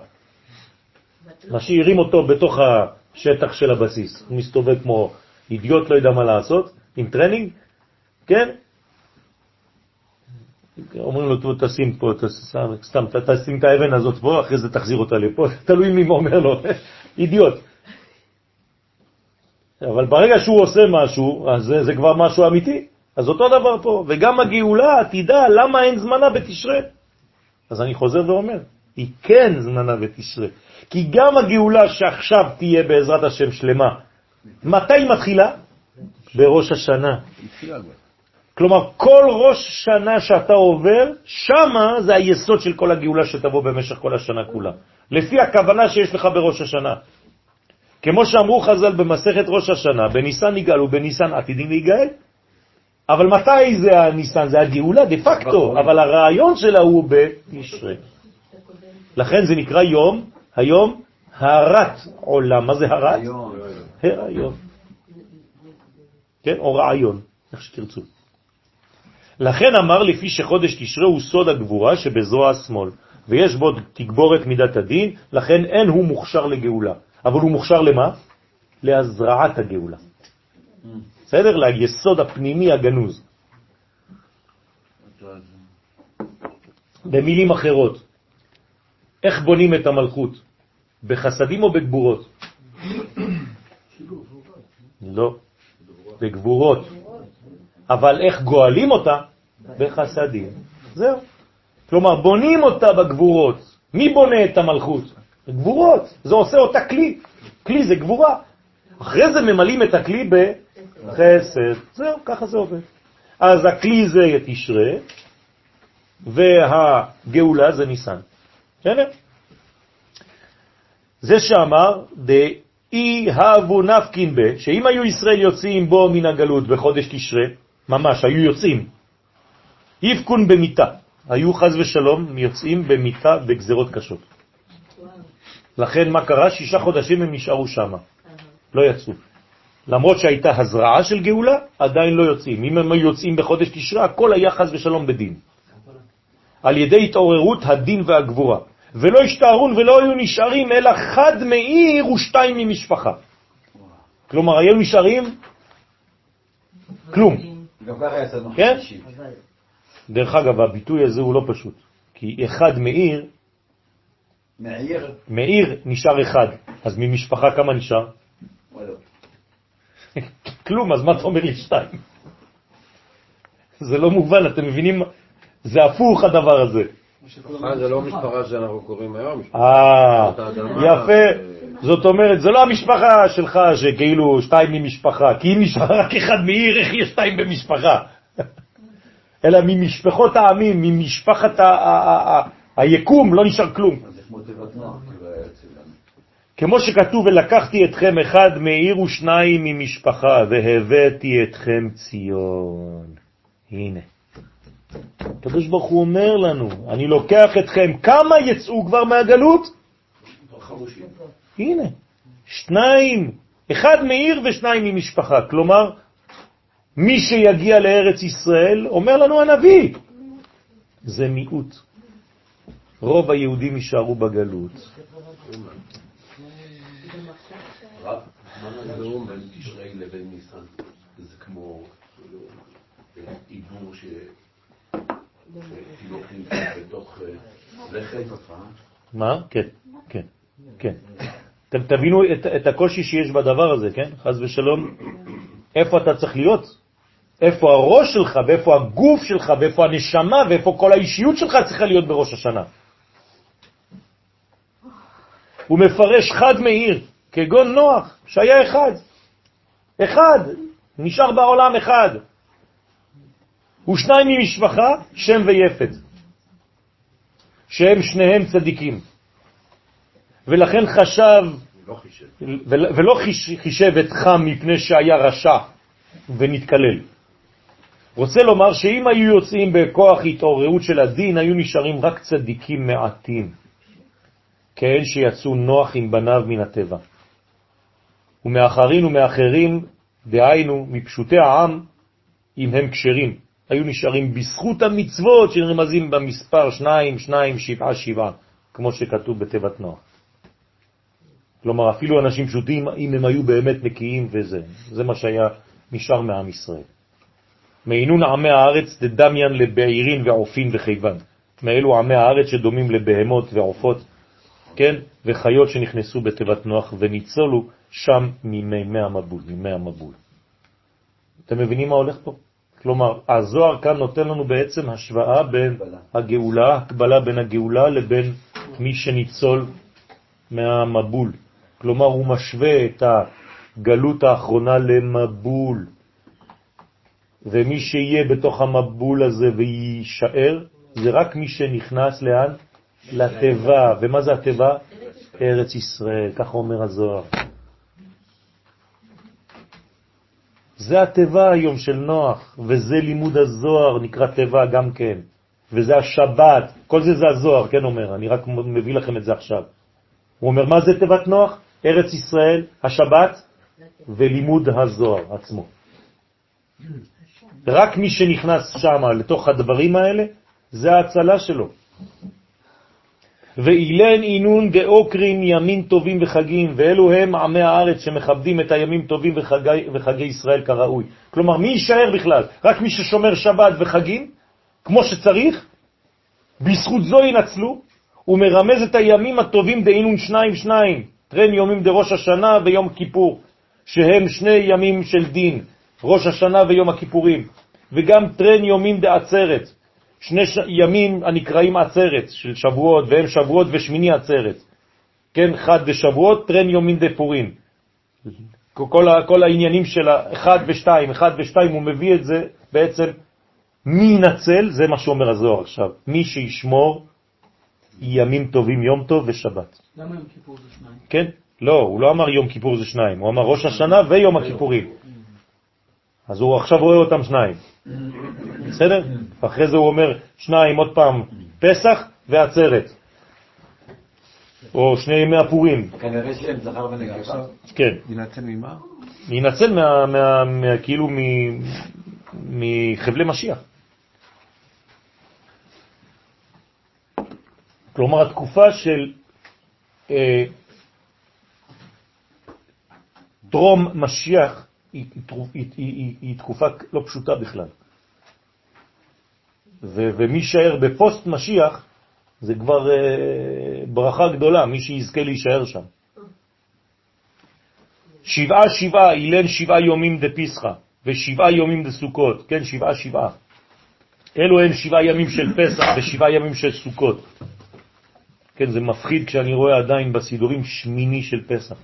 משאירים אותו בתוך השטח של הבסיס. הוא מסתובב כמו אידיוט, לא יודע מה לעשות, עם טרנינג, כן? אומרים לו, "טוב, תשים פה, תשים, סתם, תשים את האבן הזאת פה, אחרי זה תחזיר אותה לפה, תלוי מי אומר לו, אידיוט. אבל ברגע שהוא עושה משהו, אז זה, זה כבר משהו אמיתי. אז אותו דבר פה, וגם הגאולה עתידה, למה אין זמנה בתשרה? אז אני חוזר ואומר, היא כן זמנה בתשרה. כי גם הגאולה שעכשיו תהיה בעזרת השם שלמה, מתי היא מתחילה? בראש השנה. כלומר, כל ראש שנה שאתה עובר, שמה זה היסוד של כל הגאולה שתבוא במשך כל השנה כולה. לפי הכוונה שיש לך בראש השנה. כמו שאמרו חז"ל במסכת ראש השנה, בניסן נגאל ובניסן עתידים להיגאל. אבל מתי זה הניסן? זה הגאולה דה פקטו, אבל הרעיון שלה הוא בתשרי. לכן זה נקרא יום, היום הרת עולם. מה זה הרת? הרעיון. כן, או רעיון, איך שתרצו. לכן אמר לפי שחודש תשרה הוא סוד הגבורה שבזרוע השמאל, ויש בו תגבורת מידת הדין, לכן אין הוא מוכשר לגאולה. אבל הוא מוכשר למה? להזרעת הגאולה. בסדר? ליסוד הפנימי הגנוז. במילים אחרות, איך בונים את המלכות? בחסדים או בגבורות? לא, בגבורות. אבל איך גואלים אותה? בחסדים. זהו. כלומר, בונים אותה בגבורות. מי בונה את המלכות? גבורות. זה עושה אותה כלי. כלי זה גבורה. אחרי זה ממלאים את הכלי בחסד. זהו, ככה זה עובד. אז הכלי זה תשרה, והגאולה זה ניסן. בסדר? זה שאמר, דאי הבו נפקין ב, שאם היו ישראל יוצאים בו מן הגלות בחודש תשרה, ממש, היו יוצאים, יפקון במיטה, היו חז ושלום יוצאים במיטה בגזרות קשות. לכן מה קרה? שישה חודשים הם נשארו שם, לא יצאו. למרות שהייתה הזרעה של גאולה, עדיין לא יוצאים. אם הם יוצאים בחודש תשרה, הכל היה חז ושלום בדין. על ידי התעוררות הדין והגבורה. ולא השתערון ולא היו נשארים אלא חד מעיר ושתיים ממשפחה. כלומר, היו נשארים כלום. כן? דרך אגב, הביטוי הזה הוא לא פשוט, כי אחד מאיר, מעיר, מאיר נשאר אחד, אז ממשפחה כמה נשאר? כלום, אז מה אתה אומר לי שתיים? זה לא מובן, אתם מבינים? זה הפוך הדבר הזה. משפחה זה לא משפחה שאנחנו קוראים היום. אה. יפה. זאת אומרת, זה לא המשפחה שלך שכאילו שתיים ממשפחה, כי אם נשאר רק אחד מעיר, איך יש שתיים במשפחה? אלא ממשפחות העמים, ממשפחת היקום, לא נשאר כלום. כמו שכתוב, ולקחתי אתכם אחד מעיר ושניים ממשפחה, והבאתי אתכם ציון. הנה. הקדוש ברוך הוא אומר לנו, אני לוקח אתכם, כמה יצאו כבר מהגלות? הנה, שניים, אחד מעיר ושניים ממשפחה. כלומר, מי שיגיע לארץ ישראל, אומר לנו הנביא, זה מיעוט. רוב היהודים יישארו בגלות. אה, לחם. מה? כן, כן, כן. אתם תבינו את, את הקושי שיש בדבר הזה, כן? חז ושלום. איפה אתה צריך להיות? איפה הראש שלך, ואיפה הגוף שלך, ואיפה הנשמה, ואיפה כל האישיות שלך צריכה להיות בראש השנה. הוא מפרש חד מאיר, כגון נוח, שהיה אחד. אחד, נשאר בעולם אחד. ושניים ממשפחה, שם ויפת, שהם שניהם צדיקים. ולכן חשב, לא חישב. ול- ולא חיש- חישב את חם מפני שהיה רשע ונתקלל. רוצה לומר שאם היו יוצאים בכוח התעוררות של הדין, היו נשארים רק צדיקים מעטים, כאין שיצאו נוח עם בניו מן הטבע. ומאחרים ומאחרים, דהיינו, מפשוטי העם, אם הם כשרים, היו נשארים בזכות המצוות שנרמזים במספר שניים, שניים, שבעה, שבעה, כמו שכתוב בתיבת נוח. כלומר, אפילו אנשים פשוטים, אם הם היו באמת נקיים וזה, זה מה שהיה נשאר מעם ישראל. מעינון עמי הארץ דדמיין לבעירין ועופין וחיוון. מאלו עמי הארץ שדומים לבהמות ועופות, כן, וחיות שנכנסו בתיבת נוח וניצולו שם ממימי המבול, מימי המבול. אתם מבינים מה הולך פה? כלומר, הזוהר כאן נותן לנו בעצם השוואה בין הגאולה, הקבלה בין הגאולה לבין מי שניצול מהמבול. כלומר, הוא משווה את הגלות האחרונה למבול. ומי שיהיה בתוך המבול הזה ויישאר, זה רק מי שנכנס לאן? לטבע. ומה זה הטבע? ארץ ישראל, ככה אומר הזוהר. זה הטבע היום של נוח, וזה לימוד הזוהר, נקרא טבע גם כן. וזה השבת, כל זה זה הזוהר, כן אומר, אני רק מביא לכם את זה עכשיו. הוא אומר, מה זה תיבת נוח? ארץ ישראל, השבת ולימוד הזוהר עצמו. רק מי שנכנס שם לתוך הדברים האלה, זה ההצלה שלו. ואילן אינון דאוקרין ימים טובים וחגים, ואלו הם עמי הארץ שמכבדים את הימים טובים וחגי, וחגי ישראל כראוי. כלומר, מי יישאר בכלל? רק מי ששומר שבת וחגים, כמו שצריך, בזכות זו ינצלו, הוא מרמז את הימים הטובים דהינון שניים שניים, טרן יומים דראש השנה ויום כיפור, שהם שני ימים של דין, ראש השנה ויום הכיפורים, וגם טרן יומים דעצרת, שני ש... ימים הנקראים עצרת של שבועות, והם שבועות ושמיני עצרת. כן, חד דשבועות, טרן יומין דפורים. כל, כל העניינים של אחד ושתיים, אחד ושתיים, הוא מביא את זה בעצם מי ינצל, זה מה שאומר הזוהר עכשיו, מי שישמור ימים טובים, יום טוב ושבת. למה יום כיפור זה שניים? כן? לא, הוא לא אמר יום כיפור זה שניים, הוא אמר ראש השנה ויום הכיפורים. אז הוא עכשיו רואה אותם שניים. בסדר? ואחרי זה הוא אומר שניים עוד פעם, פסח ועצרת. או שני ימי הפורים. כנראה שהם זכר ונקבה. כן. ינצל ממה? ינצל מה, מה, מה, כאילו מ, מחבלי משיח. כלומר, התקופה של אה, טרום משיח היא, היא, היא, היא, היא תקופה לא פשוטה בכלל. ו, ומי יישאר בפוסט משיח זה כבר אה, ברכה גדולה, מי שיזכה להישאר שם. שבעה שבעה, אילן שבעה יומים דפיסחה, ושבעה יומים דסוכות, כן, שבעה שבעה. אלו הן שבעה ימים של פסח ושבעה ימים של סוכות. כן, זה מפחיד כשאני רואה עדיין בסידורים שמיני של פסח.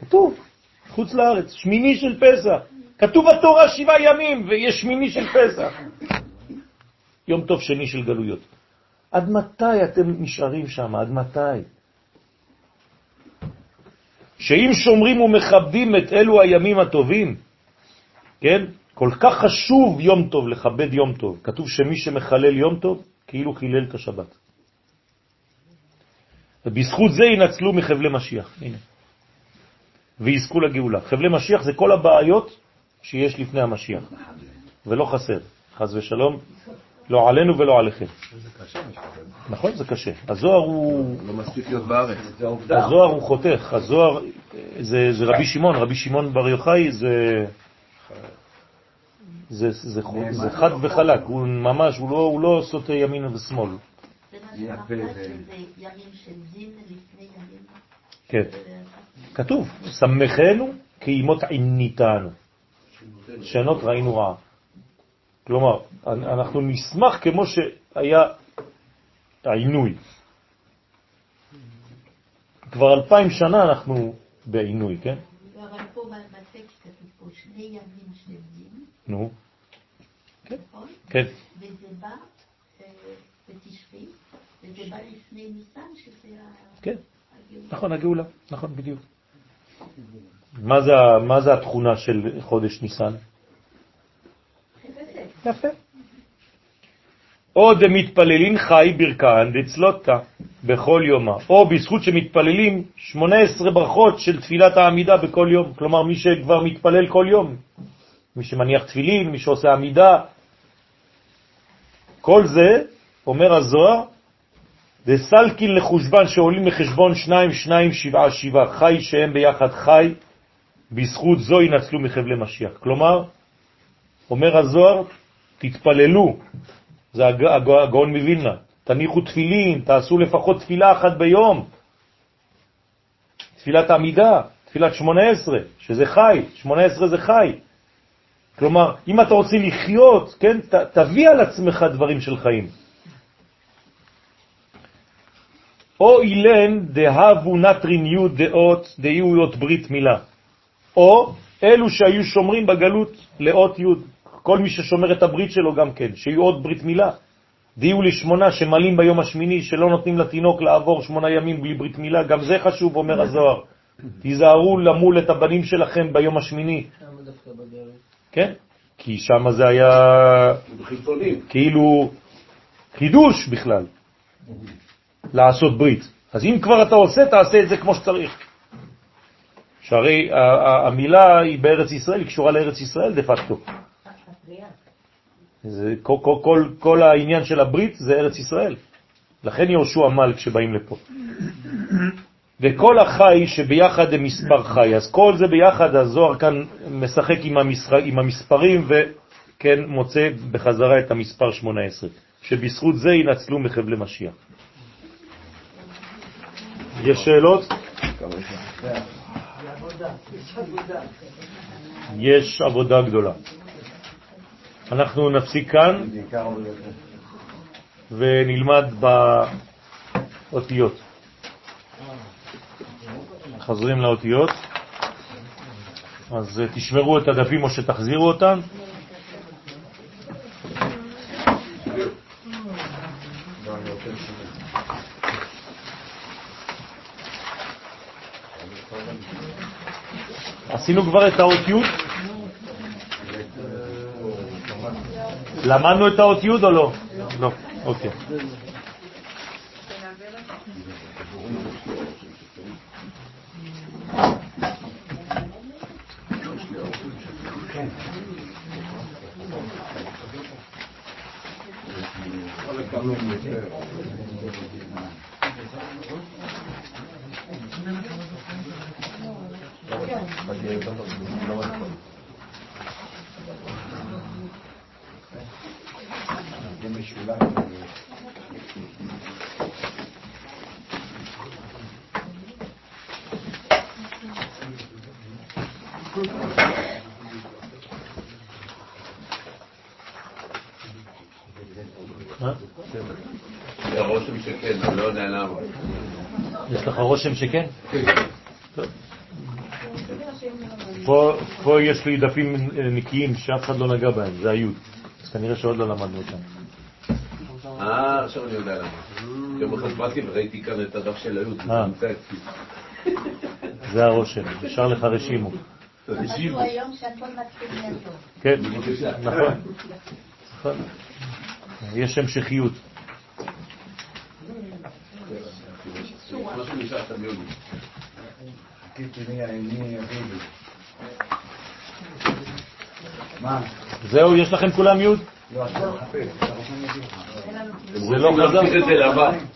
כתוב, חוץ לארץ, שמיני של פסח. כתוב בתורה שבעה ימים ויש שמיני של פסח. יום טוב שני של גלויות. עד מתי אתם נשארים שם? עד מתי? שאם שומרים ומכבדים את אלו הימים הטובים, כן? כל כך חשוב יום טוב, לכבד יום טוב. כתוב שמי שמחלל יום טוב, כאילו חילל את השבת. ובזכות זה ינצלו מחבלי משיח. הנה. ויזכו לגאולה. חבלי משיח זה כל הבעיות שיש לפני המשיח, ולא חסר, חז ושלום, לא עלינו ולא עליכם. זה קשה. נכון, זה קשה. הזוהר הוא... לא מספיק להיות בארץ. הזוהר הוא חותך, הזוהר זה, זה רבי שמעון, רבי שמעון בר יוחאי זה, זה, זה, זה, זה חד וחלק, הוא ממש, הוא לא, הוא לא סוטה ימין ושמאל. זה מה שאמרת, שזה ימים של דין לפני ימים. כן. כתוב, שמחנו כי אימות עיניתנו, שנות ראינו רעה. כלומר, אנחנו נשמח כמו שהיה העינוי. כבר אלפיים שנה אנחנו בעינוי, כן? נו? כן. וזה בא אה, בתשרי, וזה בא לפני ניסן, שזה ה- כן. נכון, הגאולה, נכון, בדיוק. מה זה, מה זה התכונה של חודש ניסן? יפה. או דמתפללים חי ברכן דצלותה בכל יומה, או בזכות שמתפללים 18 ברכות של תפילת העמידה בכל יום, כלומר מי שכבר מתפלל כל יום, מי שמניח תפילין, מי שעושה עמידה, כל זה, אומר הזוהר, דסלקין לחושבן שעולים מחשבון שניים, שניים, שבעה, שבעה, חי שהם ביחד חי, בזכות זו ינצלו מחבלי משיח. כלומר, אומר הזוהר, תתפללו, זה הג- הג- הגאון מווילנה, תניחו תפילין, תעשו לפחות תפילה אחת ביום, תפילת עמידה, תפילת 18, שזה חי, 18 זה חי. כלומר, אם אתה רוצה לחיות, כן, ת, תביא על עצמך דברים של חיים. או אילן דהבו נטרין י' דעות דהיו יות ברית מילה, או אלו שהיו שומרים בגלות לאות י', כל מי ששומר את הברית שלו גם כן, שיהיו עוד ברית מילה. דהיו לשמונה שמלים ביום השמיני, שלא נותנים לתינוק לעבור שמונה ימים בלי ברית מילה, גם זה חשוב, אומר הזוהר. תיזהרו למול את הבנים שלכם ביום השמיני? כן? כי שם זה היה. כאילו חידוש בכלל, לעשות ברית. אז אם כבר אתה עושה, תעשה את זה כמו שצריך. שהרי המילה היא בארץ ישראל, היא קשורה לארץ ישראל דה פקטו. זה, כל, כל, כל, כל העניין של הברית זה ארץ ישראל. לכן יהושע מל כשבאים לפה. וכל החי שביחד הם מספר חי. אז כל זה ביחד, הזוהר כאן משחק עם, המסח... עם המספרים, וכן, כן מוצא בחזרה את המספר 18, שבזכות זה ינצלו מחבלי משיח. יש שאלות? יש עבודה גדולה. אנחנו נפסיק כאן ונלמד באותיות. חוזרים לאותיות. אז תשמרו את הדפים או שתחזירו אותם. עשינו כבר את האות י'? למדנו את האות י' או לא? לא, אוקיי. הרושם שכן, אני לא יודע למה. יש לך רושם שכן? פה, פה יש לי דפים נקיים שאף אחד לא נגע בהם, זה היוד. אז כנראה שעוד לא למדנו אותם. אה, עכשיו אני יודע למה. יום אחד באתי וראיתי כאן את הדף של היוד, זה אה. נמצא אצלי. זה הרושם, נשאר לך רשימו. מהטוב. כן, נכון. נכון. יש המשכיות. מה שנשאר שם יולי. מה? זהו, יש לכם כולם יוד? לא, אגיד לך. זה לא חזר?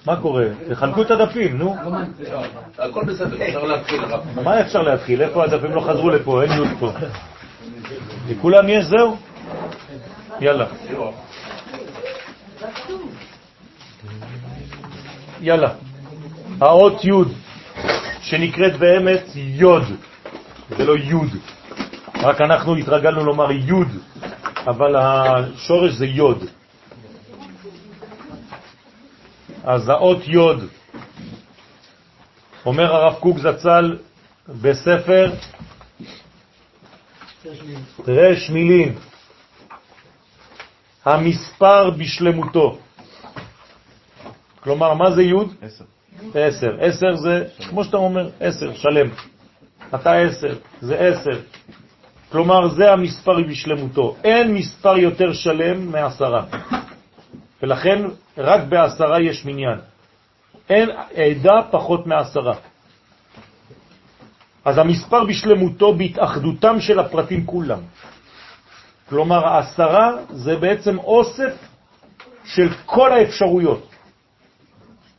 מה קורה? תחלקו את הדפים, נו. הכל בסדר, אפשר להתחיל. מה אפשר להתחיל? איפה הדפים לא חזרו לפה? אין יוד פה. לכולם יש זהו? יאללה. יאללה. האות י' שנקראת באמת יוד, זה לא יוד. רק אנחנו התרגלנו לומר יוד, אבל השורש זה יוד. אז האות יוד, אומר הרב קוק זצ"ל בספר רש מילים, המספר בשלמותו. כלומר, מה זה יוד? עשר. עשר. עשר זה, כמו שאתה אומר, עשר, שלם. אתה עשר, זה עשר. כלומר, זה המספר בשלמותו. אין מספר יותר שלם מעשרה. ולכן, רק בעשרה יש מניין. אין עדה פחות מעשרה. אז המספר בשלמותו בהתאחדותם של הפרטים כולם. כלומר, העשרה זה בעצם אוסף של כל האפשרויות,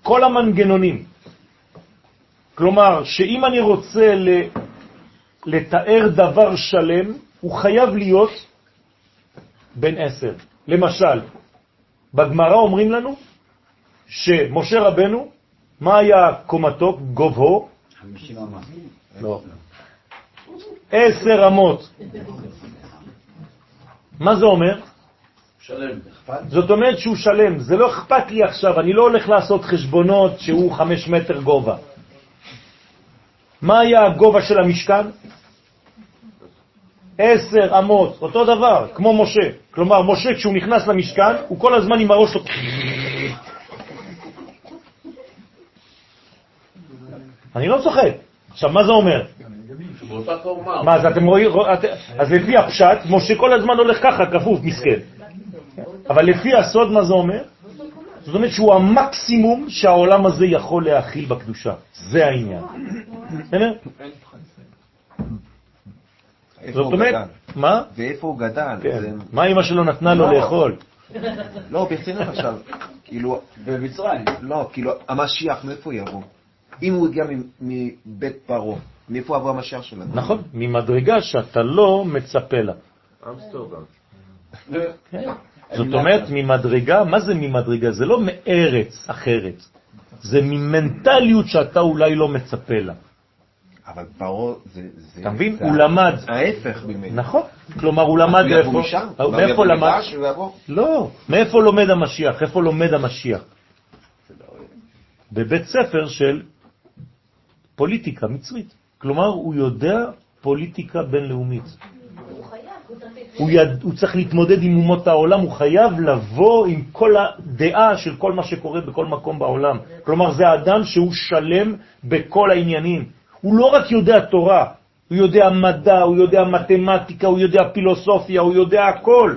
כל המנגנונים. כלומר, שאם אני רוצה. לתאר דבר שלם, הוא חייב להיות בן עשר. למשל, בגמרא אומרים לנו שמשה רבנו, מה היה קומתו, גובהו? 50 אמה. לא. עשר אמות. מה זה אומר? שלם. זאת אומרת שהוא שלם, זה לא אכפת לי עכשיו, אני לא הולך לעשות חשבונות שהוא חמש מטר גובה. מה היה הגובה של המשכן? עשר אמות, אותו דבר, כמו משה. כלומר, משה כשהוא נכנס למשכן, הוא כל הזמן עם הראש שלו... אני לא צוחק. עכשיו, מה זה אומר? מה, אז אתם רואים, אז לפי הפשט, משה כל הזמן הולך ככה, כפוף, מסכן. אבל לפי הסוד, מה זה אומר? זאת אומרת שהוא המקסימום שהעולם הזה יכול להכיל בקדושה. זה העניין. זאת אומרת? מה? ואיפה הוא גדל? כן. מה אמא שלו נתנה לו לא. לאכול? לא, ברצינות עכשיו. כאילו, במצרים. לא, כאילו, המשיח, מאיפה יבוא? אם הוא הגיע מ- מבית פרעה, מאיפה יבוא המשיח שלנו? נכון, ממדרגה שאתה לא מצפה לה. אמסטרדם. זאת אומרת, ממדרגה, מה זה ממדרגה? זה לא מארץ אחרת, זה ממנטליות שאתה אולי לא מצפה לה. אבל פרעה זה... אתה מבין? הוא למד. ההפך ממנו. נכון. כלומר, הוא למד איפה? מאיפה למד? לא. מאיפה לומד המשיח? איפה לומד המשיח? בבית ספר של פוליטיקה מצרית. כלומר, הוא יודע פוליטיקה בינלאומית. הוא יד... הוא צריך להתמודד עם אומות העולם, הוא חייב לבוא עם כל הדעה של כל מה שקורה בכל מקום בעולם. כלומר, זה אדם שהוא שלם בכל העניינים. הוא לא רק יודע תורה, הוא יודע מדע, הוא יודע מתמטיקה, הוא יודע פילוסופיה, הוא יודע הכל.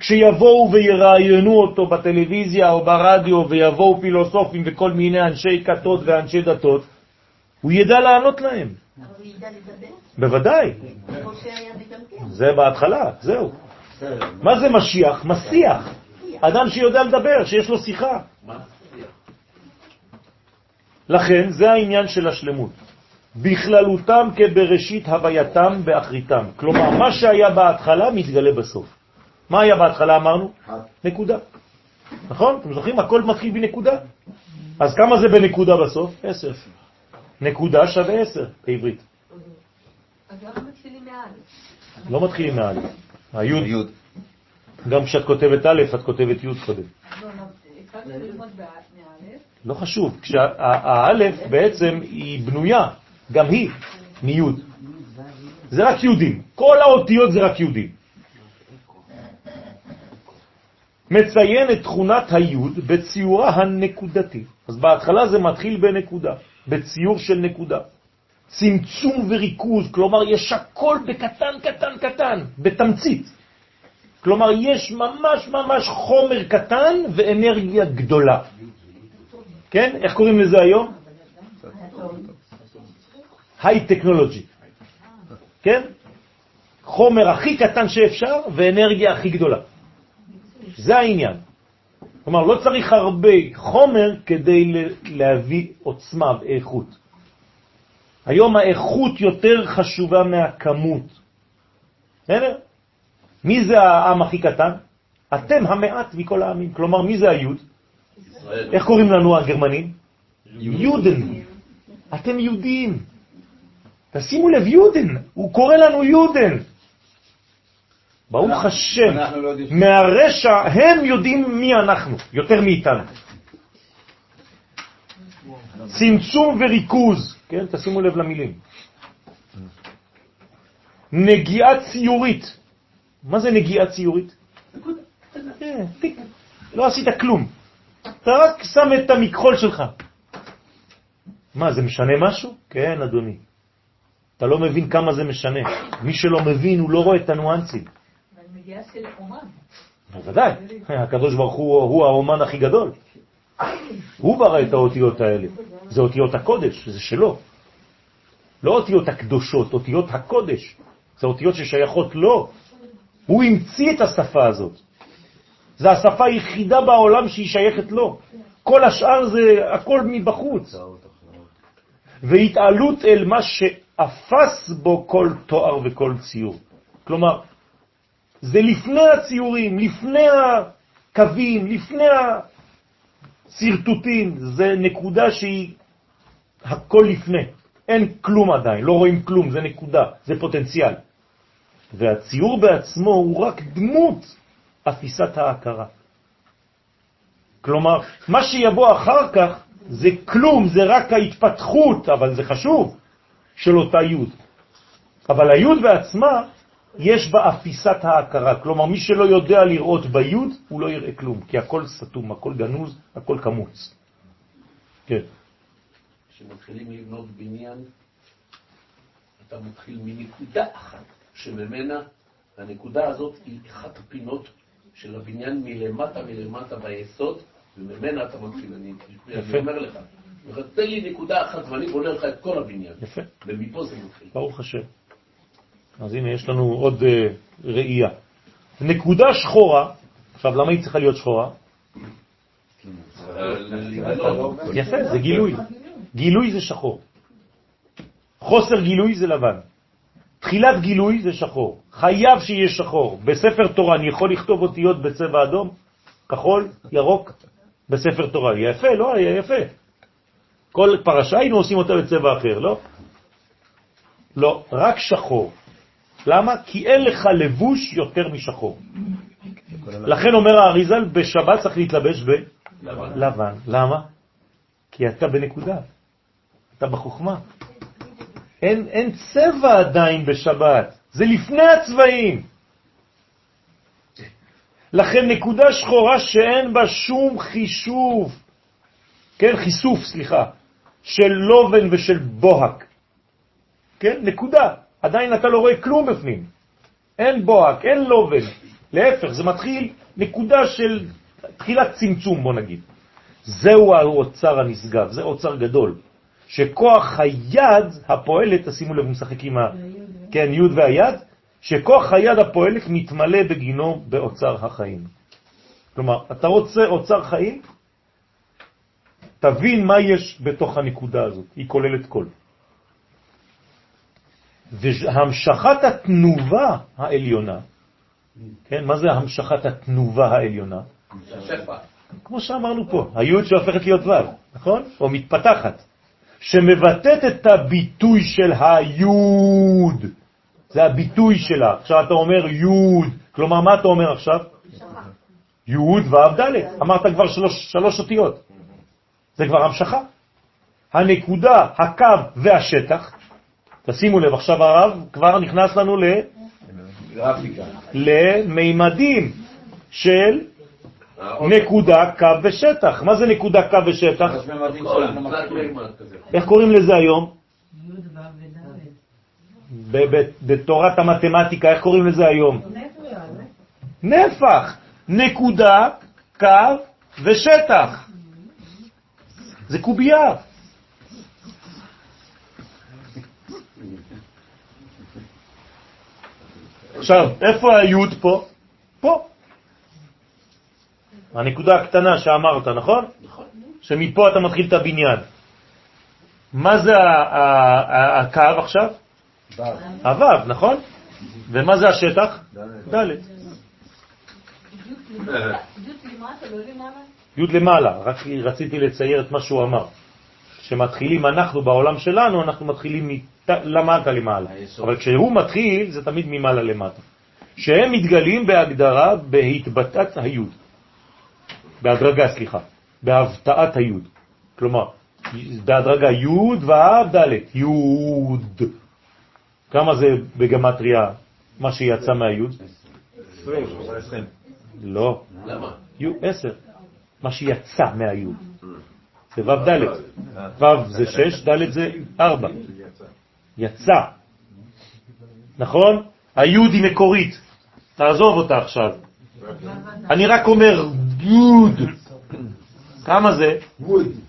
כשיבואו ויראיינו אותו בטלוויזיה או ברדיו ויבואו פילוסופים וכל מיני אנשי כתות ואנשי דתות, הוא ידע לענות להם. אבל הוא ידע לדבר, בוודאי. זה בהתחלה, זהו. מה זה משיח? מסיח. אדם שיודע לדבר, שיש לו שיחה. לכן, זה העניין של השלמות. בכללותם כבראשית הווייתם באחריתם. כלומר, מה שהיה בהתחלה מתגלה בסוף. מה היה בהתחלה אמרנו? נקודה. נכון? אתם זוכרים? הכל מתחיל בנקודה. אז כמה זה בנקודה בסוף? עשר. נקודה שווה עשר בעברית. אז למה מתחילים מא'? לא מתחילים מא'. היוד. גם כשאת כותבת א', את כותבת י' קודם. לא, לא, לא חשוב. כשהאלף בעצם היא בנויה, גם היא, מיוד. זה רק יהודים. כל האותיות זה רק יהודים. מציין את תכונת היוד בציורה הנקודתי. אז בהתחלה זה מתחיל בנקודה, בציור של נקודה. צמצום וריכוז, כלומר יש הכל בקטן קטן קטן, בתמצית. כלומר יש ממש ממש חומר קטן ואנרגיה גדולה. כן? איך קוראים לזה היום? היי-טכנולוגי. כן? חומר הכי קטן שאפשר ואנרגיה הכי גדולה. זה העניין. כלומר, לא צריך הרבה חומר כדי להביא עוצמה ואיכות. היום האיכות יותר חשובה מהכמות. בסדר? מי זה העם הכי קטן? אתם המעט מכל העמים. כלומר, מי זה היוד? ישראל. איך קוראים לנו הגרמנים? יודן. אתם יהודים. תשימו לב, יודן. הוא קורא לנו יודן. ברוך השם, לא. מהרשע הם יודעים מי אנחנו, יותר מאיתנו. צמצום וריכוז, כן? תשימו לב למילים. נגיעה ציורית. מה זה נגיעה ציורית? כן. לא עשית כלום. אתה רק שם את המכחול שלך. מה, זה משנה משהו? כן, אדוני. אתה לא מבין כמה זה משנה. מי שלא מבין, הוא לא רואה את הניואנסים. של אומן. בוודאי, הקדוש ברוך הוא הוא האומן הכי גדול. הוא ברא את האותיות האלה. זה אותיות הקודש, זה שלו. לא אותיות הקדושות, אותיות הקודש. זה אותיות ששייכות לו. הוא המציא את השפה הזאת. זו השפה היחידה בעולם שהיא שייכת לו. כל השאר זה הכל מבחוץ. והתעלות אל מה שאפס בו כל תואר וכל ציור. כלומר, זה לפני הציורים, לפני הקווים, לפני השרטוטים, זה נקודה שהיא הכל לפני. אין כלום עדיין, לא רואים כלום, זה נקודה, זה פוטנציאל. והציור בעצמו הוא רק דמות אפיסת ההכרה. כלומר, מה שיבוא אחר כך זה כלום, זה רק ההתפתחות, אבל זה חשוב, של אותה יוד. אבל היוד בעצמה, יש בה אפיסת ההכרה. כלומר, מי שלא יודע לראות ביוד, הוא לא יראה כלום, כי הכל סתום, הכל גנוז, הכל קמוץ. כן. כשמתחילים לבנות בניין, אתה מתחיל מנקודה אחת, שממנה הנקודה הזאת היא אחת הפינות של הבניין מלמטה מלמטה ביסוד, וממנה אתה מתחיל. אני. אני אומר לך, תן לי נקודה אחת ואני בונה לך את כל הבניין. יפה. ומפה זה מתחיל. ברוך השם. אז הנה, יש לנו עוד אה, ראייה. נקודה שחורה, עכשיו, למה היא צריכה להיות שחורה? יפה, זה גילוי. גילוי זה שחור. חוסר גילוי זה לבן. תחילת גילוי זה שחור. חייב שיהיה שחור. בספר תורה אני יכול לכתוב אותיות בצבע אדום, כחול, ירוק, בספר תורה. יפה, לא? יפה. כל פרשה היינו עושים אותה בצבע אחר, לא? לא, רק שחור. למה? כי אין לך לבוש יותר משחור. לכן אומר האריזל, בשבת צריך להתלבש בלבן. למה? כי אתה בנקודה, אתה בחוכמה. אין, אין צבע עדיין בשבת, זה לפני הצבעים. לכן נקודה שחורה שאין בה שום חישוב, כן, חיסוף, סליחה, של לובן ושל בוהק. כן, נקודה. עדיין אתה לא רואה כלום בפנים. אין בוהק, אין לובן. להפך, זה מתחיל נקודה של תחילת צמצום, בוא נגיד. זהו האוצר הנשגב, זה אוצר גדול. שכוח היד הפועלת, תשימו לב, משחק עם ה... כן, י' והיד, שכוח היד הפועלת מתמלא בגינו באוצר החיים. כלומר, אתה רוצה אוצר חיים? תבין מה יש בתוך הנקודה הזאת, היא כוללת כל. והמשכת התנובה העליונה, כן, מה זה המשכת התנובה העליונה? כמו שאמרנו פה, היוד שהופכת להיות ו', נכון? או מתפתחת, שמבטאת את הביטוי של היוד. זה הביטוי שלה. עכשיו אתה אומר יוד, כלומר מה אתה אומר עכשיו? יוד ו' ד', אמרת כבר שלוש, שלוש אותיות. זה כבר המשכה. הנקודה, הקו והשטח, תשימו לב, עכשיו הרב כבר נכנס לנו ל... למימדים של נקודה, קו ושטח. מה זה נקודה, קו ושטח? איך קוראים לזה היום? בתורת המתמטיקה, איך קוראים לזה היום? נפח. נקודה, קו ושטח. זה קובייה. עכשיו, איפה היוד פה? פה. הנקודה הקטנה שאמרת, נכון? נכון. שמפה אתה מתחיל את הבניין. מה זה הקו עכשיו? הוו, נכון? ומה זה השטח? ד'. י' למעלה, רק רציתי לצייר את מה שהוא אמר. כשמתחילים אנחנו בעולם שלנו, אנחנו מתחילים למטה למעלה. אבל כשהוא מתחיל, זה תמיד ממעלה למטה. שהם מתגלים בהגדרה בהתבטאת היוד. בהדרגה, סליחה. בהבטאת היוד. כלומר, בהדרגה יוד ואב ד' יוד. כמה זה בגמטריה מה שיצא מהיוד? 20. לא. למה? יוד, 10. מה שיצא מהיוד. זה ו' ד'. ו' זה 6, ד' זה 4. יצא. נכון? היוד היא מקורית. תעזוב אותה עכשיו. אני רק אומר יוד. כמה זה?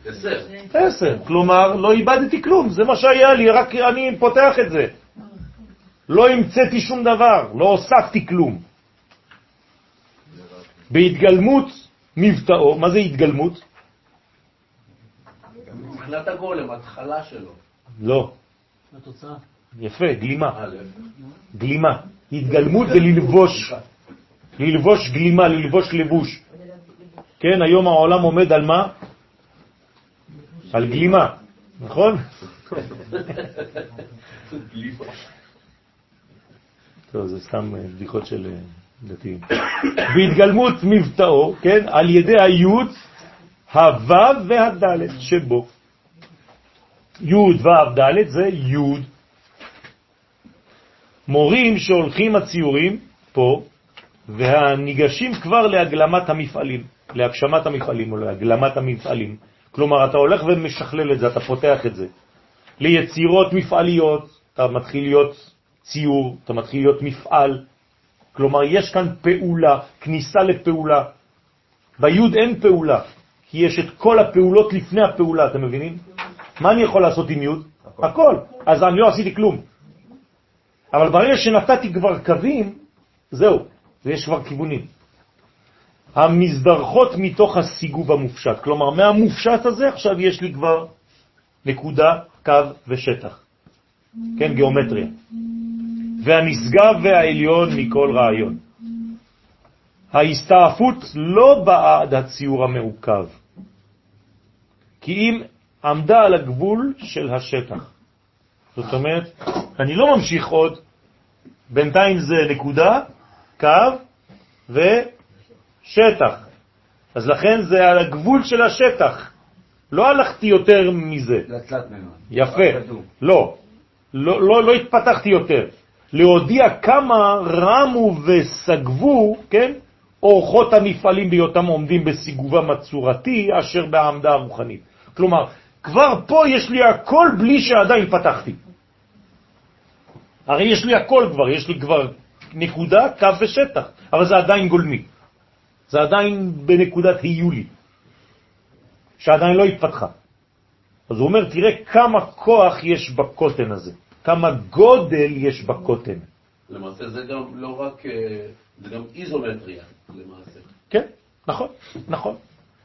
עשר. עשר. כלומר, לא איבדתי כלום, זה מה שהיה לי, רק אני פותח את זה. לא המצאתי שום דבר, לא הוספתי כלום. בהתגלמות מבטאו, מה זה התגלמות? מבחינת הגולם, התחלה שלו. לא. התוצאה. יפה, גלימה. גלימה. התגלמות זה ללבוש. ללבוש גלימה, ללבוש לבוש. כן, היום העולם עומד על מה? על גלימה, נכון? טוב, זה סתם אה, בדיחות של אה, דתיים. בהתגלמות מבטאו, כן, על ידי היוד, הוו והדלת שבו. יוד וו דלת זה יוד. מורים שהולכים הציורים פה, והניגשים כבר להגלמת המפעלים, להגשמת המפעלים או להגלמת המפעלים. כלומר, אתה הולך ומשכלל את זה, אתה פותח את זה. ליצירות מפעליות, אתה מתחיל להיות ציור, אתה מתחיל להיות מפעל. כלומר, יש כאן פעולה, כניסה לפעולה. ביוד אין פעולה, כי יש את כל הפעולות לפני הפעולה, אתם מבינים? מה אני יכול לעשות עם יוד? הכל. הכל. אז אני לא עשיתי כלום. אבל ברגע שנתתי כבר קווים, זהו, ויש כבר כיוונים. המזדרכות מתוך הסיגוב המופשט, כלומר מהמופשט הזה עכשיו יש לי כבר נקודה, קו ושטח, כן, גיאומטריה. והנשגב והעליון מכל רעיון. ההסתעפות לא באה עד הציור המעוכב, כי אם עמדה על הגבול של השטח. זאת אומרת, אני לא ממשיך עוד, בינתיים זה נקודה, קו ושטח. אז לכן זה על הגבול של השטח. לא הלכתי יותר מזה. לתלת ממד. יפה. לא. לא, לא, לא התפתחתי יותר. להודיע כמה רמו וסגבו, כן, אורחות המפעלים בהיותם עומדים בסיגובם הצורתי אשר בעמדה הרוחנית. כלומר, כבר פה יש לי הכל בלי שעדיין פתחתי. הרי יש לי הכל כבר, יש לי כבר נקודה, קו ושטח, אבל זה עדיין גולמי. זה עדיין בנקודת היולי, שעדיין לא התפתחה. אז הוא אומר, תראה כמה כוח יש בקוטן הזה, כמה גודל יש בקוטן. למעשה זה גם לא רק, אה, זה גם איזומטריה, למעשה. כן, נכון, נכון.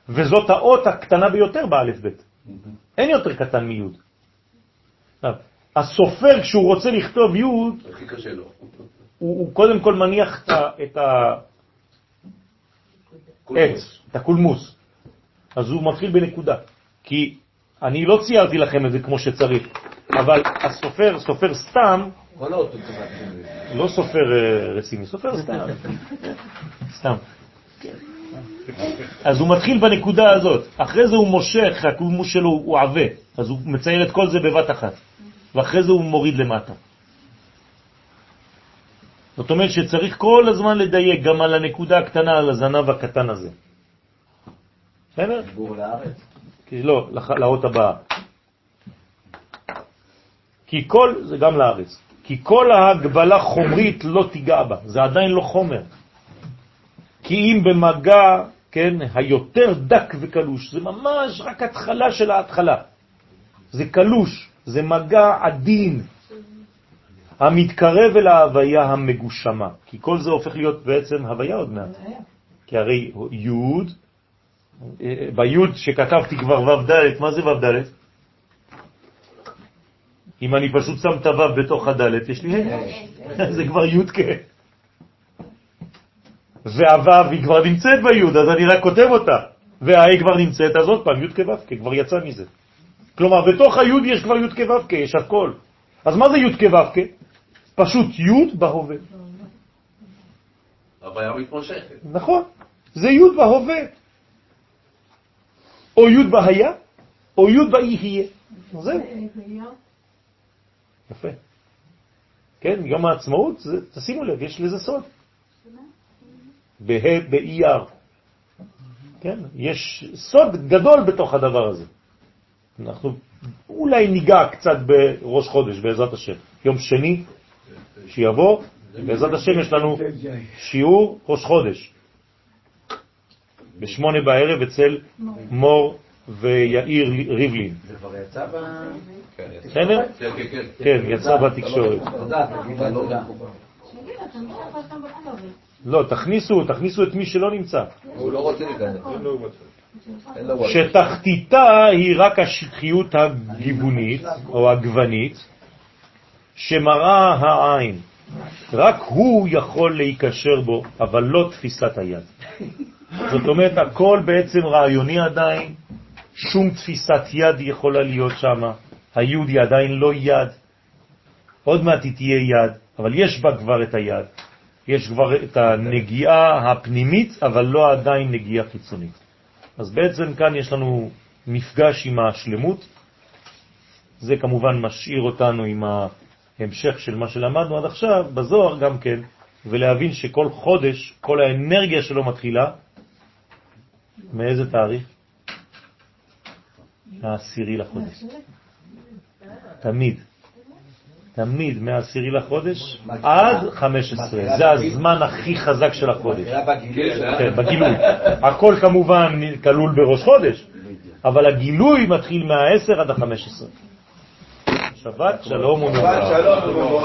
וזאת האות הקטנה ביותר באלף בית. אין יותר קטן מיוד. עכשיו, הסופר, כשהוא רוצה לכתוב לו. הוא, הוא קודם כל מניח את העץ, את הקולמוס. אז הוא מתחיל בנקודה. כי אני לא ציירתי לכם את זה כמו שצריך, אבל הסופר, סופר סתם. לא סופר אה, רציני, סופר סתם. סתם. אז הוא מתחיל בנקודה הזאת, אחרי זה הוא מושך, הקולמוס שלו הוא עבה, אז הוא מצייר את כל זה בבת אחת, ואחרי זה הוא מוריד למטה. זאת אומרת שצריך כל הזמן לדייק גם על הנקודה הקטנה, על הזנב הקטן הזה. בסדר? דיבור לארץ. לא, לאות הבאה. כי כל, זה גם לארץ, כי כל ההגבלה חומרית לא תיגע בה, זה עדיין לא חומר. כי אם במגע, כן, היותר דק וקלוש, זה ממש רק התחלה של ההתחלה. זה קלוש, זה מגע עדין, המתקרב אל ההוויה המגושמה, כי כל זה הופך להיות בעצם הוויה עוד מעט. כי הרי י' אה, ביוד שכתבתי כבר ו' ד', מה זה ו' ד'? אם אני פשוט שם את הו' בתוך הד', יש לי ה', זה כבר י' כ'. והו' היא כבר נמצאת ביוד, אז אני רק כותב אותה. והה' כבר נמצאת, אז עוד פעם, י' כ' ו' כ', כבר יצא מזה. כלומר, בתוך היוד יש כבר י' כ' ו' כ', יש הכל. אז מה זה י' כ' ו' כ'? פשוט י' בהווה. הבעיה מתמשכת. נכון, זה י' בהווה. או י' בהיה, או י' באי. זהו, יפה. כן, יום העצמאות, זה, תשימו לב, יש לזה סוד. בה' באייר. כן, יש סוד גדול בתוך הדבר הזה. אנחנו אולי ניגע קצת בראש חודש, בעזרת השם. יום שני, שיבוא, בעזרת השם יש לנו שיעור ראש חודש. בשמונה בערב אצל מור ויאיר ריבלין. זה כבר יצא ב... בסדר? כן, כן, כן. כן, יצא בתקשורת. תודה, לא תכניסו, תכניסו את מי שלא נמצא. הוא לא רוצה להיכנס. שתחתיתה היא רק השטחיות הגיוונית או הגוונית שמראה העין. רק הוא יכול להיקשר בו, אבל לא תפיסת היד. זאת אומרת, הכל בעצם רעיוני עדיין, שום תפיסת יד יכולה להיות שם, היוד היא עדיין לא יד, עוד מעט היא תהיה יד, אבל יש בה כבר את היד, יש כבר את הנגיעה הפנימית, אבל לא עדיין נגיעה חיצונית. אז בעצם כאן יש לנו מפגש עם השלמות, זה כמובן משאיר אותנו עם ההמשך של מה שלמדנו עד עכשיו, בזוהר גם כן, ולהבין שכל חודש, כל האנרגיה שלו מתחילה, מאיזה תאריך? העשירי לחודש. תמיד. תמיד מהעשירי לחודש עד 15. זה הזמן הכי חזק של החודש. בגילוי. כן. הכל כמובן כלול בראש חודש, אבל הגילוי מתחיל מה-10 עד ה-15. שבת שלום שבת ומבורך. שלום ומבורך.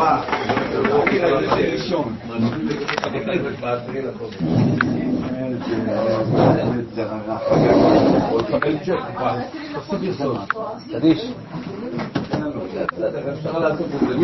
אפשר לעשות את זה.